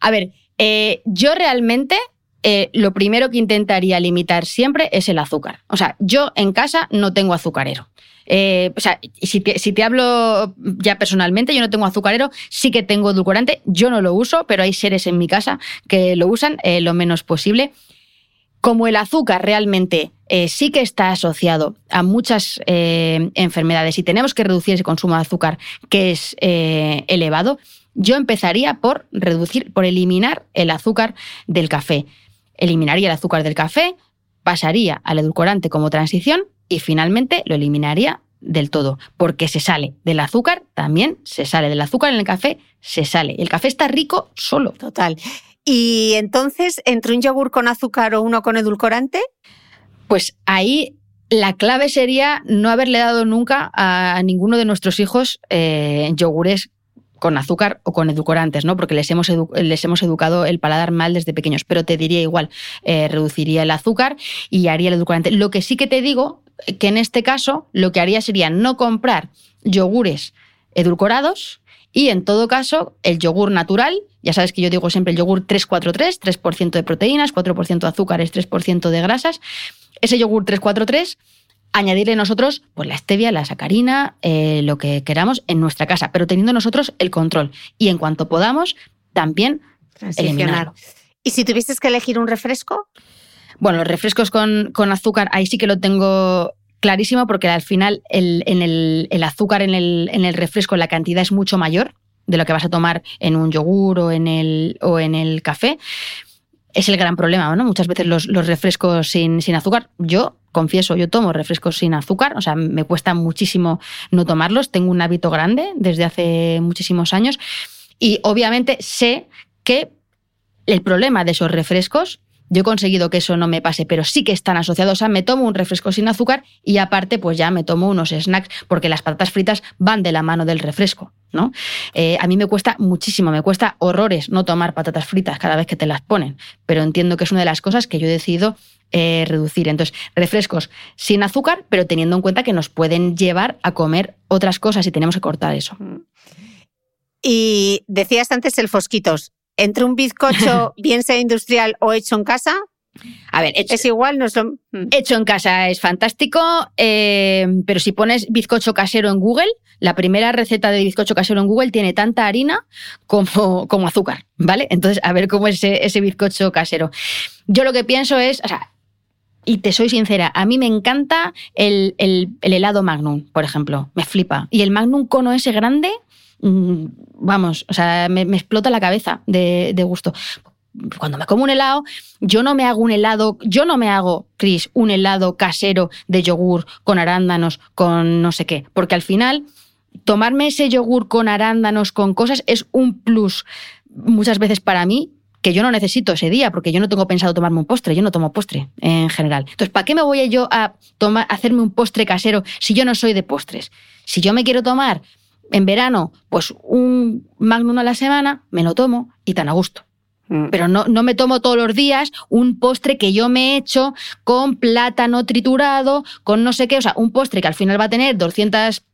[SPEAKER 2] A ver, eh, yo realmente eh, lo primero que intentaría limitar siempre es el azúcar. O sea, yo en casa no tengo azucarero. Eh, o sea, si te, hablo ya personalmente, yo no tengo azucarero, sí que tengo edulcorante, yo no lo uso, pero hay seres en mi casa que lo usan eh, lo menos posible. Como el azúcar realmente sí que está asociado a muchas enfermedades y tenemos que reducir ese consumo de azúcar que es elevado, yo empezaría por reducir, por eliminar el azúcar del café eliminaría el azúcar del café, pasaría al edulcorante como transición y finalmente lo eliminaría del todo, porque se sale del azúcar, también se sale del azúcar en el café, se sale. El café está rico solo.
[SPEAKER 1] Total. Y entonces, ¿entre un yogur con azúcar o uno con edulcorante?
[SPEAKER 2] Pues ahí la clave sería no haberle dado nunca a ninguno de nuestros hijos eh, yogures con azúcar o con edulcorantes, ¿no? Porque les hemos, les hemos educado el paladar mal desde pequeños. Pero te diría igual, eh, reduciría el azúcar y haría el edulcorante. Lo que sí que te digo, que en este caso lo que haría sería no comprar yogures edulcorados y en todo caso el yogur natural, ya sabes que yo digo siempre el yogur 343, 3% de proteínas, 4% de azúcares, 3% de grasas. Ese yogur 343 añadirle nosotros pues, la stevia, la sacarina, eh, lo que queramos en nuestra casa, pero teniendo nosotros el control. Y en cuanto podamos, también eliminarlo.
[SPEAKER 1] ¿Y si tuvieses que elegir un refresco?
[SPEAKER 2] Bueno, los refrescos con, azúcar, ahí sí que lo tengo clarísimo porque al final el, en el, azúcar en el, en el refresco la cantidad es mucho mayor de lo que vas a tomar en un yogur o en el, o en el café. Es el gran problema, ¿no? Muchas veces los, los refrescos sin, sin azúcar, yo confieso, yo tomo refrescos sin azúcar, o sea, me cuesta muchísimo no tomarlos, tengo un hábito grande desde hace muchísimos años y obviamente sé que el problema de esos refrescos Yo he conseguido que eso no me pase, pero sí que están asociados. O sea, me tomo un refresco sin azúcar y aparte, pues ya me tomo unos snacks, porque las patatas fritas van de la mano del refresco. ¿no? Eh, a mí me cuesta muchísimo, me cuesta horrores no tomar patatas fritas cada vez que te las ponen, pero entiendo que es una de las cosas que yo he decidido eh, reducir. Entonces, refrescos sin azúcar, pero teniendo en cuenta que nos pueden llevar a comer otras cosas y tenemos que cortar eso.
[SPEAKER 1] Y decías antes el fosquitos. Entre un bizcocho, bien sea industrial o hecho en casa,
[SPEAKER 2] a ver,
[SPEAKER 1] es igual, no es mm.
[SPEAKER 2] Hecho en casa es fantástico, eh, pero si pones bizcocho casero en Google, la primera receta de bizcocho casero en Google tiene tanta harina como, como azúcar, ¿vale? Entonces, a ver cómo es ese, bizcocho casero. Yo lo que pienso es, o sea, y te soy sincera, a mí me encanta el, helado Magnum, por ejemplo, me flipa. Y el Magnum cono ese grande, mm, vamos, o sea, me, explota la cabeza de, gusto cuando me como un helado, yo no me hago un helado, yo no me hago, Chris, un helado casero de yogur con arándanos, con no sé qué, porque al final tomarme ese yogur con arándanos, con cosas, es un plus muchas veces para mí que yo no necesito ese día, porque yo no tengo pensado tomarme un postre, yo no tomo postre en general. Entonces, ¿para qué me voy yo a tomar, hacerme un postre casero si yo no soy de postres? Si yo me quiero tomar en verano, pues un magnum a la semana, me lo tomo y tan a gusto. Mm. Pero no, no me tomo todos los días un postre que yo me he hecho con plátano triturado, con no sé qué, o sea, un postre que al final va a tener 200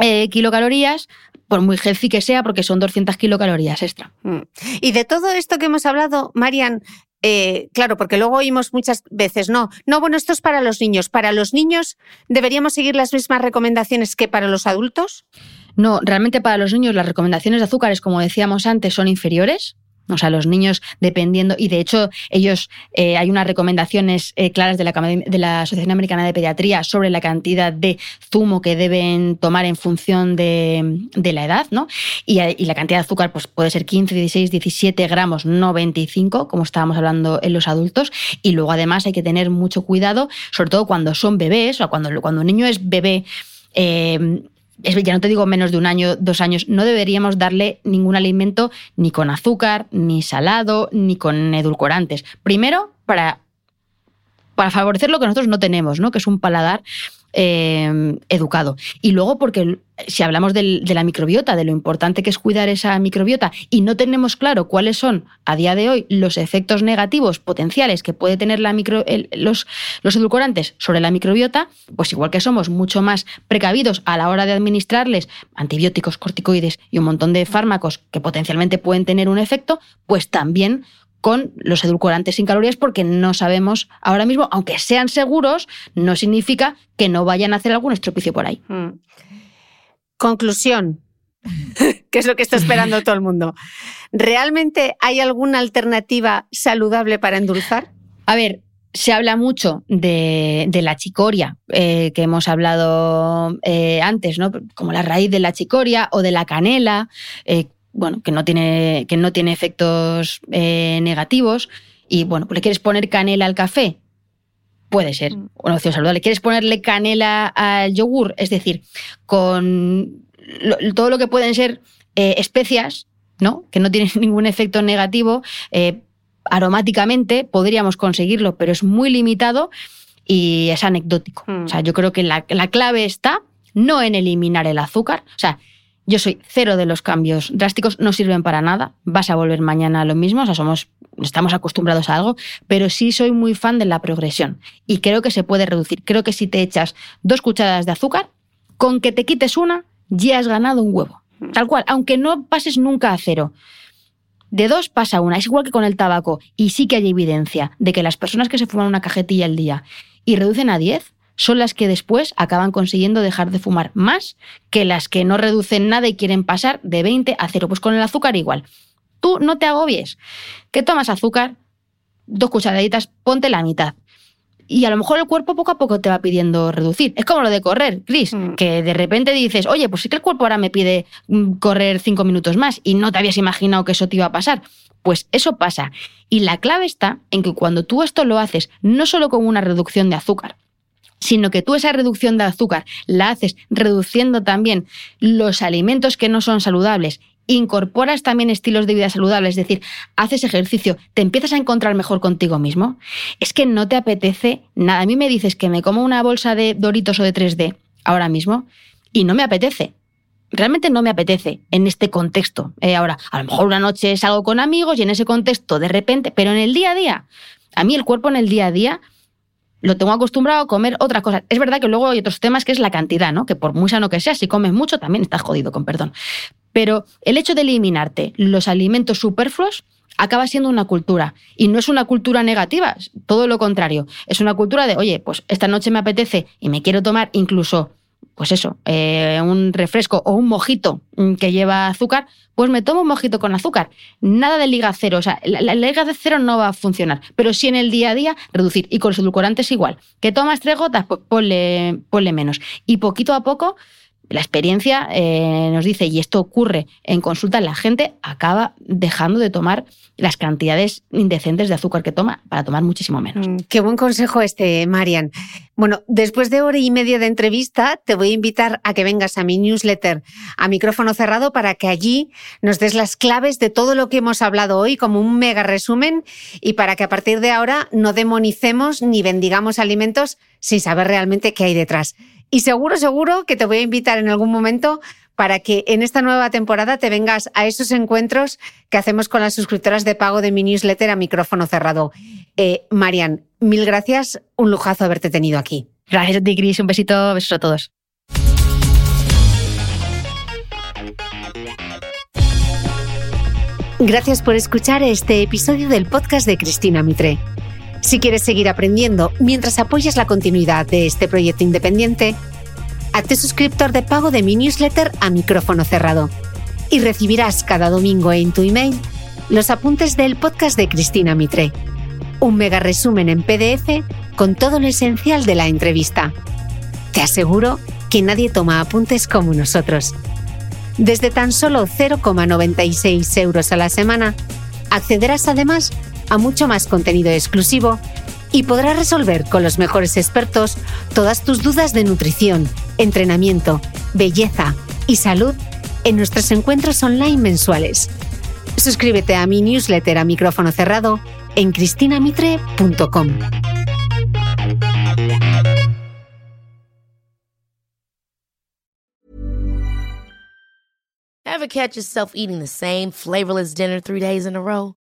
[SPEAKER 2] eh, kilocalorías, por muy healthy que sea, porque son 200 kilocalorías extra. Mm.
[SPEAKER 1] Y de todo esto que hemos hablado, Marian, eh, claro, porque luego oímos muchas veces, no, no, bueno, esto es para los niños. ¿Para los niños deberíamos seguir las mismas recomendaciones que para los adultos?
[SPEAKER 2] No, realmente para los niños las recomendaciones de azúcares, como decíamos antes, son inferiores. O sea, los niños dependiendo, y de hecho ellos, eh, hay unas recomendaciones eh, claras de la, de Asociación Americana de Pediatría sobre la cantidad de zumo que deben tomar en función de, la edad, ¿no? Y, la cantidad de azúcar pues, puede ser 15, 16, 17 gramos, no 25, como estábamos hablando en los adultos. Y luego además hay que tener mucho cuidado, sobre todo cuando son bebés, o cuando, cuando un niño es bebé, eh, ya no te digo menos de un año, dos años, no deberíamos darle ningún alimento ni con azúcar, ni salado, ni con edulcorantes. Primero, para, para favorecer lo que nosotros no tenemos, ¿no? que es un paladar eh, educado. Y luego porque si hablamos de la microbiota, de lo importante que es cuidar esa microbiota y no tenemos claro cuáles son a día de hoy los efectos negativos potenciales que puede tener la micro, los, los edulcorantes sobre la microbiota, pues igual que somos mucho más precavidos a la hora de administrarles antibióticos, corticoides y un montón de fármacos que potencialmente pueden tener un efecto, pues también con los edulcorantes sin calorías porque no sabemos ahora mismo, aunque sean seguros, no significa que no vayan a hacer algún estropicio por ahí. Hmm.
[SPEAKER 1] Conclusión, que es lo que está esperando todo el mundo. ¿Realmente hay alguna alternativa saludable para endulzar?
[SPEAKER 2] A ver, se habla mucho de, la chicoria, eh, que hemos hablado eh, antes, ¿no? Como la raíz de la chicoria o de la canela, eh, bueno, que no tiene, que no tiene efectos eh, negativos. Y bueno, pues le quieres poner canela al café. Puede ser mm. una opción saludable. ¿Quieres ponerle canela al yogur? Es decir, con todo lo que pueden ser eh, especias, ¿no? Que no tienen ningún efecto negativo. Eh, aromáticamente podríamos conseguirlo, pero es muy limitado y es anecdótico. Mm. O sea, yo creo que la, la clave está no en eliminar el azúcar. O sea, yo soy cero de los cambios drásticos, no sirven para nada, vas a volver mañana a lo mismo, o sea, somos, estamos acostumbrados a algo, pero sí soy muy fan de la progresión y creo que se puede reducir. Creo que si te echas dos cucharadas de azúcar, con que te quites una, ya has ganado un huevo. Tal cual, aunque no pases nunca a cero. De dos pasa una, es igual que con el tabaco. Y sí que hay evidencia de que las personas que se fuman una cajetilla al día y reducen a 10, son las que después acaban consiguiendo dejar de fumar más que las que no reducen nada y quieren pasar de 20 a 0. Pues con el azúcar igual. Tú no te agobies. Que tomas azúcar, dos cucharaditas, ponte la mitad. Y a lo mejor el cuerpo poco a poco te va pidiendo reducir. Es como lo de correr, Chris, mm. que de repente dices, oye, pues sí que el cuerpo ahora me pide mm, correr cinco minutos más y no te habías imaginado que eso te iba a pasar. Pues eso pasa. Y la clave está en que cuando tú esto lo haces, no solo con una reducción de azúcar, sino que tú esa reducción de azúcar la haces reduciendo también los alimentos que no son saludables incorporas también estilos de vida saludables, es decir, haces ejercicio, te empiezas a encontrar mejor contigo mismo, es que no te apetece nada. A mí me dices que me como una bolsa de Doritos o de 3D ahora mismo y no me apetece. Realmente no me apetece en este contexto. Eh, ahora, a lo mejor una noche salgo con amigos y en ese contexto de repente, pero en el día a día, a mí el cuerpo en el día a día lo tengo acostumbrado a comer otras cosas. Es verdad que luego hay otros temas que es la cantidad, ¿no? Que por muy sano que sea, si comes mucho también estás jodido, con perdón. Pero el hecho de eliminarte los alimentos superfluos acaba siendo una cultura. Y no es una cultura negativa, todo lo contrario. Es una cultura de, oye, pues esta noche me apetece y me quiero tomar incluso pues eso, eh, un refresco o un mojito mm, que lleva azúcar, pues me tomo un mojito con azúcar. Nada de liga cero, o sea, la, liga de cero no va a funcionar, pero sí en el día a día reducir. Y con los edulcorantes igual. Que tomas tres gotas, pues ponle, ponle menos. Y poquito a poco la experiencia eh, nos dice, y esto ocurre en consulta, la gente acaba dejando de tomar las cantidades indecentes de azúcar que toma para tomar muchísimo menos. Mm,
[SPEAKER 1] qué buen consejo este, Marian. Bueno, después de hora y media de entrevista, te voy a invitar a que vengas a mi newsletter a micrófono cerrado para que allí nos des las claves de todo lo que hemos hablado hoy como un mega resumen y para que a partir de ahora no demonicemos ni bendigamos alimentos sin saber realmente qué hay detrás. Y seguro, seguro que te voy a invitar en algún momento para que en esta nueva temporada te vengas a esos encuentros que hacemos con las suscriptoras de pago de mi newsletter a micrófono cerrado. Eh, Marian, mil gracias, un lujazo haberte tenido aquí.
[SPEAKER 2] Gracias a ti, Cris, un besito, besos a todos.
[SPEAKER 1] Gracias por escuchar este episodio del podcast de Cristina Mitre. Si quieres seguir aprendiendo mientras apoyas la continuidad de este proyecto independiente, hazte suscriptor de pago de mi newsletter a micrófono cerrado y recibirás cada domingo en tu email los apuntes del podcast de Cristina Mitre, un mega resumen en PDF con todo lo esencial de la entrevista. Te aseguro que nadie toma apuntes como nosotros. Desde tan solo 0,96 euros a la semana, accederás además a mucho más contenido exclusivo y podrás resolver con los mejores expertos todas tus dudas de nutrición, entrenamiento, belleza y salud en nuestros encuentros online mensuales. Suscríbete a mi newsletter a micrófono cerrado en cristinamitre.com.
[SPEAKER 3] Ever catch yourself eating the same flavorless dinner three days in a row?